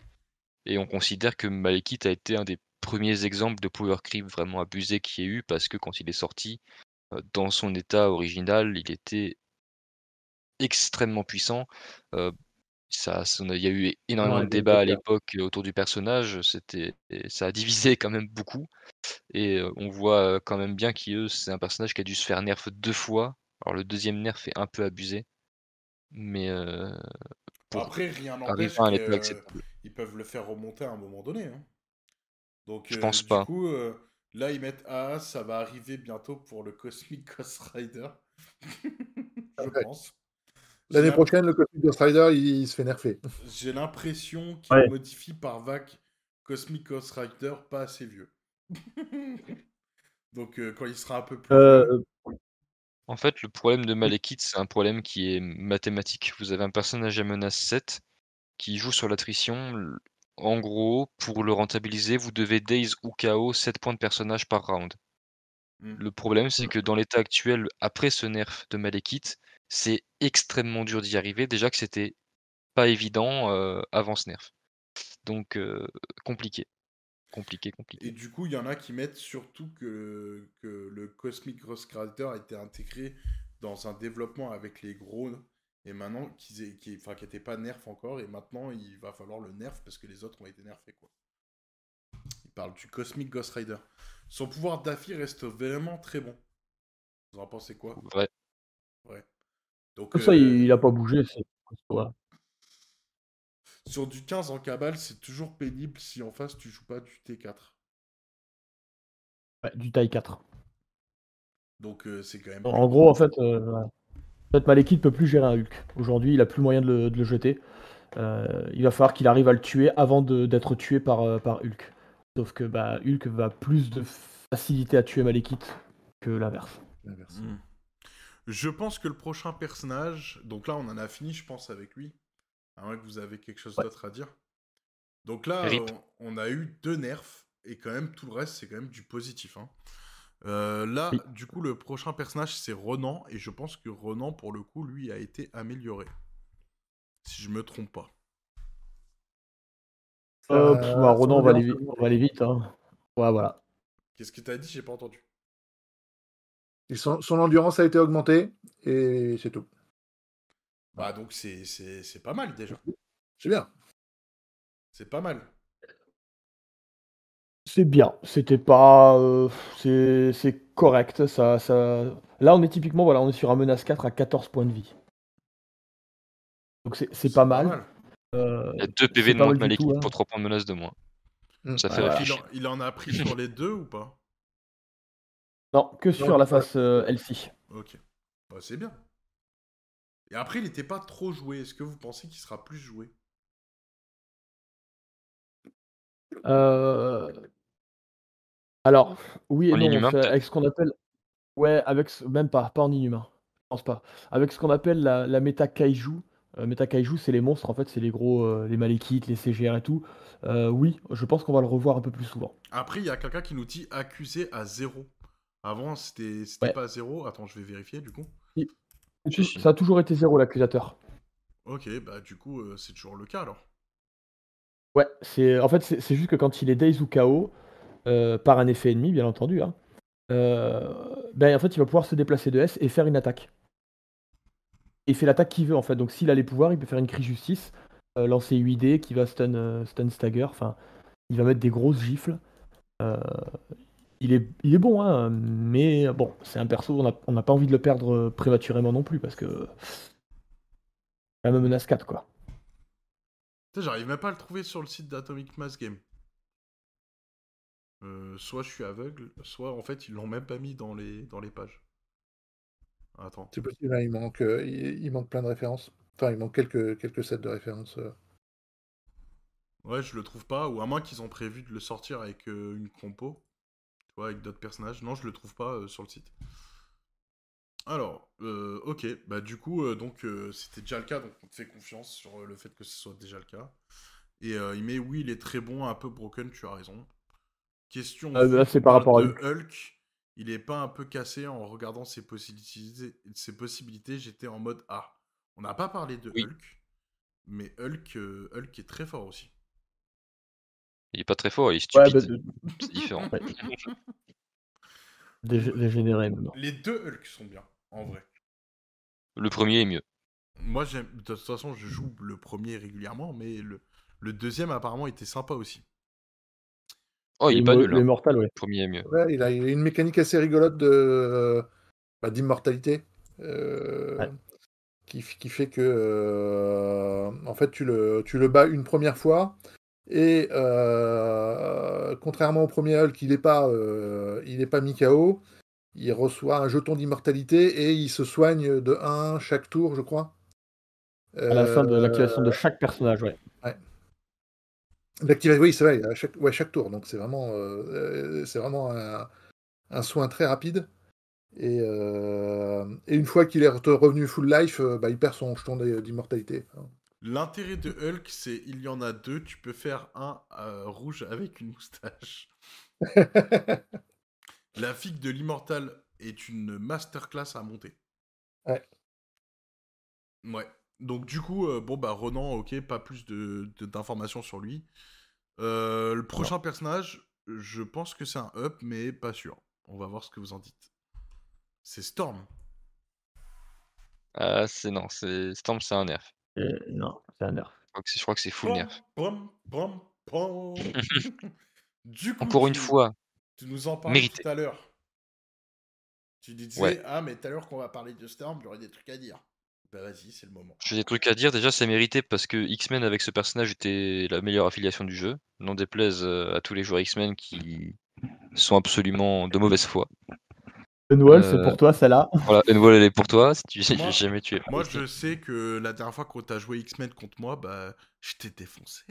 Et on considère que Malekith a été un des premiers exemples de power creep vraiment abusé qu'il y ait eu parce que quand il est sorti, euh, dans son état original, il était extrêmement puissant. Euh, ça, il y a eu énormément Ouais, de débats à l'époque autour du personnage. C'était, ça a divisé [laughs] quand même beaucoup. Et euh, on voit quand même bien que c'est un personnage qui a dû se faire nerf deux fois. Alors le deuxième nerf est un peu abusé, mais euh, pour Après, rien arriver n'empêche à un état qu'ils peuvent le faire remonter à un moment donné. hein. Donc, Je euh, pense du pas. coup, euh, là, ils mettent AA, ça va arriver bientôt pour le Cosmic Ghost Rider. [laughs] Je Ouais. pense. L'année prochaine, le Cosmic Ghost Rider, il, il se fait nerfer. J'ai l'impression qu'il Ouais. modifie par vague Cosmic Ghost Rider pas assez vieux. [laughs] Donc, euh, quand il sera un peu plus Euh, En fait, le problème de Malekith, c'est un problème qui est mathématique. Vous avez un personnage à menace 7 qui joue sur l'attrition. En gros, pour le rentabiliser, vous devez Daze ou KO 7 points de personnage par round. Hmm. Le problème, c'est que dans l'état actuel, après ce nerf de Malekith, c'est extrêmement dur d'y arriver. Déjà que c'était pas évident euh, avant ce nerf. Donc, euh, compliqué. Compliqué, compliqué. Et du coup, il y en a qui mettent surtout que, que le Cosmic Ghost Rider a été intégré dans un développement avec les gros et maintenant qu'ils aient- qui enfin, qui n'étaient pas nerf encore et maintenant il va falloir le nerf parce que les autres ont été nerfés quoi. Il parle du Cosmic Ghost Rider. Son pouvoir d'affi reste vraiment très bon. Vous en pensez quoi? Vrai. Ouais. Donc comme ça, euh, il, il a pas bougé. c'est- voilà. Sur du 15 en cabale, c'est toujours pénible si en face tu joues pas du T4. Ouais, du taille 4. Donc euh, c'est quand même. En gros, en fait, euh, ouais. en fait, Malekith peut plus gérer un Hulk. Aujourd'hui, il a plus moyen de le, de le jeter. Euh, il va falloir qu'il arrive à le tuer avant d'être tué par, euh, par Hulk. Sauf que bah, Hulk va plus de facilité à tuer Malekith que l'inverse. L'inverse. Hmm. Je pense que le prochain personnage, donc là on en a fini, je pense, avec lui. À moins que vous avez quelque chose Ouais. d'autre à dire? Donc là, on, on a eu deux nerfs, et quand même tout le reste, c'est quand même du positif. hein. Euh, là, Oui. du coup, le prochain personnage, c'est Ronan, et je pense que Ronan, pour le coup, lui, a été amélioré. Si je me trompe pas. Euh, Euh, pff, bah, Ronan, on va aller vite. On va aller vite hein. Ouais, voilà. Qu'est-ce que t'as dit? J'ai pas entendu. Et son, son endurance a été augmentée et c'est tout. Bah donc c'est c'est- c'est pas mal déjà. C'est bien. C'est pas mal. C'est bien. C'était pas. euh, c'est c'est correct. Ça, ça... Là, on est typiquement, voilà, on est sur un menace 4 à 14 points de vie. Donc c'est c'est pas mal. Euh, Il y a 2 PV de pas moins mal de Malekith hein. pour 3 points de menace de moins. Mm. Ça fait voilà. Il, réfléchir. en, il en a pris sur les deux ou pas? Non, que sur la face euh, LC. Ok. Bah, c'est bien. Et après, il n'était pas trop joué. Est-ce que vous pensez qu'il sera plus joué? Euh, Alors, oui et En non, inhumain, avec ce qu'on appelle. Ouais, avec ce- même pas, pas en inhumain. Je pense pas. Avec ce qu'on appelle la, la méta kaiju. Euh, méta kaiju, c'est les monstres, en fait, c'est les gros, euh, les Malekith, les CGR et tout. Euh, oui, je pense qu'on va le revoir un peu plus souvent. Après, il y a quelqu'un qui nous dit accusé à zéro. Avant, c'était c'était Ouais. pas à zéro. Attends, je vais vérifier du coup. Si. Ça a toujours été zéro l'accusateur. Ok, bah du coup, euh, c'est toujours le cas alors. Ouais, c'est en fait c'est juste que quand il est daze ou KO euh, par un effet ennemi, bien entendu, hein, euh, ben en fait il va pouvoir se déplacer de S et faire une attaque. Et il fait l'attaque qu'il veut en fait. Donc s'il a les pouvoirs, il peut faire une cri justice, lancer 8D qui va stun, stun stagger. Enfin, il va mettre des grosses gifles. Il est, il est bon, hein, mais bon, c'est un perso, on n'a on n'a pas envie de le perdre prématurément non plus parce que c'est quand même menace 4 quoi. J'arrive même pas à le trouver sur le site d'Atomic Mass Game. Euh, soit je suis aveugle, soit en fait ils l'ont même pas mis dans les, dans les pages. Attends. C'est possible, hein, il, manque, euh, il, il manque plein de références. Enfin, il manque quelques, quelques sets de références. euh. Ouais, je le trouve pas, ou à moins qu'ils ont prévu de le sortir avec euh, une compo, tu vois, avec d'autres personnages. Non, je le trouve pas euh, sur le site. Alors, euh, ok, bah du coup, euh, donc euh, c'était déjà le cas, donc on te fait confiance sur le fait que ce soit déjà le cas. Et il met oui, il est très bon, un peu broken, tu as raison. Question. Ah, là, c'est par rapport à de Hulk. Hulk. Il est pas un peu cassé en regardant ses possibilités. Ses possibilités, j'étais en mode A. On n'a pas parlé de Oui. Hulk, mais Hulk, Hulk est très fort aussi. Il est pas très fort, il est Ouais, bah, C'est différent. Ouais. Dégénéré maintenant. Les deux Hulk sont bien, en vrai. Le premier est mieux. Moi, j'aime. De toute façon, je joue le premier régulièrement, mais le, le deuxième apparemment était sympa aussi. Oh, il est pas nul. hein. Immortal, ouais. Le premier est mieux. Ouais, il, a, une mécanique assez rigolote de bah, d'immortalité. euh, Ouais. qui, fait que euh, en fait tu le, tu le bats une première fois et euh, contrairement au premier Hulk il n'est pas, euh, il est pas mis KO il reçoit un jeton d'immortalité et il se soigne de 1 chaque tour je crois À la fin de Euh, l'activation de chaque personnage, ouais. D'activer, oui, c'est vrai, à chaque, ouais, chaque tour. Donc c'est vraiment, euh, c'est vraiment un, un soin très rapide. Et, et une fois qu'il est re- revenu full life, bah, il perd son jeton d'i- d'immortalité. L'intérêt de Hulk, c'est il y en a deux, tu peux faire un euh, rouge avec une moustache. [laughs] La figue de l'immortal est une masterclass à monter. Ouais. Ouais. Donc du coup, euh, bon bah Ronan, ok, pas plus de de- d'informations sur lui. Euh, le prochain personnage, je pense que c'est un up, mais pas sûr. On va voir ce que vous en dites. C'est Storm. Ah, c'est non, c'est Storm, c'est un nerf. Euh, non, c'est un nerf. Je crois que c'est- je crois que c'est full nerf. pom, pom, pom. [laughs] [laughs] du coup, Encore une tu- fois, Tu nous en parlais Mérité. tout à l'heure. Tu disais, Ouais. ah, mais tout à l'heure qu'on va parler de Storm, j'aurais des trucs à dire. Bah vas-y, c'est le moment. j'ai des trucs à dire. Déjà, c'est mérité parce que X-Men avec ce personnage était la meilleure affiliation du jeu. Non déplaise euh, à tous les joueurs X-Men qui sont absolument de mauvaise foi. Noël, c'est Euh, pour toi, celle-là. Voilà, une voile elle est pour toi, si tu Moi- jamais tué. Moi, je sais que la dernière fois quand t'as joué X-Men contre moi, bah, je t'ai défoncé.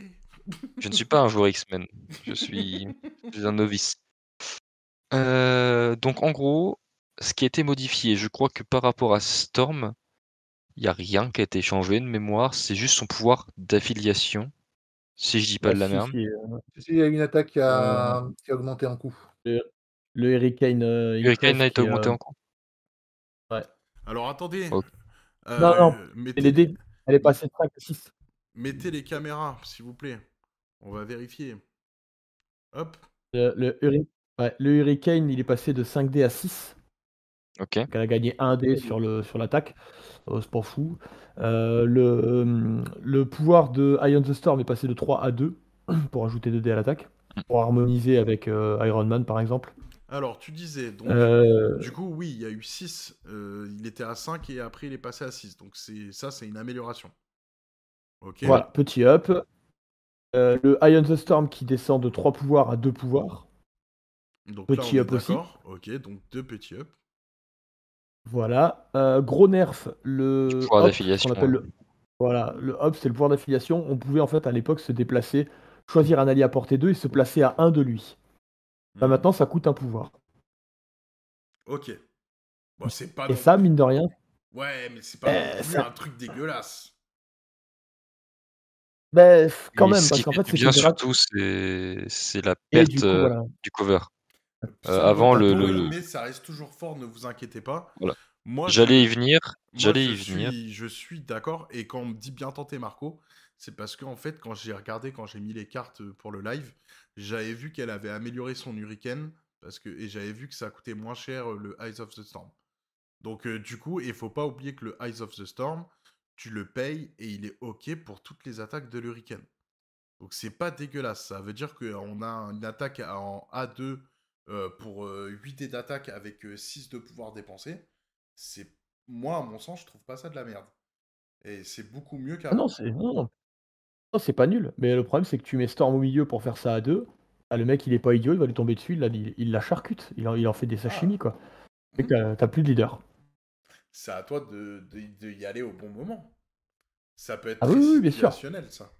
Je ne suis pas un joueur X-Men, je suis, je suis un novice. Euh, donc en gros, ce qui a été modifié, je crois que par rapport à Storm, il n'y a rien qui a été changé de mémoire, c'est juste son pouvoir d'affiliation, si je dis pas de la Bah, merde. si, euh, Si, Il y a une attaque qui a, qui a augmenté en coût. Le Hurricane. euh, Hurricane a été augmenté euh, en coût. Alors attendez. Ok. Euh, Non, non, mettez, Et les dés, elle est passée de 5 à 6. mettez les caméras, s'il vous plaît. On va vérifier. Hop. Le, le Hurri- ouais, le Hurricane, il est passé de 5D à 6. Ok. Donc elle a gagné 1 dé sur le sur l'attaque. Euh, c'est pas fou. Euh, le, le pouvoir de Ion the Storm est passé de 3 à 2 pour ajouter 2 dés à l'attaque. Pour harmoniser avec euh, Iron Man par exemple. Alors, tu disais, donc, Euh, du coup, oui, il y a eu 6. il était à 5 et après, il est passé à 6. Donc, c'est ça, c'est une amélioration. Ok. Voilà, petit up. Euh, le Ion the Storm qui descend de 3 pouvoirs à 2 pouvoirs. Donc Petit là, on up est aussi. Ok, donc deux petits up. Voilà. Euh, gros nerf, le Le pouvoir d'affiliation, le- Voilà, le hop, c'est le pouvoir d'affiliation. On pouvait en fait à l'époque se déplacer, choisir un allié à portée 2 et se placer à 1 de lui. Bah, Hmm. maintenant, ça coûte un pouvoir. Ok. Bon, c'est pas. Et non ça, mine de rien, Ouais, mais c'est pas Euh, plus ça- un truc dégueulasse. bah, quand Mais même, ce parce qui qu'en fait, bien que surtout, c'est c'est la et perte du coup, euh, voilà. du cover. Ça, Euh, avant va le, Mais ça reste toujours fort, ne vous inquiétez pas. Voilà. Moi, j'allais y venir, Moi, j'allais je y venir. suis, je suis d'accord. Et quand on me dit bien tenté, Marco, c'est parce qu'en fait, quand j'ai regardé, quand j'ai mis les cartes pour le live, j'avais vu qu'elle avait amélioré son Hurricane. Parce que, et j'avais vu que ça coûtait moins cher euh, le Eyes of the Storm. Donc, euh, du coup, il faut pas oublier que le Eyes of the Storm, tu le payes et il est OK pour toutes les attaques de l'Hurricane. Donc, c'est pas dégueulasse. Ça veut dire qu'on a une attaque en A2 euh, pour 8 dés d'attaque avec 6 de pouvoir dépensé. C'est moi, à mon sens, je trouve pas ça de la merde. Et c'est beaucoup mieux Ah qu'avant. non, c'est non, non. C'est pas nul. Mais le problème, c'est que tu mets Storm au milieu pour faire ça à 2. Ah, le mec, il est pas idiot, il va lui tomber dessus, il, la- il, il la charcute. Il en, il en fait des sashimi, quoi. Et que t'as- t'as plus de leader. C'est à toi de, de- de y aller au bon moment. Ça peut être Ah très oui, oui, bien sûr. situationnel, ça.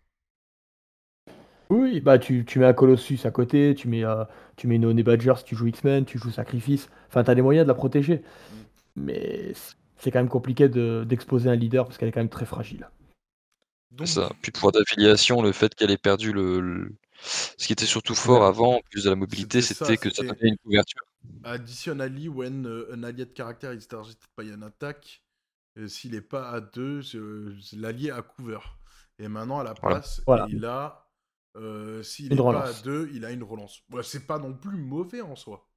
Oui, bah tu, tu mets un Colossus à côté, tu mets, euh, tu mets une Honey Badger si tu joues X-Men, tu joues Sacrifice. Enfin, t'as des moyens de la protéger. Mm. Mais c'est quand même compliqué de- d'exposer un leader parce qu'elle est quand même très fragile. Donc, Ça. De pouvoir d'affiliation, le fait qu'elle ait perdu le, le- Ce qui était surtout fort Ouais. avant, en plus de la mobilité, C'était que ça donnait une couverture. Additionally, when uh, an allied character is targeted by an attack, euh, s'il n'est pas à 2, l'allié a cover. Et maintenant, à la place, Voilà. il a. euh, s'il Une n'est pas à relance. 2, il a une relance. Ouais, c'est pas non plus mauvais en soi.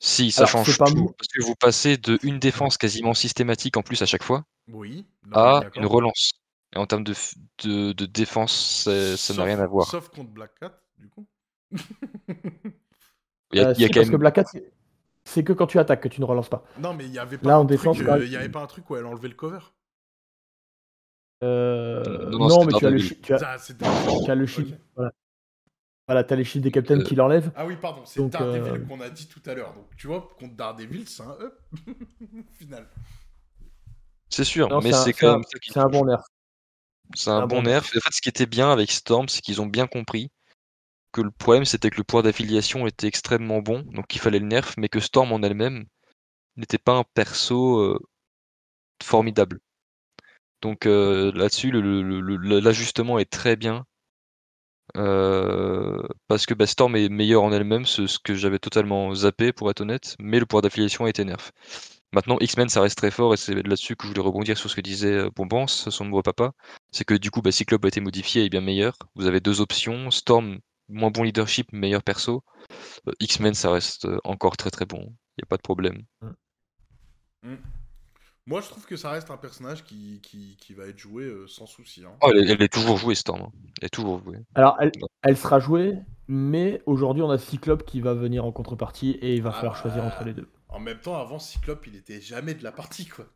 Si, ça Alors, change pas tout. mou- Parce que vous passez de une défense quasiment systématique en plus à chaque fois Oui. à une relance. Et en termes de, de, de défense, ça n'a Sauf- rien à voir. Sauf contre Black Cat, du coup. Il y a, Euh, il y a si, quand parce que. Black Cat, c'est- que quand tu attaques que tu ne relances pas. non, mais il y avait pas Là, un en truc, défense, euh, bah, avait pas un truc où elle enlevait le cover. Euh, Non, non, non, c'était mais tu as, le, tu as, tu as le shield. Voilà, voilà tu as les shields des captains Euh, qui l'enlèvent. Ah oui, pardon, c'est Daredevil euh, qu'on a dit tout à l'heure. Donc, tu vois, contre Daredevil, c'est un up. [laughs] Au final. C'est sûr, Non, mais c'est quand même ça qui C'est un bon nerf. C'est un un bon bon nerf. Et en fait, ce qui était bien avec Storm, c'est qu'ils ont bien compris que le problème, c'était que le pouvoir d'affiliation était extrêmement bon, donc il fallait le nerf, mais que Storm en elle-même n'était pas un perso euh, formidable. Donc euh, là-dessus, l'ajustement est très bien. Euh, parce que bah, Storm est meilleure en elle-même, ce, ce que j'avais totalement zappé pour être honnête, mais le pouvoir d'affiliation a été nerf. Maintenant, X-Men, ça reste très fort, et c'est là-dessus que je voulais rebondir sur ce que disait euh, Bombance, son nombreux papa. C'est que du coup, bah, Cyclope a été modifié et est bien meilleur. Vous avez deux options. Storm, moins bon leadership, meilleur perso. Euh, X-Men, ça reste euh, encore très très bon. Il n'y a pas de problème. Mm. Moi, je trouve que ça reste un personnage qui, qui, qui va être joué euh, sans souci. hein. Oh, elle, est- elle est toujours jouée, Storm. hein. Elle est toujours jouée. Alors, elle, elle sera jouée, mais aujourd'hui, on a Cyclope qui va venir en contrepartie et il va Ah falloir bah. choisir entre les deux. En même temps, avant, Cyclope, il était jamais de la partie, quoi.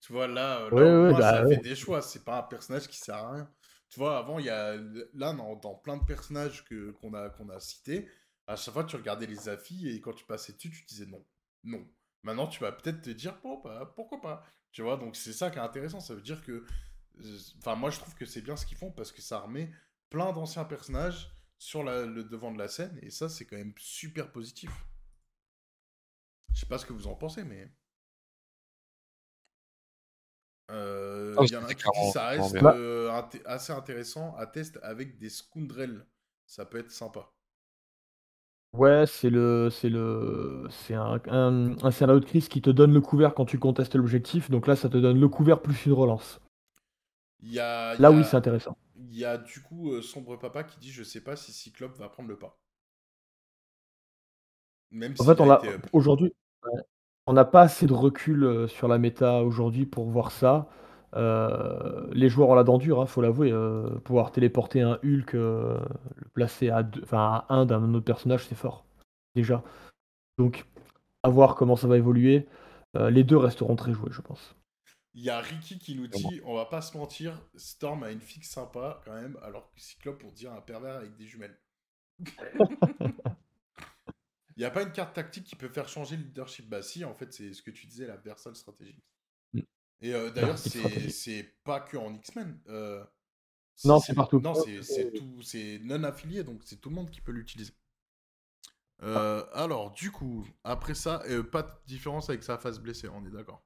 Tu vois, là, euh, là Ouais, au ouais, moins, bah ça ouais. fait des choix. C'est pas un personnage qui sert à rien. Tu vois, avant, il y a... Là, dans, dans plein de personnages que, qu'on, a, qu'on a cités, À chaque fois, tu regardais les affiches et quand tu passais dessus, tu disais non, non. Maintenant, tu vas peut-être te dire bon, bah, pourquoi pas? Tu vois, donc c'est ça qui est intéressant. Ça veut dire que. euh, Enfin, moi, je trouve que c'est bien ce qu'ils font parce que ça remet plein d'anciens personnages sur la- le devant de la scène et ça, c'est quand même super positif. Je sais pas ce que vous en pensez, mais. Euh, Ah Il y en a qui clairement- ça reste euh, inté- assez intéressant à test avec des scoundrels. Ça peut être sympa. Ouais, c'est le, c'est le, c'est un, un, un scénario de crise qui te donne le couvert quand tu contestes l'objectif. Donc là, ça te donne le couvert plus une relance. Il y a, il y Là, a- oui, c'est intéressant. Il y a du coup euh, Sombre Papa qui dit Je sais pas si Cyclope va prendre le pas. Même En s'il fait, on a a été up. aujourd'hui, ouais, on n'a pas assez de recul sur la méta aujourd'hui pour voir ça. Les joueurs ont la dent dure, hein, faut l'avouer. pouvoir téléporter un Hulk, le placer à deux, enfin à un d'un autre personnage, c'est fort déjà. Donc, à voir comment ça va évoluer. Les deux resteront très joués, je pense. Il y a Ricky qui nous dit On va pas se mentir, Storm a une fixe sympa quand même, alors que Cyclope, on dirait un pervers avec des jumelles. [laughs] Il n'y a pas une carte tactique qui peut faire changer le leadership? Bah si, en fait, c'est ce que tu disais, la Versal stratégique. Mm. Et euh, d'ailleurs, c'est pas que en X-Men. euh, Non, c'est partout. Non, c'est tout, c'est non affilié, donc c'est tout le monde qui peut l'utiliser. Euh, alors, du coup, après ça, pas de différence avec sa face blessée, on est d'accord?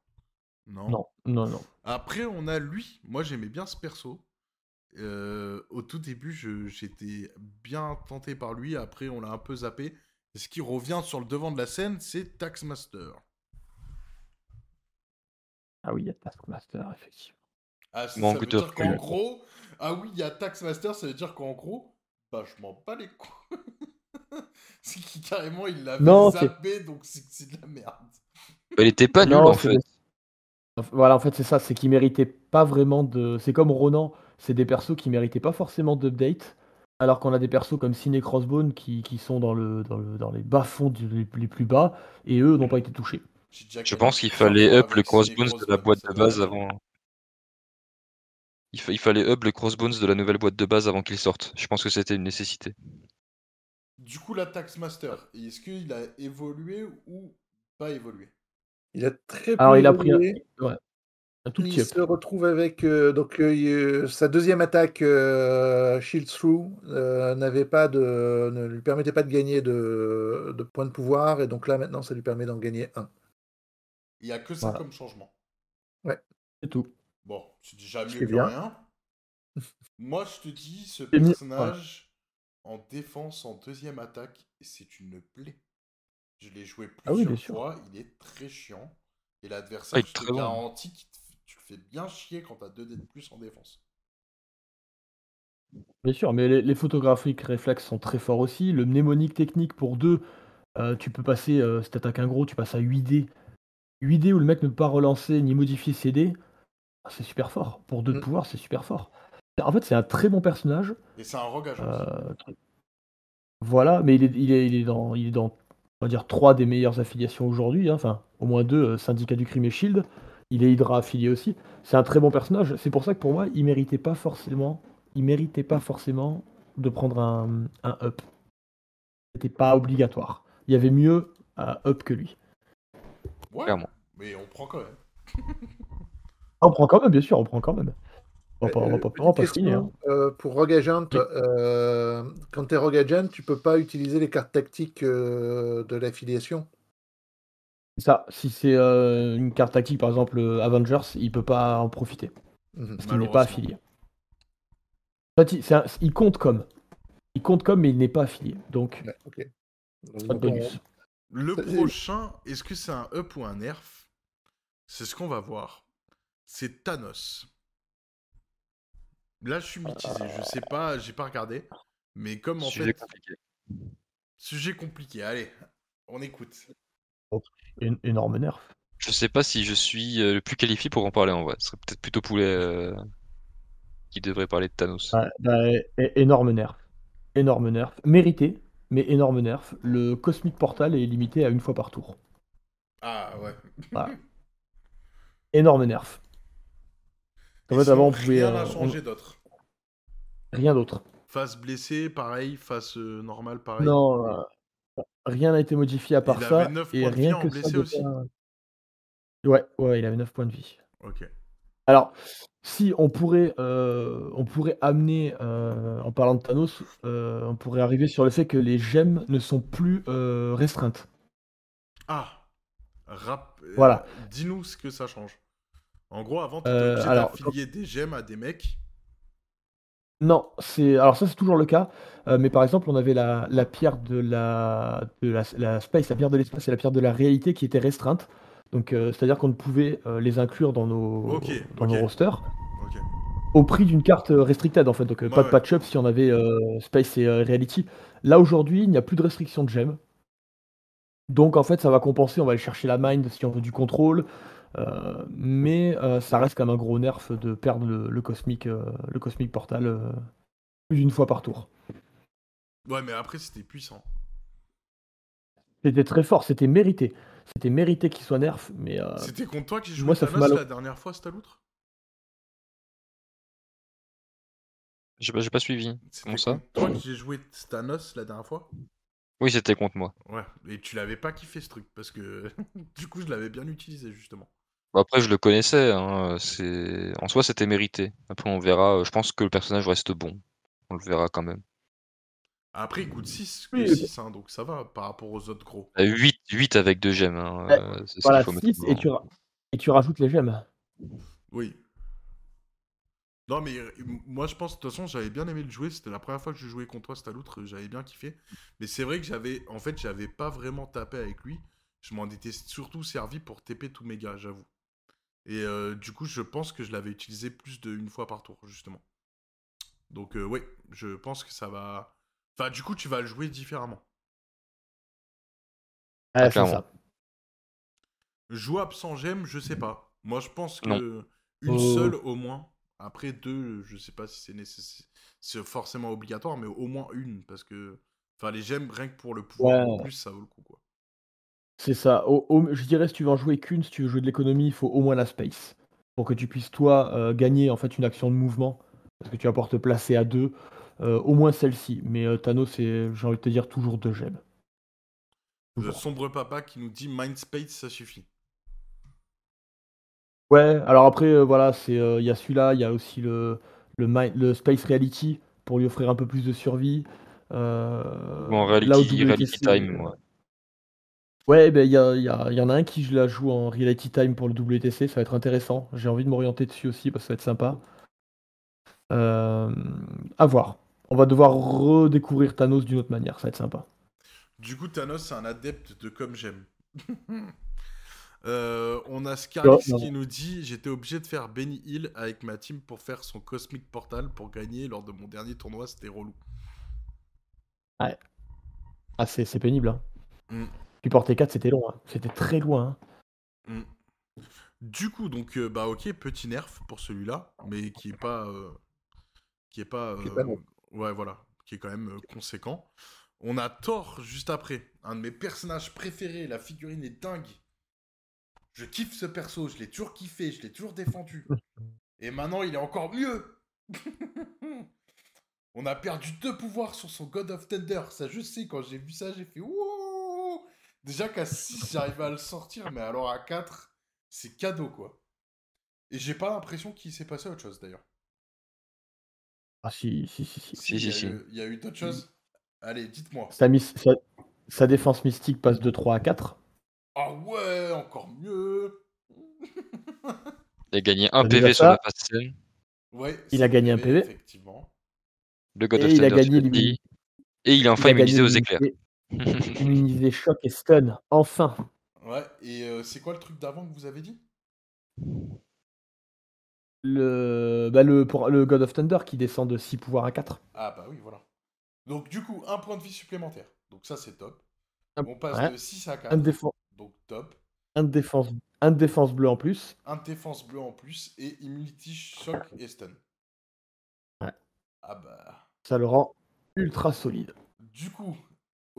Non? Non, non, non. Après, on a lui. Moi, j'aimais bien ce perso. Au tout début, j'étais bien tenté par lui. Après, on l'a un peu zappé. Et ce qui revient sur le devant de la scène, c'est Taxmaster. Ah oui, il y a Taskmaster, effectivement. Ah, ça, veut dire qu'en gros... Ah oui, il y a Taxmaster, ça veut dire qu'en gros... Bah, je m'en bats les couilles. [laughs] c'est qui, carrément, il l'avait zappé, donc c'est de la merde. Elle était pas nulle Non, en fait. Voilà, en fait, c'est ça, c'est qu'ils méritaient pas vraiment de. C'est comme Ronan, c'est des persos qui méritaient pas forcément d'update, alors qu'on a des persos comme Ciné Crossbone qui, qui sont dans, le, dans, le, dans les bas-fonds du- les, les plus bas, et eux n'ont pas été touchés. Je pense qu'il fallait up le crossbones de la boîte de base avant. Il, fa- il fallait up le crossbones de la nouvelle boîte de base avant qu'il sorte. Je pense que c'était une nécessité. Du coup, la Taxmaster, est-ce qu'il a évolué ou pas évolué? Il a très peu Alors, il a pris un, évolué. ouais, un tout petit Il up. se retrouve avec euh, donc euh, il- sa deuxième attaque euh, Shield Through euh, n'avait pas de ne lui permettait pas de gagner de, de points de pouvoir et donc là maintenant ça lui permet d'en gagner un. Il y a que ça Voilà. comme changement. C'est tout. Bon, c'est déjà mieux que bien. rien. [laughs] Moi, je te dis, ce personnage en défense, en deuxième attaque, c'est une plaie. Je l'ai joué Ah oui, plusieurs sûr. fois, il est très chiant. Et l'adversaire, Ah, je te très bon. garantis que tu le fais bien chier quand t'as 2 dés de plus en défense. Bien sûr, mais les, les photographiques réflexes sont très forts aussi. Le mnémonique technique pour deux, euh, tu peux passer, euh, si t'attaques un gros, tu passes à 8D. 8D où le mec ne peut pas relancer ni modifier ses dés, c'est super fort. Pour deux de Mm. pouvoir, c'est super fort. En fait, c'est un très bon personnage. Et c'est un rogue agent. euh, voilà, mais il est, il, est, il, est dans, il est dans, on va dire, trois des meilleures affiliations aujourd'hui. hein. Enfin, au moins deux, euh, Syndicat du Crime et Shield. Il est Hydra affilié aussi. C'est un très bon personnage. C'est pour ça que pour moi, il méritait pas forcément, il méritait pas forcément de prendre un, un up. C'était pas obligatoire. Il y avait mieux à up que lui. Ouais, clairement. mais on prend quand même. On prend quand même, bien sûr, on prend quand même. On va pas, on va Euh, pas, on va pas se question, finir, hein. euh, pour Rogue Agent, Oui. euh, quand tu es Rogue Agent, tu peux pas utiliser les cartes tactiques euh, de l'affiliation. C'est Ça, si c'est euh, une carte tactique, par exemple euh, Avengers, il peut pas en profiter. Mhm. Parce qu'il n'est pas affilié. En fait, il, c'est un- il compte comme. Il compte comme, mais il n'est pas affilié. Donc, Ouais, pas de on- bonus. Le prochain, est-ce que c'est un up ou un nerf? C'est ce qu'on va voir. C'est Thanos. Là, je suis mitigé. Je sais pas, j'ai pas regardé. Mais comme en Sujet fait. compliqué. Sujet compliqué. Allez, on écoute. É- énorme nerf. Je sais pas si je suis euh, le plus qualifié pour en parler en vrai. Ce serait peut-être plutôt Poulet euh, qui devrait parler de Thanos. Bah, é- énorme nerf. Énorme nerf. Mérité, mais énorme nerf. Le Cosmic Portal est limité à une fois par tour. Ah ouais. Voilà. Énorme nerf. En fait, avant, on pouvait. rien euh, on- changé d'autre. Rien d'autre. Face blessée, pareil. Face euh, normale, pareil. Non, euh, rien n'a été modifié à part Il ça avait 9 et points de vie rien en que blessé ça aussi? Ouais, ouais, il avait 9 points de vie. OK. Alors, si on pourrait, heu, on pourrait amener, heu, en parlant de Thanos, heu, on pourrait arriver sur le fait que les gemmes ne sont plus, restreintes. Ah! Rap Voilà. dis-nous ce que ça change. En gros, avant, tu étais obligé alors, d'affilier des gemmes à des mecs. Non, c'est alors ça, c'est toujours le cas, heu, mais par exemple, on avait la la pierre de la de la la space, la pierre de l'espace et la pierre de la réalité qui étaient restreintes. Donc, heu, c'est-à-dire qu'on ne pouvait, heu, les inclure dans nos OK, dans OK. nos rosters OK. au prix d'une carte, heu, restricted en fait, donc, heu, Ouais, pas de ouais. patch-up si on avait, heu, space et heu, reality. Là, aujourd'hui, il n'y a plus de restriction de gemmes. Donc en fait, ça va compenser, on va aller chercher la mind si on veut du contrôle, heu, mais, heu, ça reste quand même un gros nerf de perdre le le cosmic, heu, le cosmic portal, plus d'une fois par tour. Ouais, mais après, c'était puissant. C'était très fort, c'était mérité. C'était mérité qu'il soit nerf, mais, C'était contre toi que j'ai joué moi ça fait Thanos mal au la dernière fois, Staloutre? J'ai pas j'ai pas suivi. C'était Comment ça? contre toi que j'ai joué Thanos la dernière fois? Oui, c'était contre moi. Ouais, et tu l'avais pas kiffé ce truc parce que [laughs] du coup, je l'avais bien utilisé justement. Bah, après, je le connaissais, hein, c'est en soi, c'était mérité. Après, on verra, heu, je pense que le personnage reste bon. On le verra quand même. Après, il coûte 6 que Oui, 6, hein, donc ça va par rapport aux autres gros. Bah, 8 8 avec 2 gemmes, hein, Ouais, c'est ce qu'il faut mettre 6 et en tu ra et tu rajoutes les gemmes. Oui. Non, mais moi, je pense de toute façon, j'avais bien aimé le jouer. C'était la première fois que je jouais contre toi, Staloutre, j'avais bien kiffé. Mais c'est vrai que j'avais en fait, j'avais pas vraiment tapé avec lui. Je m'en étais surtout servi pour TP tous mes gars, j'avoue. Et du coup, je pense que je l'avais utilisé plus d'1 fois par tour, justement. Donc heu, ouais, je pense que ça va enfin, du coup, tu vas le jouer différemment. Clairement. ça. Jouable sans gemme, je sais pas. Moi, je pense Non. qu'une Heu seule au moins. Après 2, je sais pas si c'est nécess c'est forcément obligatoire, mais au moins 1 parce que enfin, les gemmes, rien que pour le pouvoir en plus, ça vaut le coup, quoi. C'est ça. Au au je dirais si tu veux en jouer qu'1, si tu veux jouer de l'économie, il faut au moins la space. Pour que tu puisses toi, heu, gagner en fait une action de mouvement, parce que tu vas pouvoir te placer à 2, heu, au moins celle-ci. Mais, heu, Thanos, c'est j'ai envie de te dire toujours 2 gemmes. Le Toujours. sombre papa qui nous dit: «Mind space, ça suffit». Ouais, alors après, voilà, c'est, il y a celui-là, il y a aussi le le mind le space reality pour lui offrir un peu plus de survie. Ou en reality reality time. Ouais, beh, il y a il y a il y en a un qui je la joue en reality time pour le WTC, ça va être intéressant. J'ai envie de m'orienter dessus aussi parce que ça va être sympa. Hem, à voir. On va devoir redécouvrir Thanos d'une autre manière, ça va être sympa. Du coup, Thanos, c'est un adepte de comme j'aime. Heu, [laughs] on a Oh, Scarlix non. qui nous dit: «J'étais obligé de faire Benny Hill avec ma team pour faire son Cosmic Portal pour gagner lors de mon dernier tournoi, c'était relou». Ouais. Ah, c'est c'est pénible, hein. Mmh. Puis porter 4, c'était long, hein. C'était très loin, hein. Mmh. Du coup, donc, heu, bah, OK, petit nerf pour celui-là, mais qui est pas, heu, qui est pas, Qui est pas heu, non. ouais, voilà, qui est quand même, conséquent. On a Thor juste après, un de mes personnages préférés, la figurine est dingue. Je kiffe ce perso, je l'ai toujours kiffé, je l'ai toujours défendu. Et maintenant, il est encore mieux. [laughs] On a perdu 2 pouvoirs sur son God of Thunder. Ça, je sais, quand j'ai vu ça, j'ai fait: «Wouh!» Déjà qu'à 6, j'arrivais à le sortir, mais alors à 4, c'est cadeau, quoi. Et j'ai pas l'impression qu'il s'est passé autre chose, d'ailleurs. Ah si, si, si, si. Si, il y si, a il y a eu d'autres choses? Allez, dites-moi. Sa mis sa sa défense mystique passe de 3 à 4. Ah ouais, encore mieux! Il a gagné 1 déjà PV sur la scène. Ouais, Il a 5 gagné un PV, effectivement. Le God Et of il a Thunder, tu gagné Et il enfin a gagné immunisé aux éclairs. Immunisé choc et stun, enfin! Ouais, et heu, c'est quoi le truc d'avant que vous avez dit? Le bah, le pour le God of Thunder qui descend de 6 pouvoirs à 4. Ah bah oui, voilà. Donc du coup, 1 point de vie supplémentaire. Donc ça, c'est top. On passe ouais. de 6 à 1 4. de défen Donc top. 1 de défense 1 de défense bleue en plus. 1 de défense bleue en plus et immunity, choc et stun. Ouais. Ah bah. Ça le rend ultra solide. Du coup,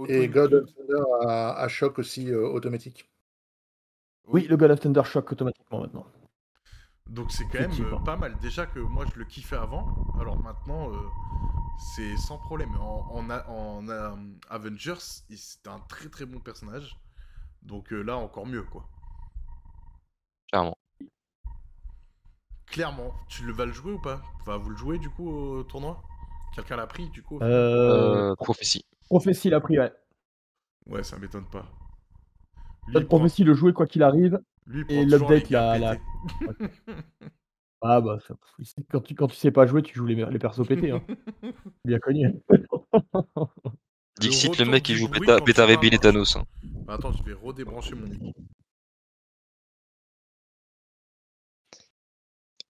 Et God of Thunder a, a choc aussi euh, automatique. Oui, le God of Thunder choc automatiquement maintenant. Donc c'est quand même euh, pas mal. Déjà que moi je le kiffais avant, alors maintenant, euh, C'est sans problème. En, en, a- en, euh, Avengers, c'était un très très bon personnage. Donc euh, là, encore mieux, quoi. Clairement. Clairement, tu le vas le jouer ou pas? Enfin, vous le jouez du coup au tournoi? Quelqu'un l'a pris du coup Euh, Euh, prophétie. Prophétie l'a pris, ouais. Ouais, ça m'étonne pas. Lui, prend- Prophétie le jouer quoi qu'il arrive. lui, et l'update, la-. [laughs] Ah bah, ça- quand tu, quand tu sais pas jouer, tu joues les, les persos pétés. Hein. [laughs] Bien connu. [laughs] Dixit, le mec, il du joue Beta, Beta et. Thanos. hein. Attends, je vais redébrancher mon micro.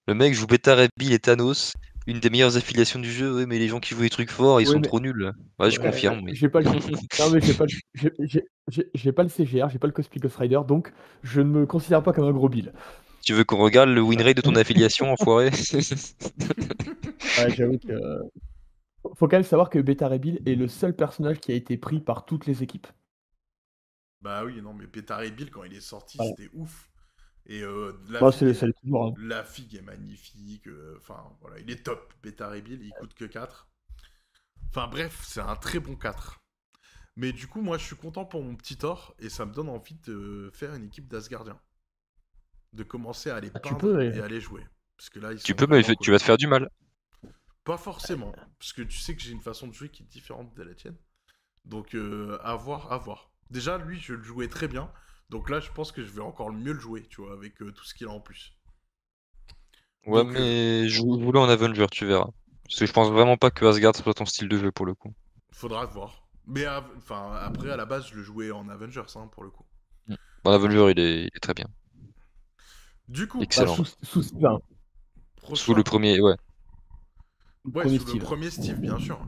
Le mec joue Beta Ray Bill et Thanos. Une des meilleures affiliations du jeu, mais les gens qui jouent des trucs forts, ils sont mais- trop nuls. Ouais, je Euh, confirme. oui. J'ai pas le. [laughs] non mais j'ai pas, le- pas CGR, j'ai pas le Cosplay Ghost Rider, donc je ne me considère pas comme un gros bill. Tu veux qu'on regarde le win rate de ton [laughs] affiliation, enfoiré? [laughs] Ouais, j'avoue que. Faut quand même savoir que Beta Ray Bill est le seul personnage qui a été pris par toutes les équipes. Bah oui, non, mais Beta Ray Bill, quand il est sorti, Ouais. c'était ouf. Et euh, la, Bah, figue est... toujours. hein. la figue est magnifique. euh, Enfin, voilà, il est top. Beta Ray Bill, il coûte que 4. Enfin, bref, c'est un très bon 4. Mais du coup, moi, je suis content pour mon petit Thor et ça me donne envie de faire une équipe d'Asgardien. De commencer à aller Ah, tu peindre peux, ouais. et à aller jouer. Parce que là, ils Tu peux, mais tu vas te faire du mal. Pas forcément, parce que tu sais que j'ai une façon de jouer qui est différente de la tienne. Donc, euh, à voir, à voir. Déjà, lui, je le jouais très bien. Donc là, je pense que je vais encore mieux le jouer, tu vois, avec euh, tout ce qu'il a en plus. Ouais, Donc, euh, mais joue-le en Avenger, tu verras. Parce que je pense vraiment pas que Asgard soit ton style de jeu pour le coup. Faudra voir. Mais enfin, après, à la base, je le jouais en Avengers, hein, pour le coup. En Avenger, il est, il est très bien. Du coup, Bah, Excellent. sous, sous Steve, hein. Sous le premier, ouais. Ouais, premier sous Steve. le premier Steve, bien sûr.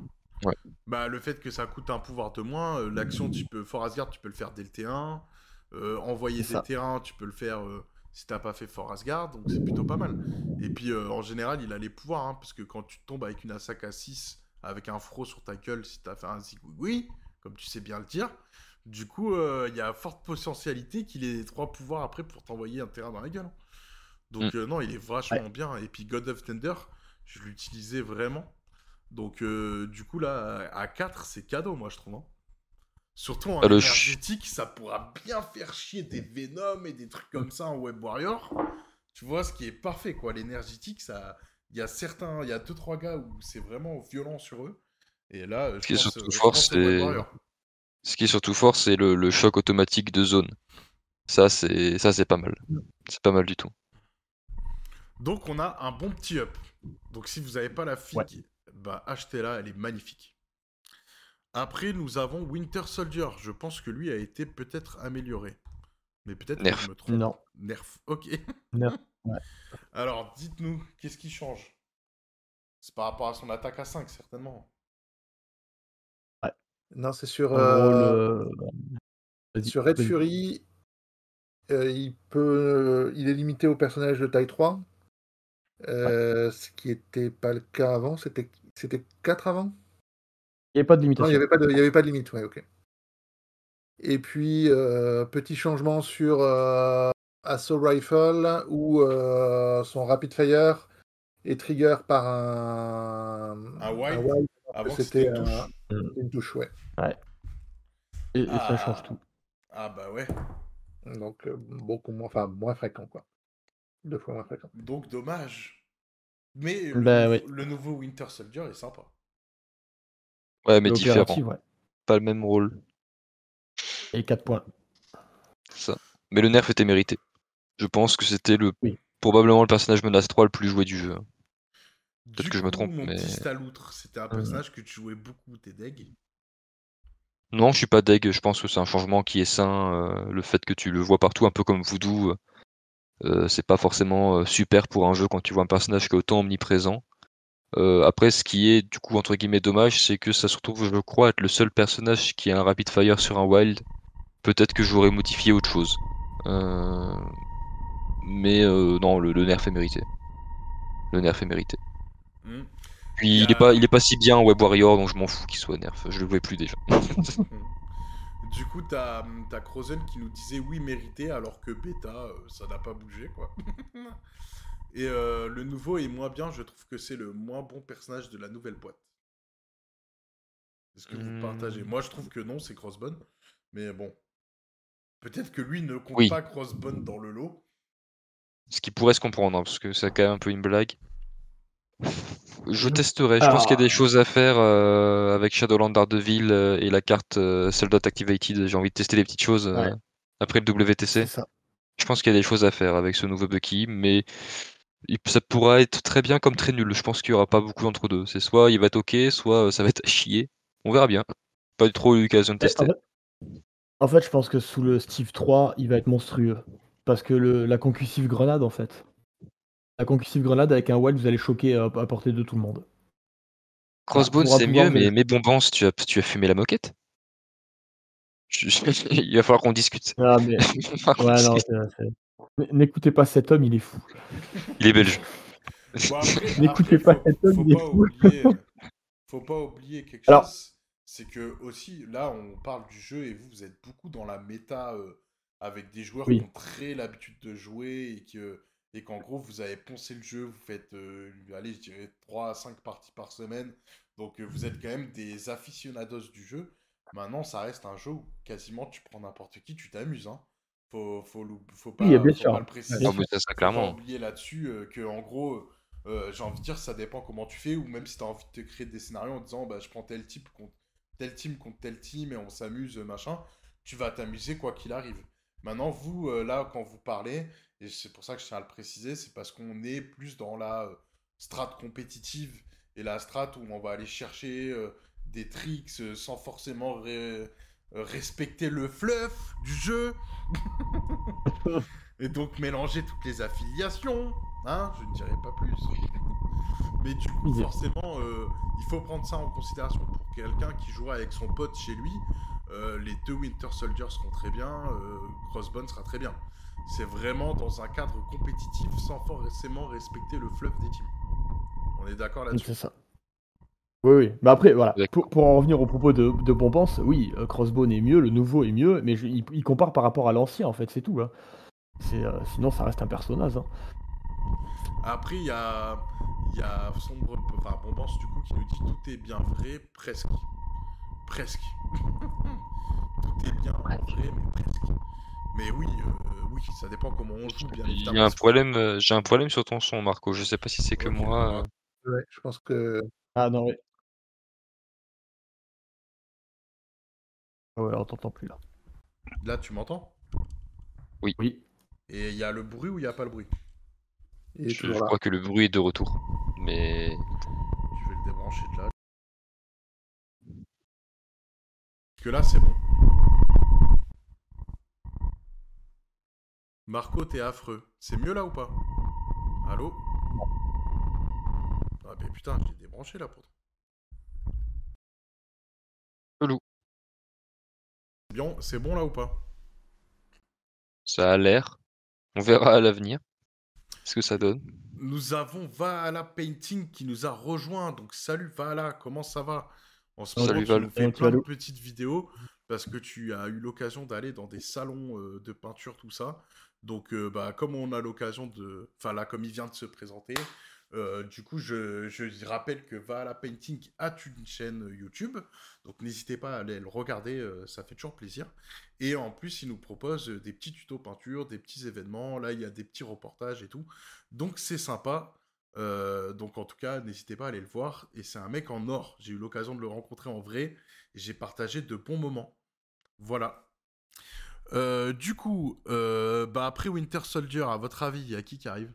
Ouais. Bah, le fait que ça coûte un pouvoir de moins, euh, l'action, tu peux, Fort Asgard, tu peux le faire dès le T1. Euh, envoyer des terrains, tu peux le faire euh, si t'as pas fait Fort Asgard, donc c'est plutôt pas mal. Et puis, euh, en général, il a les pouvoirs, hein, parce que quand tu tombes avec une attaque à 6, avec un fro sur ta gueule, si t'as fait un zigouigoui, comme tu sais bien le dire, du coup, il y a forte potentialité qu'il ait les trois pouvoirs après pour t'envoyer un terrain dans la gueule. Donc, Mm. euh, non, il est vachement bien. Et puis, God of Thunder, je l'utilisais vraiment. Donc, euh, du coup, là, à 4, c'est cadeau, moi, je trouve. hein. Surtout en Ah, le ch- énergétique, ça pourra bien faire chier des Venom et des trucs comme ça en Web Warrior. Tu vois, ce qui est parfait, quoi. L'énergétique, ça. Il y a certains. Il y a 2-3 gars où c'est vraiment violent sur eux. Et là, euh, je qui est pense, surtout euh, je fort, c'est- Warrior. Ce qui est surtout fort, c'est le, le choc automatique de zone. Ça, c'est ça, c'est pas mal. C'est pas mal du tout. Donc, on a un bon petit up. Donc, si vous n'avez pas la figue, Ouais. bah, achetez-la, elle est magnifique. Après, nous avons Winter Soldier. Je pense que lui a été peut-être amélioré. Mais peut-être que Nerf. je me trompe. Non. Nerf, ok. [laughs] Nerf, [laughs] ouais. Alors, dites-nous, qu'est-ce qui change? C'est par rapport à son attaque à 5, certainement. Non, c'est sur, euh, le- sur Red. Fury. euh, il, peut, il est limité aux personnages de taille 3. euh, Ce qui n'était pas le cas avant. C'était c'était 4 avant? Il n'y avait pas de Non, il limitation. n'y avait, pas de- il y avait pas de limite. Ouais, ok. Et puis, euh, petit changement sur euh, Assault Rifle où euh, son Rapid Fire est trigger par un, Un wild c'était une touche. une touche, ouais. Et, et Ah. ça change tout. Ah bah ouais. Donc, euh, beaucoup moins, enfin, moins fréquent, quoi. Deux fois moins fréquent. Donc, dommage. Mais le, Bah, nouveau, oui. le nouveau Winter Soldier est sympa. Ouais, mais différent. Ouais. Pas le même rôle. Et 4 points. ça. Mais le nerf était mérité. Je pense que c'était le Oui. probablement le personnage menace 3 le plus joué du jeu. Du que je me trompe, Mon mais- petit Staloutre, c'était un personnage que tu jouais beaucoup, t'es deg? Non, je suis pas deg, je pense que c'est un changement qui est sain. euh, le fait que tu le vois partout, un peu comme Voodoo, euh, euh, c'est pas forcément euh, super pour un jeu quand tu vois un personnage qui est autant omniprésent. Euh, après, ce qui est du coup entre guillemets dommage, c'est que ça se retrouve, je crois, être le seul personnage qui a un rapid fire sur un wild. Peut-être que j'aurais modifié autre chose. Euh, Mais euh, non, le, le nerf est mérité. Le nerf est mérité. Hmm. Puis Il est pas, il est pas si bien en Web Warrior, donc je m'en fous qu'il soit nerf. Je le voulais plus déjà. Du coup, t'as as Crozen qui nous disait oui, mérité, alors que Beta, euh, ça n'a pas bougé, quoi. [laughs] Et euh, le nouveau est moins bien, je trouve que c'est le moins bon personnage de la nouvelle boîte. Est-ce que vous partagez? Hmm. Moi, je trouve que non, c'est Crossbone. Mais bon. Peut-être que lui ne compte Oui. pas Crossbone dans le lot. Ce qui pourrait se comprendre, hein, parce que c'est quand même un peu une blague. [laughs] Je testerai. Je pense qu'il y a Ah. des choses à faire euh, avec Shadowland Daredevil euh, et la carte euh, Activated. J'ai envie de tester des petites choses euh, Ouais. après le WTC. Ça. Je pense qu'il y a des choses à faire avec ce nouveau Bucky, mais ça pourra être très bien comme très nul. Je pense qu'il y aura pas beaucoup d'entre deux. C'est soit il va être ok, soit euh, ça va être à [laughs] chier. On verra bien. Pas trop eu l'occasion de tester. En fait, en fait, je pense que sous le Steve 3, il va être monstrueux. Parce que le, la concussive grenade, en fait. La concussive grenade avec un wild, vous allez choquer à, à portée de tout le monde. Crossbone, c'est mieux, mais bonbons, tu as, tu as fumé la moquette [laughs] Je- je- Il va falloir qu'on discute. Ah, mais... [laughs] Qu'on ouais, non, discute. c'est- c'est- N- N'écoutez pas cet homme, il est fou. Il est belge. Bon, [laughs] N'écoutez pas faut, cet homme, il est pas fou. oublier, [laughs] faut pas oublier quelque Alors- chose. C'est que aussi, là, on parle du jeu et vous, vous êtes beaucoup dans la méta euh, avec des joueurs Oui. qui ont très l'habitude de jouer et que et qu'en gros, vous avez poncé le jeu, vous faites, euh, allez, je dirais 3 à 5 parties par semaine. Donc, euh, vous êtes quand même des aficionados du jeu. Maintenant, ça reste un jeu où quasiment tu prends n'importe qui, tu t'amuses. Hein. Faut, faut, faut pas, Oui, bien faut sûr. pas le préciser. Bien mais ça, ça, Faut pas oublier là-dessus euh, que en gros, euh, j'ai envie de dire, ça dépend comment tu fais, ou même si tu as envie de te créer des scénarios en disant, bah, je prends tel type contre tel team contre tel team et on s'amuse, machin, tu vas t'amuser quoi qu'il arrive. Maintenant, vous, euh, là, quand vous parlez, et c'est pour ça que je tiens à le préciser, c'est parce qu'on est plus dans la euh, strat compétitive et la strat où on va aller chercher euh, des tricks euh, sans forcément ré- euh, respecter le fluff du jeu. [laughs] Et donc mélanger toutes les affiliations, hein, je ne dirais pas plus. Mais du coup, forcément, euh, il faut prendre ça en considération. Pour quelqu'un qui jouera avec son pote chez lui, euh, les deux Winter Soldiers seront très bien, euh, Crossbone sera très bien. C'est vraiment dans un cadre compétitif sans forcément respecter le fluff des teams. On est d'accord là-dessus? C'est ça. Oui, oui. Mais après, voilà. Pour, pour en revenir au propos de, de Bombance, oui, euh, Crossbone est mieux, le nouveau est mieux, mais je- il, il compare par rapport à l'ancien, en fait, c'est tout. hein. Euh, sinon, ça reste un personnage. hein. Après, il y a, il y a Sombre, enfin Bombance du coup, qui nous dit tout est bien vrai, presque. Presque. [laughs] tout est bien vrai, mais presque. Mais oui, euh, oui, ça dépend comment on joue, bien Il évidemment. y a un problème, euh, j'ai un problème sur ton son, Marco. Je sais pas si c'est que moi. ouais. euh, Ouais, je pense que Ah non, oui. Ah ouais, on t'entend plus là. Là, tu m'entends? Oui. Et il y a le bruit ou il n'y a pas le bruit? Je, crois que le bruit est de retour. Mais Je vais le débrancher de là. Parce que là, c'est bon. Marco, t'es affreux. C'est mieux là ou pas? Allô? Ah ben putain, j'ai débranché là. Chelou. C'est bien, c'est bon là ou pas? Ça a l'air. On verra à l'avenir ce que ça donne. Nous avons Valhalla Painting qui nous a rejoint. Donc salut Valhalla, comment ça va? En ce Salut, moment, tu Val. nous fais plein de petites vidéos parce que tu as eu l'occasion d'aller dans des salons euh, de peinture, tout ça. Donc, euh, bah, comme on a l'occasion de... Enfin là, comme il vient de se présenter, euh, du coup, je, je rappelle que Valhalla Painting a une chaîne YouTube. Donc n'hésitez pas à aller le regarder, euh, ça fait toujours plaisir. Et en plus, il nous propose des petits tutos peinture, des petits événements. Là, il y a des petits reportages et tout. Donc c'est sympa. Euh, donc en tout cas, n'hésitez pas à aller le voir. Et c'est un mec en or. J'ai eu l'occasion de le rencontrer en vrai. J'ai partagé de bons moments. Voilà. Du coup, bah après Winter Soldier, à votre avis, il y a qui qui arrive?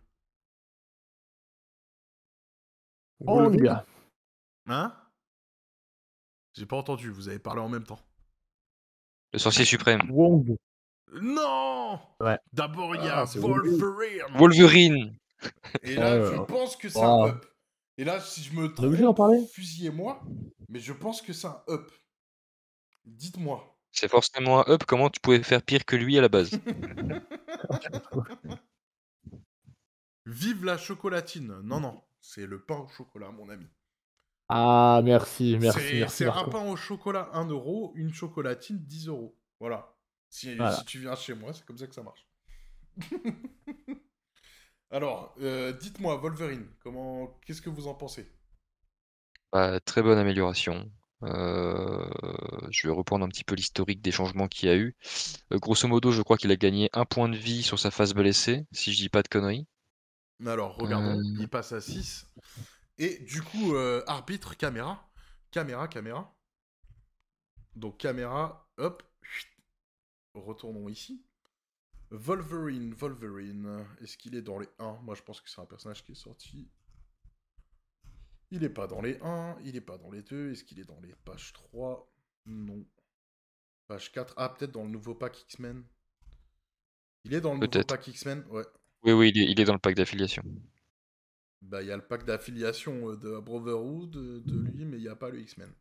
Oh, gars. Hein? J'ai pas entendu, vous avez parlé en même temps. Le sorcier suprême. Wong. Non Ouais. D'abord, il y a Ah, Wolverine. Et là, Ouais, je pense que c'est Wow. un up. Et là, si je me trompe, fusillez-moi. Mais je pense que c'est un up. Dites-moi. C'est forcément un up. Comment tu pouvais faire pire que lui à la base? [laughs] Vive la chocolatine. Non, non. C'est le pain au chocolat, mon ami. Ah, merci, merci, C'est un pain au chocolat 1 euro, une chocolatine 10 euros. Voilà. Si, Voilà. si tu viens chez moi, c'est comme ça que ça marche. [laughs] Alors, euh, dites-moi, Wolverine, comment, qu'est-ce que vous en pensez? Bah, Très bonne amélioration. Euh, je vais reprendre un petit peu l'historique des changements qu'il y a eu. Euh, grosso modo, je crois qu'il a gagné un point de vie sur sa phase blessée, si je dis pas de conneries. Alors, regardons, Euh. il passe à 6. Et du coup, euh, arbitre, caméra. Caméra, caméra. Donc, caméra, hop. chut. Retournons ici. Wolverine, Wolverine. Est-ce qu'il est dans les 1 Moi, je pense que c'est un personnage qui est sorti. Il est pas dans les 1, il est pas dans les 2. Est-ce qu'il est dans les pages 3 Non. Page 4. Ah, peut-être dans le nouveau pack X-Men. Il est dans le nouveau pack X-Men Ouais. Oui, oui, il est, il est dans le pack d'affiliation. Bah, il y a le pack d'affiliation euh, de Brotherhood de, de lui, mais il n'y a pas le X-Men.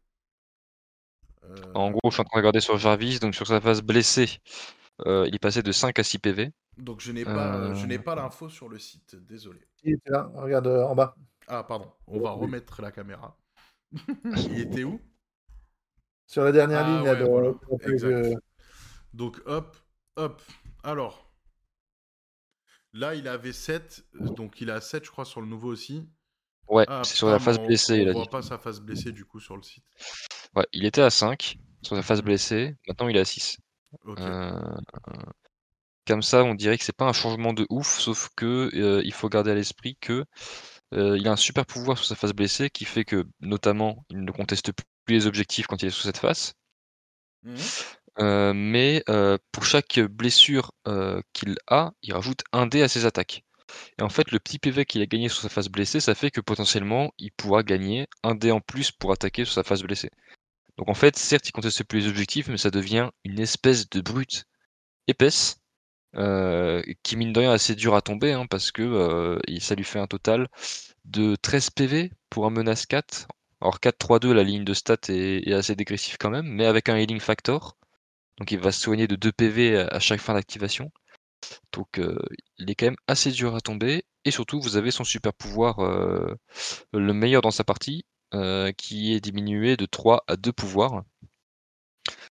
Euh, En gros, je suis en train de regarder sur Jarvis, donc sur sa phase blessée, euh, il est passé de 5 à 6 PV. Donc je n'ai pas, Euh. je n'ai pas l'info sur le site, désolé. Il était là, regarde euh, en bas. Ah pardon, on va Oui. remettre la caméra. [laughs] il était où? Sur la dernière Ah ligne, ouais, voilà, de- Donc hop, hop. Alors, là il avait 7, donc il a 7 je crois sur le nouveau aussi. Ouais, Ah, c'est sur la phase on- blessée, on il a voit dit. pas sa phase blessée du coup sur le site. Ouais, il était à 5 sur sa phase blessée, maintenant il est à 6. Ok. Euh, comme ça, on dirait que c'est pas un changement de ouf, sauf que euh, il faut garder à l'esprit que euh, il a un super pouvoir sur sa phase blessée qui fait que, notamment, il ne conteste plus les objectifs quand il est sous cette phase. Mhm. Euh, mais euh, pour chaque blessure euh, qu'il a, il rajoute un dé à ses attaques. Et en fait, le petit PV qu'il a gagné sur sa phase blessée, ça fait que potentiellement, il pourra gagner un dé en plus pour attaquer sur sa phase blessée. Donc en fait, certes, il conteste plus les objectifs, mais ça devient une espèce de brute épaisse, qui mine de rien assez dur à tomber, hein, parce que ça lui fait un total de 13 PV pour un menace 4. Alors 4-3-2, la ligne de stats est, est assez dégressive quand même, mais avec un healing factor. Donc il va se soigner de 2 PV à chaque fin d'activation. Donc euh, il est quand même assez dur à tomber. Et surtout, vous avez son super pouvoir, euh, le meilleur dans sa partie, euh, qui est diminué de 3 à 2 pouvoirs.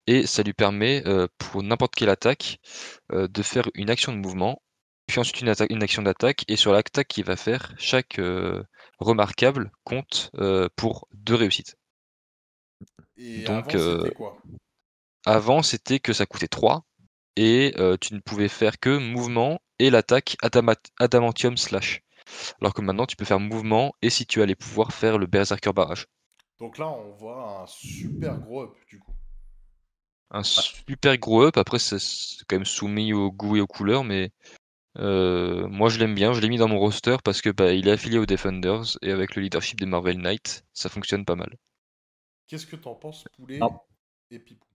Et ça lui permet, pour n'importe quelle attaque, de faire une action de mouvement, puis ensuite une, action d'attaque. Et sur l'attaque qu'il va faire, chaque remarquable compte pour deux réussites. Et donc, avant c'était quoi? Avant, c'était que ça coûtait 3 et euh, tu ne pouvais faire que mouvement et l'attaque adama- adamantium slash. Alors que maintenant, tu peux faire mouvement et si tu as les pouvoirs, faire le berserker barrage. Donc là on voit un super gros up du coup. Un super gros up, après c'est quand même soumis au goût et aux couleurs, mais euh, moi je l'aime bien, je l'ai mis dans mon roster parce que bah, il est affilié aux Defenders et avec le leadership des Marvel Knights, ça fonctionne pas mal. Qu'est-ce que t'en penses poulet Ah. et pipou?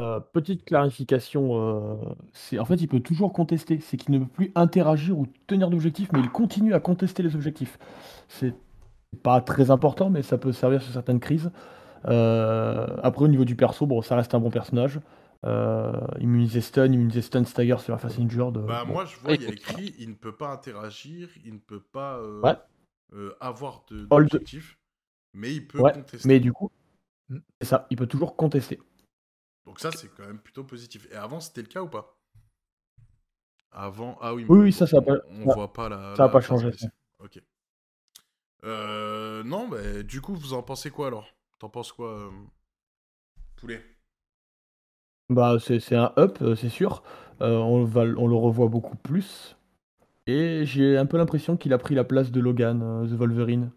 Euh, petite clarification, euh, c'est en fait il peut toujours contester, c'est qu'il ne peut plus interagir ou tenir d'objectifs, mais il continue à contester les objectifs. C'est pas très important, mais ça peut servir sur certaines crises. Euh, après au niveau du perso, bon, ça reste un bon personnage. Euh, immunisé stun, immunisé stun stagger sur la face injured. Bah bon. moi je vois il y a écrit il ne peut pas interagir, il ne peut pas euh, Ouais. euh, avoir de Hold. d'objectif, mais il peut Ouais, contester. mais du coup, c'est ça, il peut toujours contester. Donc ça c'est quand même plutôt positif. Et avant c'était le cas ou pas? Avant ah oui. Oui, oui, ça, ça a on, pas- on voit pas la. ça a la pas changé. Ok. Euh, non bah du coup vous en pensez quoi alors? T'en penses quoi euh, Poulet? Bah, c'est c'est un up, euh, c'est sûr. Euh, on, va, on le revoit beaucoup plus. Et j'ai un peu l'impression qu'il a pris la place de Logan, The Wolverine.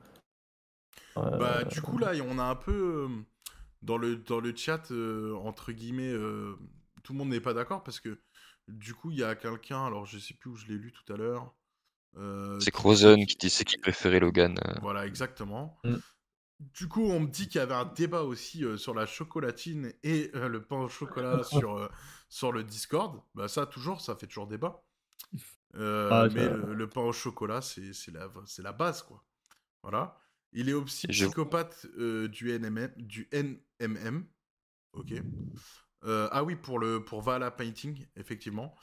Bah, du coup, là, on a un peu. Dans le, dans le chat, euh, entre guillemets, euh, tout le monde n'est pas d'accord parce que du coup, il y a quelqu'un, alors je sais plus où je l'ai lu tout à l'heure. euh, C'est qui Crozen qui disait qu'il préférait Logan. Voilà, exactement. Mm. Du coup, on me dit qu'il y avait un débat aussi euh, sur la chocolatine et euh, le pain au chocolat [laughs] sur, euh, sur le Discord. Bah, ça, toujours, ça fait toujours débat. Euh, Ah, mais le, le pain au chocolat, c'est c'est la, c'est la base, quoi. Voilà. Il est aussi Je- psychopathe euh, du, NMM, du NMM. Ok. Euh, ah oui, pour, le, pour Valhalla Painting, effectivement.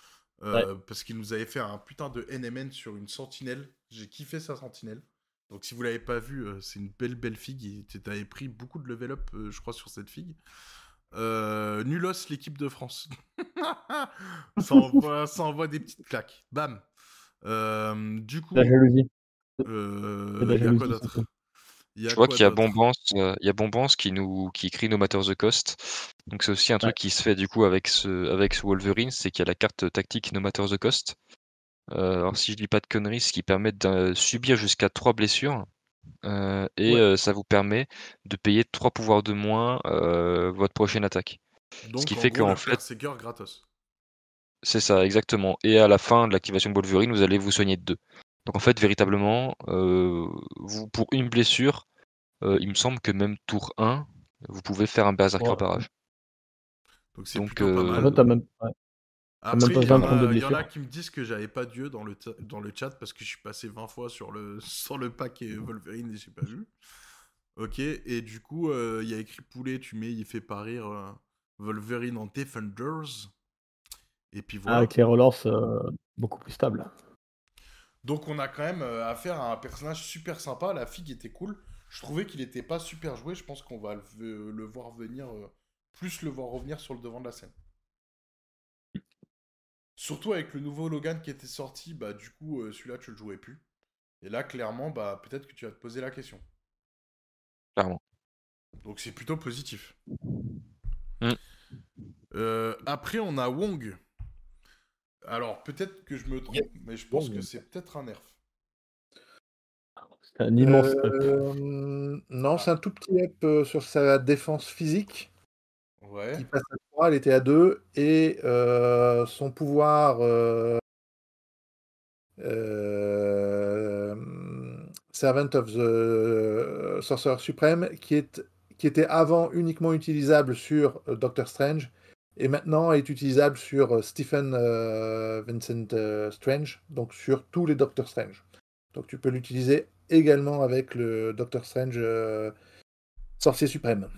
Euh, Parce qu'il nous avait fait un putain de NMN sur une sentinelle. J'ai kiffé sa sentinelle. Donc si vous l'avez pas vu, c'est une belle belle figue. Tu avais pris beaucoup de level up, je crois, sur cette figue. Euh, Nulos, l'équipe de France. [laughs] ça, envoie, ça envoie des petites claques. Bam. Euh, du coup, La jalousie. euh, la y a quoi d'autre? Il y a Je vois qu'il y a Bombance, euh, il y a Bombance qui nous qui écrit No Matter the Cost. Donc c'est aussi un truc qui se fait du coup avec ce avec ce Wolverine, c'est qu'il y a la carte tactique No Matter the Cost. Euh, alors si je dis pas de conneries, ce qui permet de subir jusqu'à 3 blessures. euh, et Ouais. ça vous permet de payer 3 pouvoirs de moins votre prochaine attaque. Donc, qui en fait gros, qu'en le fait- Berserker gratos. C'est ça, exactement. Et à la fin de l'activation de Wolverine, vous allez vous soigner de 2. Donc en fait, véritablement, euh, vous pour une blessure, euh, il me semble que même tour 1, vous pouvez faire un Berserker Ouais. barrage. Donc c'est Donc, plutôt pas mal. En fait, t'as même. ouais. Après, même pas il y, en besoin de prendre a, y en a qui me disent que j'avais pas Dieu dans le, dans le chat parce que je suis passé 20 fois sur le, [laughs] sur le pack et Wolverine et j'ai pas vu. Ok, et du coup, euh, il y a écrit poulet, tu mets, il fait pas rire euh, Wolverine en Defenders. Et puis Ah, voilà. avec les relance euh, beaucoup plus stable. Donc on a quand même euh, affaire à un personnage super sympa. La figue était cool. Je trouvais qu'il était pas super joué. Je pense qu'on va le, le voir venir, euh, plus le voir revenir sur le devant de la scène. Surtout avec le nouveau Logan qui était sorti, bah du coup euh, celui-là tu le jouais plus. Et là clairement, bah peut-être que tu vas te poser la question. Clairement. Donc c'est plutôt positif. Mm. Euh, après on a Wong. Alors peut-être que je me trompe, mais je pense que c'est peut-être un nerf. C'est un immense up. Euh, non, c'est un tout petit up euh, sur sa défense physique. Ouais. qui passe à 3, elle était à 2, et euh, son pouvoir euh, euh, Servant of the Sorcerer Supreme, qui, est, qui était avant uniquement utilisable sur Doctor Strange, et maintenant est utilisable sur euh, Stephen euh, Vincent euh, Strange, donc sur tous les Doctor Strange. Donc tu peux l'utiliser également avec le Doctor Strange euh, Sorcier Suprême.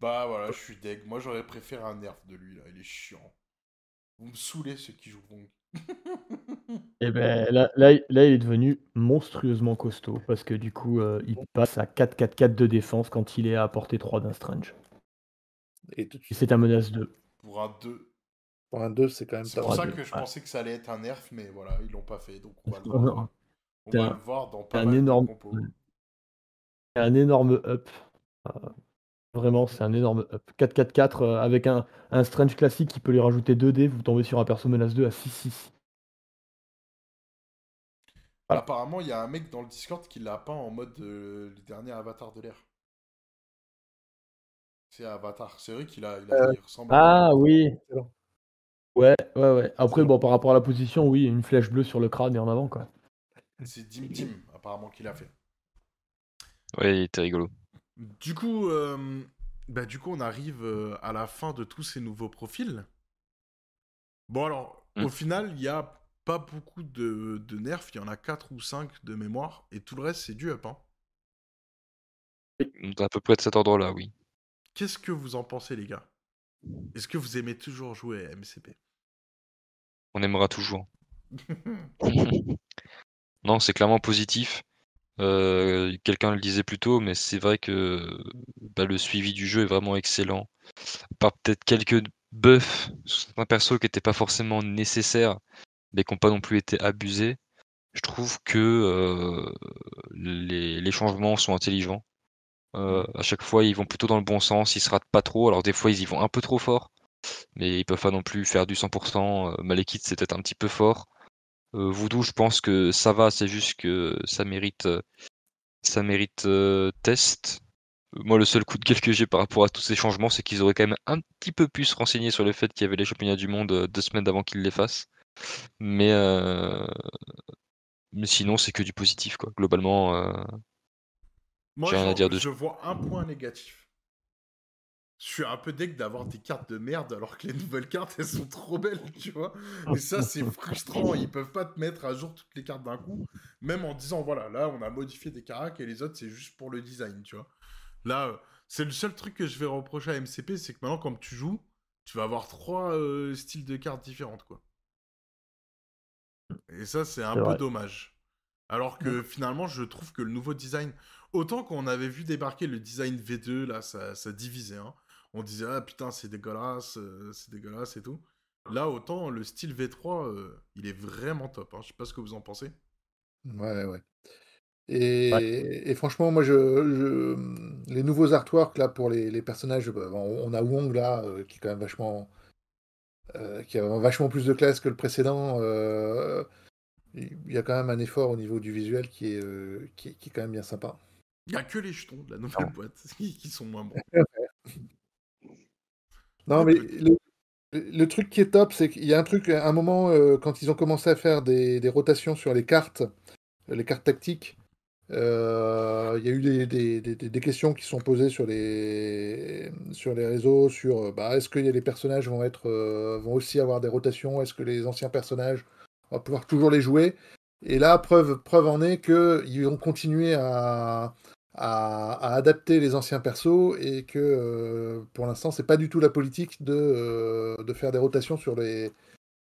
Bah voilà, je suis deg. Moi j'aurais préféré un nerf de lui là, il est chiant. Vous me saoulez ceux qui jouent Wong. [laughs] Et ben là, là, là, il est devenu monstrueusement costaud parce que du coup, euh, il passe à 4-4-4 de défense quand il est à portée 3 d'un Strange. Et tout Et c'est un menace 2. Pour un 2. pour un 2, c'est quand même C'est pour ça deux, que je ouais. pensais que ça allait être un nerf, mais voilà, ils l'ont pas fait, donc on va le voir. non. On C'est va un- le voir dans pas un mal énorme, de compos. c'est un énorme up. Euh, vraiment, c'est un énorme up. 4-4-4 euh, avec un, un Strange classique qui peut lui rajouter 2 dés, vous tombez sur un perso menace 2 à 6-6. Voilà. Apparemment, il y a un mec dans le Discord qui l'a peint en mode euh, le dernier avatar de l'air. C'est Avatar. C'est vrai qu'il a, il a il ressemble à Ah oui. Ouais, ouais, ouais. Après, bon, par rapport à la position, oui, une flèche bleue sur le crâne et en avant, quoi. C'est Dim Dim, apparemment, qu'il a fait. Ouais, il était rigolo. Du coup, euh, bah, du coup, on arrive euh, à la fin de tous ces nouveaux profils. Bon, alors, Mm. au final, il n'y a pas beaucoup de, de nerfs. Il y en a 4 ou 5 de mémoire. Et tout le reste, c'est du up. hein. À peu près de cet ordre-là, oui. Qu'est-ce que vous en pensez, les gars? Est-ce que vous aimez toujours jouer à MCP On aimera toujours. [laughs] non, c'est clairement positif. Euh, Quelqu'un le disait plus tôt, mais c'est vrai que bah, le suivi du jeu est vraiment excellent. Par peut-être quelques buffs sur certains persos qui n'étaient pas forcément nécessaires, mais qui n'ont pas non plus été abusés. Je trouve que euh, les, les changements sont intelligents. Euh, à chaque fois, ils vont plutôt dans le bon sens, ils se ratent pas trop. Alors des fois, ils y vont un peu trop fort, mais ils peuvent pas non plus faire du 100%. Euh, Malekith, c'est peut-être un petit peu fort. Euh, Voodoo, je pense que ça va, c'est juste que ça mérite, ça mérite test. Moi, le seul coup de gueule que j'ai par rapport à tous ces changements, c'est qu'ils auraient quand même un petit peu plus renseigné sur le fait qu'il y avait les championnats du monde deux semaines avant qu'ils les fassent. Mais, sinon, c'est que du positif, quoi. Globalement, Moi, J'ai rien à j'en- dire dessus. je vois un point négatif. Je suis un peu deg d'avoir des cartes de merde alors que les nouvelles cartes, elles sont trop belles, tu vois. Et ça, c'est frustrant. Ils peuvent pas te mettre à jour toutes les cartes d'un coup, même en disant, voilà, là, on a modifié des caracs et les autres, c'est juste pour le design, tu vois. Là, euh, c'est le seul truc que je vais reprocher à MCP, c'est que maintenant, quand tu joues, tu vas avoir trois euh, styles de cartes différentes, quoi. Et ça, c'est un peu vrai. dommage. Alors que finalement, je trouve que le nouveau design, autant qu'on avait vu débarquer le design V2, là, ça, ça divisait. hein. On disait, ah putain, c'est dégueulasse, euh, c'est dégueulasse et tout. Là, autant le style V3, euh, il est vraiment top. hein. Je sais pas ce que vous en pensez. Ouais, ouais. Et, et franchement, moi, je, je- les nouveaux artworks là pour les, les personnages, bah, on, a Wong là, euh, qui est quand même vachement, euh, qui a vachement plus de classe que le précédent. euh, il y a quand même un effort au niveau du visuel qui est, euh, qui, est- qui est quand même bien sympa. Il n'y a que les jetons de la nouvelle boîte [laughs] qui sont moins bons. Non, mais le, le truc qui est top, c'est qu'il y a un truc, à un moment, euh, quand ils ont commencé à faire des, des rotations sur les cartes, les cartes tactiques, euh, il y a eu des, des- des- des- des questions qui sont posées sur les, sur les réseaux, sur euh, bah, est-ce que les personnages vont être, euh, vont aussi avoir des rotations, est-ce que les anciens personnages, on va pouvoir toujours les jouer? Et là, preuve, preuve en est qu'ils vont continuer à, à, à adapter les anciens persos et que euh, pour l'instant, c'est pas du tout la politique de, euh, de faire des rotations sur les,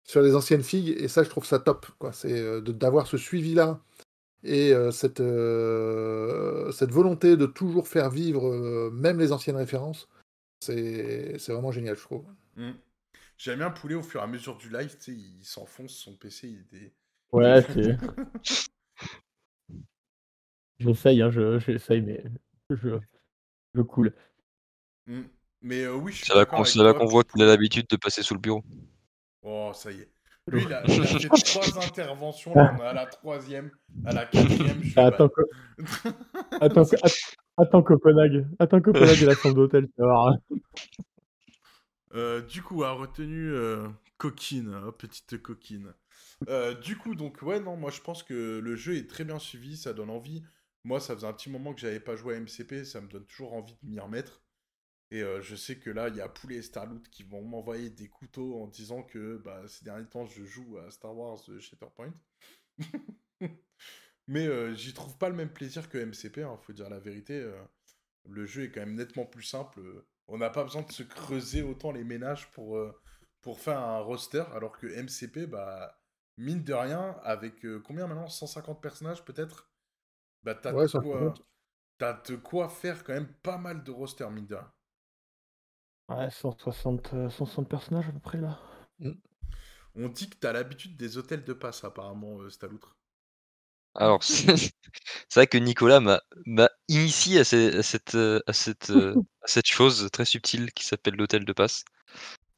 sur les anciennes filles. Et ça, je trouve ça top. quoi. C'est euh, d'avoir ce suivi-là et euh, cette, euh, cette volonté de toujours faire vivre euh, même les anciennes références. C'est c'est vraiment génial, je trouve. Hmm. J'aime bien Poulet au fur et à mesure du live, tu sais, il s'enfonce son PC, il est... Ouais, [laughs] c'est. J'essaye, hein, je- j'essaye, mais je, je coule. Hmm. Mais euh, oui, je suis C'est là d'accord qu'on avec c'est là toi, qu'on voit qu'il a l'habitude de passer sous le bureau. Oh, ça y est. [laughs] Lui, il a, il a fait trois interventions, là, on est à la troisième, à la quatrième, je suis Ah, Attends. Co- attends, Co- att- attends Copenhague, attends Copenhague et la chambre d'hôtel, tu vas voir. [laughs] Euh, du coup, a retenu euh, coquine, hein, petite coquine. Euh, du coup, donc, ouais, non, moi je pense que le jeu est très bien suivi, ça donne envie. Moi, ça faisait un petit moment que j'avais pas joué à MCP, ça me donne toujours envie de m'y remettre. Et euh, je sais que là, il y a Poulet et Starloot qui vont m'envoyer des couteaux en disant que bah, ces derniers temps, je joue à Star Wars euh, Shatterpoint. [laughs] Mais euh, j'y trouve pas le même plaisir que MCP, hein, faut dire la vérité. le jeu est quand même nettement plus simple. On n'a pas besoin de se creuser autant les ménages pour, pour faire un roster, alors que MCP, bah, mine de rien, avec combien maintenant? 150 personnages peut-être? Bah t'as Ouais, de quoi... compte. T'as de quoi faire quand même pas mal de roster. Ouais, 160, euh, 160 personnages à peu près là. On dit que t'as l'habitude des hôtels de passe, apparemment, euh, Staloutre. Alors, [laughs] c'est vrai que Nicolas m'a initié à, ce- à cette, euh, à, cette, euh, [laughs] à cette chose très subtile qui s'appelle l'hôtel de passe.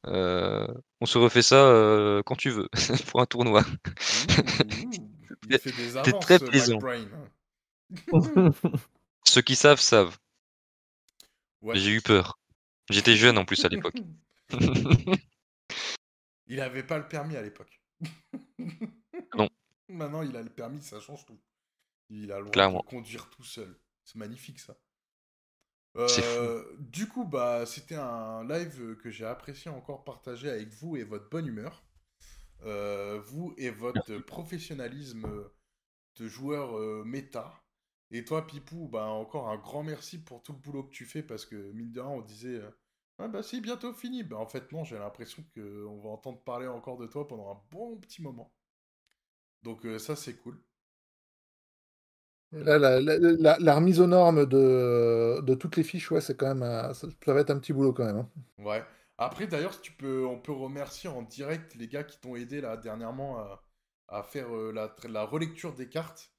Euh, on se refait ça euh, quand tu veux, [laughs] pour un tournoi. Ouh, ouh, Il fait des avances, très euh, plaisant. Hein. [laughs] Ceux qui savent, savent. Ouais. J'ai eu peur. J'étais jeune en plus à l'époque. [laughs] Il avait pas le permis à l'époque. [laughs] Non. Maintenant, il a le permis, ça change tout. Il a le droit de conduire tout seul. C'est magnifique, ça. C'est Euh, du coup, bah, c'était un live que j'ai apprécié encore partager avec vous et votre bonne humeur. Euh, vous et votre professionnalisme de joueur euh, méta. Et toi, Pipou, bah, encore un grand merci pour tout le boulot que tu fais parce que, mine de rien, on disait euh, Ah bah c'est bientôt fini. Bah, en fait, non, j'ai l'impression qu'on va entendre parler encore de toi pendant un bon petit moment. Donc, euh, ça, c'est cool. Là, la, la- la- la remise aux normes de, de toutes les fiches, ouais, c'est quand même, un- ça, ça va être un petit boulot quand même. hein. Ouais. Après, d'ailleurs, si tu peux, on peut remercier en direct les gars qui t'ont aidé là dernièrement à, à faire euh, la, la relecture des cartes.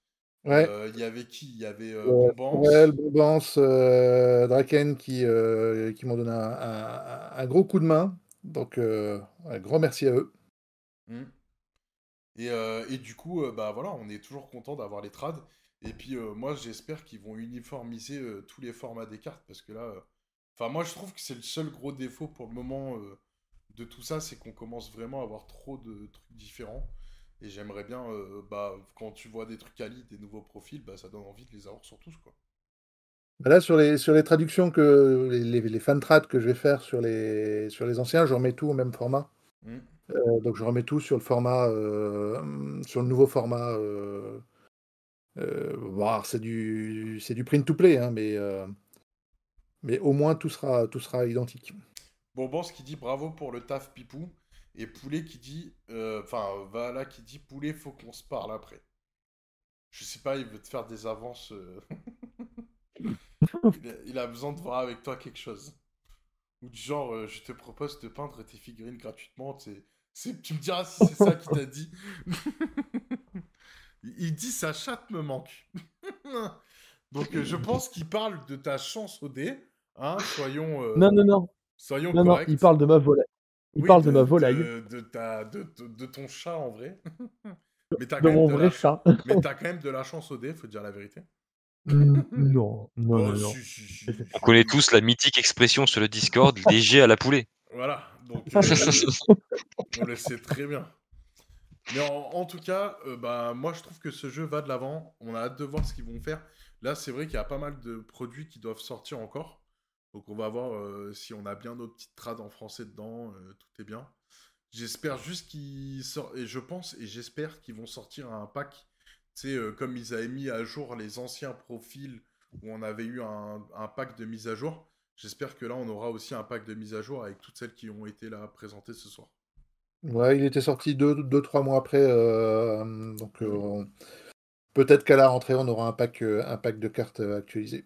Ouais. Euh, Il y avait qui? Il y avait euh, Bombance. Euh, Draken qui, euh, qui m'ont donné un, un- un gros coup de main. Donc, un grand merci à eux. Hmm. Et, et du coup, bah voilà, on est toujours content d'avoir les trades. Et puis moi, j'espère qu'ils vont uniformiser tous les formats des cartes parce que là, enfin moi, je trouve que c'est le seul gros défaut pour le moment de tout ça, c'est qu'on commence vraiment à avoir trop de trucs différents. Et j'aimerais bien, euh, bah, quand tu vois des trucs quali, des nouveaux profils, bah, ça donne envie de les avoir sur tous, quoi. Bah Là, sur les, sur les traductions, que les, les, les fan trades que je vais faire sur les, sur les anciens, je remets tout au même format. Hmm. Euh, donc, je remets tout sur le format, euh, sur le nouveau format. Bon, alors, c'est du, c'est du print to play, hein, mais, mais au moins tout sera, tout sera identique. Bonbons qui dit bravo pour le taf, Pipou. Et Poulet qui dit, euh, enfin, Vala qui dit Poulet, faut qu'on se parle après. Je sais pas, il veut te faire des avances. euh. [laughs] il, a, il a besoin de voir avec toi quelque chose. Ou du genre, euh, je te propose de peindre tes figurines gratuitement. tu me diras si c'est ça qu'il t'a dit. [laughs] il dit sa chatte me manque. [laughs] Donc euh, je pense qu'il parle de ta chance au dé. Hein, soyons, euh, Non, non, non. soyons Non, non, corrects. il parle de ma volaille. Il Oui, parle de, ma volaille, De, de ta, de, de- de ton chat en vrai. [laughs] mais t'as de quand, même mon de vrai la... chat. mais t'as [laughs] quand même de la chance au dé, faut dire la vérité. Non, [laughs] non, Oh, non, non. si, si, si, Mais c'est si. On connaît tous la mythique expression sur le Discord, léger à la poulet. Voilà, donc euh, on le sait très bien. Mais en, en tout cas, euh, bah, moi je trouve que ce jeu va de l'avant. On a hâte de voir ce qu'ils vont faire. Là, c'est vrai qu'il y a pas mal de produits qui doivent sortir encore. Donc on va voir euh, si on a bien nos petites trades en français dedans. euh, tout est bien. J'espère juste qu'ils sortent. Et je pense et j'espère qu'ils vont sortir un pack. Tu sais, euh, comme ils avaient mis à jour les anciens profils où on avait eu un, un pack de mise à jour. J'espère que là, on aura aussi un pack de mise à jour avec toutes celles qui ont été là présentées ce soir. Ouais, il était sorti deux, deux trois mois après. euh, donc, on- peut-être qu'à la rentrée, on aura un pack, un pack de cartes actualisé.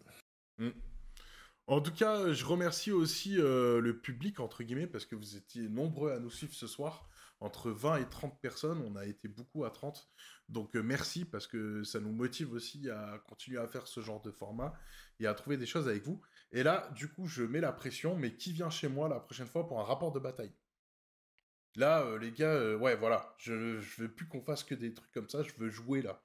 En tout cas, je remercie aussi euh, le public, entre guillemets, parce que vous étiez nombreux à nous suivre ce soir. Entre 20 et 30 personnes, on a été beaucoup à 30. Donc euh, merci, parce que ça nous motive aussi à continuer à faire ce genre de format et à trouver des choses avec vous. Et là, du coup, je mets la pression, mais qui vient chez moi la prochaine fois pour un rapport de bataille? Là, euh, les gars, ouais, voilà, je, je veux plus qu'on fasse que des trucs comme ça, je veux jouer là.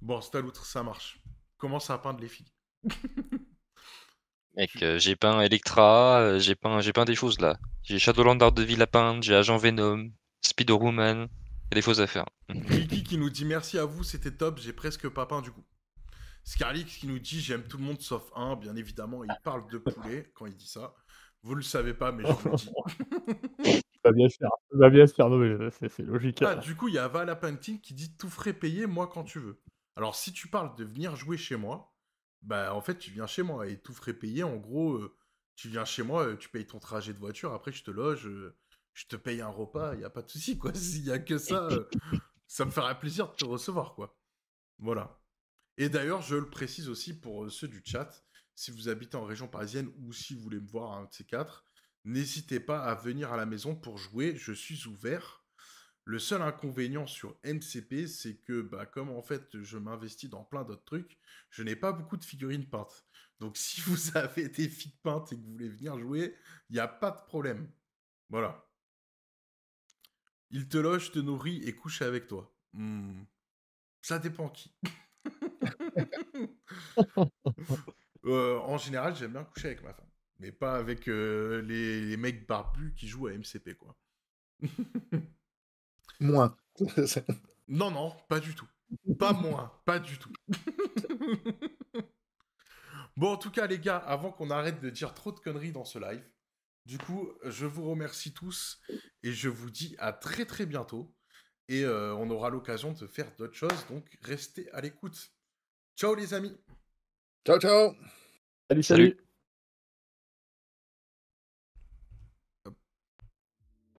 Bon, c'est à l'outre, ça marche. Commence à peindre les filles? [laughs] Mec, euh, j'ai peint Electra, euh, j'ai peint, j'ai peint des choses là. J'ai Shadowland de Ville à peindre, j'ai Agent Venom, Spider-Woman. Il y a des choses à faire. [laughs] Kiki qui nous dit merci à vous, c'était top, j'ai presque pas peint du coup. Scarlix qui nous dit j'aime tout le monde sauf un, bien évidemment, il parle de poulet quand il dit ça. Vous le savez pas, mais je vous le dis. Ça [laughs] va bien se faire. Ça va bien se faire. Non, mais c'est logique. Ah, du coup, il y a Painting qui dit tout frais payé, moi quand tu veux. Alors, si tu parles de venir jouer chez moi, bah en fait, tu viens chez moi et tout frais payé, en gros, tu viens chez moi, tu payes ton trajet de voiture, après je te loge, je te paye un repas, il y a pas de souci quoi. [laughs] S'il y a que ça, ça me ferait plaisir de te recevoir quoi. Voilà. Et d'ailleurs, je le précise aussi pour ceux du chat, si vous habitez en région parisienne ou si vous voulez me voir un de ces quatre, n'hésitez pas à venir à la maison pour jouer, je suis ouvert. Le seul inconvénient sur MCP, c'est que bah, comme en fait je m'investis dans plein d'autres trucs, je n'ai pas beaucoup de figurines peintes. Donc si [laughs] vous avez des filles peintes et que vous voulez venir jouer, il n'y a pas de problème. Voilà. Il te loge, te nourrit et couche avec toi. Hmm. Ça dépend qui. [laughs] Euh, en général, j'aime bien coucher avec ma femme. Mais pas avec euh, les, les mecs barbus qui jouent à MCP, quoi. [laughs] Moins. [laughs] Non, non, pas du tout. Pas moi, pas du tout. bon, en tout cas, les gars, avant qu'on arrête de dire trop de conneries dans ce live, du coup, je vous remercie tous et je vous dis à très très bientôt. Et euh, on aura l'occasion de faire d'autres choses, donc restez à l'écoute. Ciao les amis ciao, ciao Salut, Salut. salut.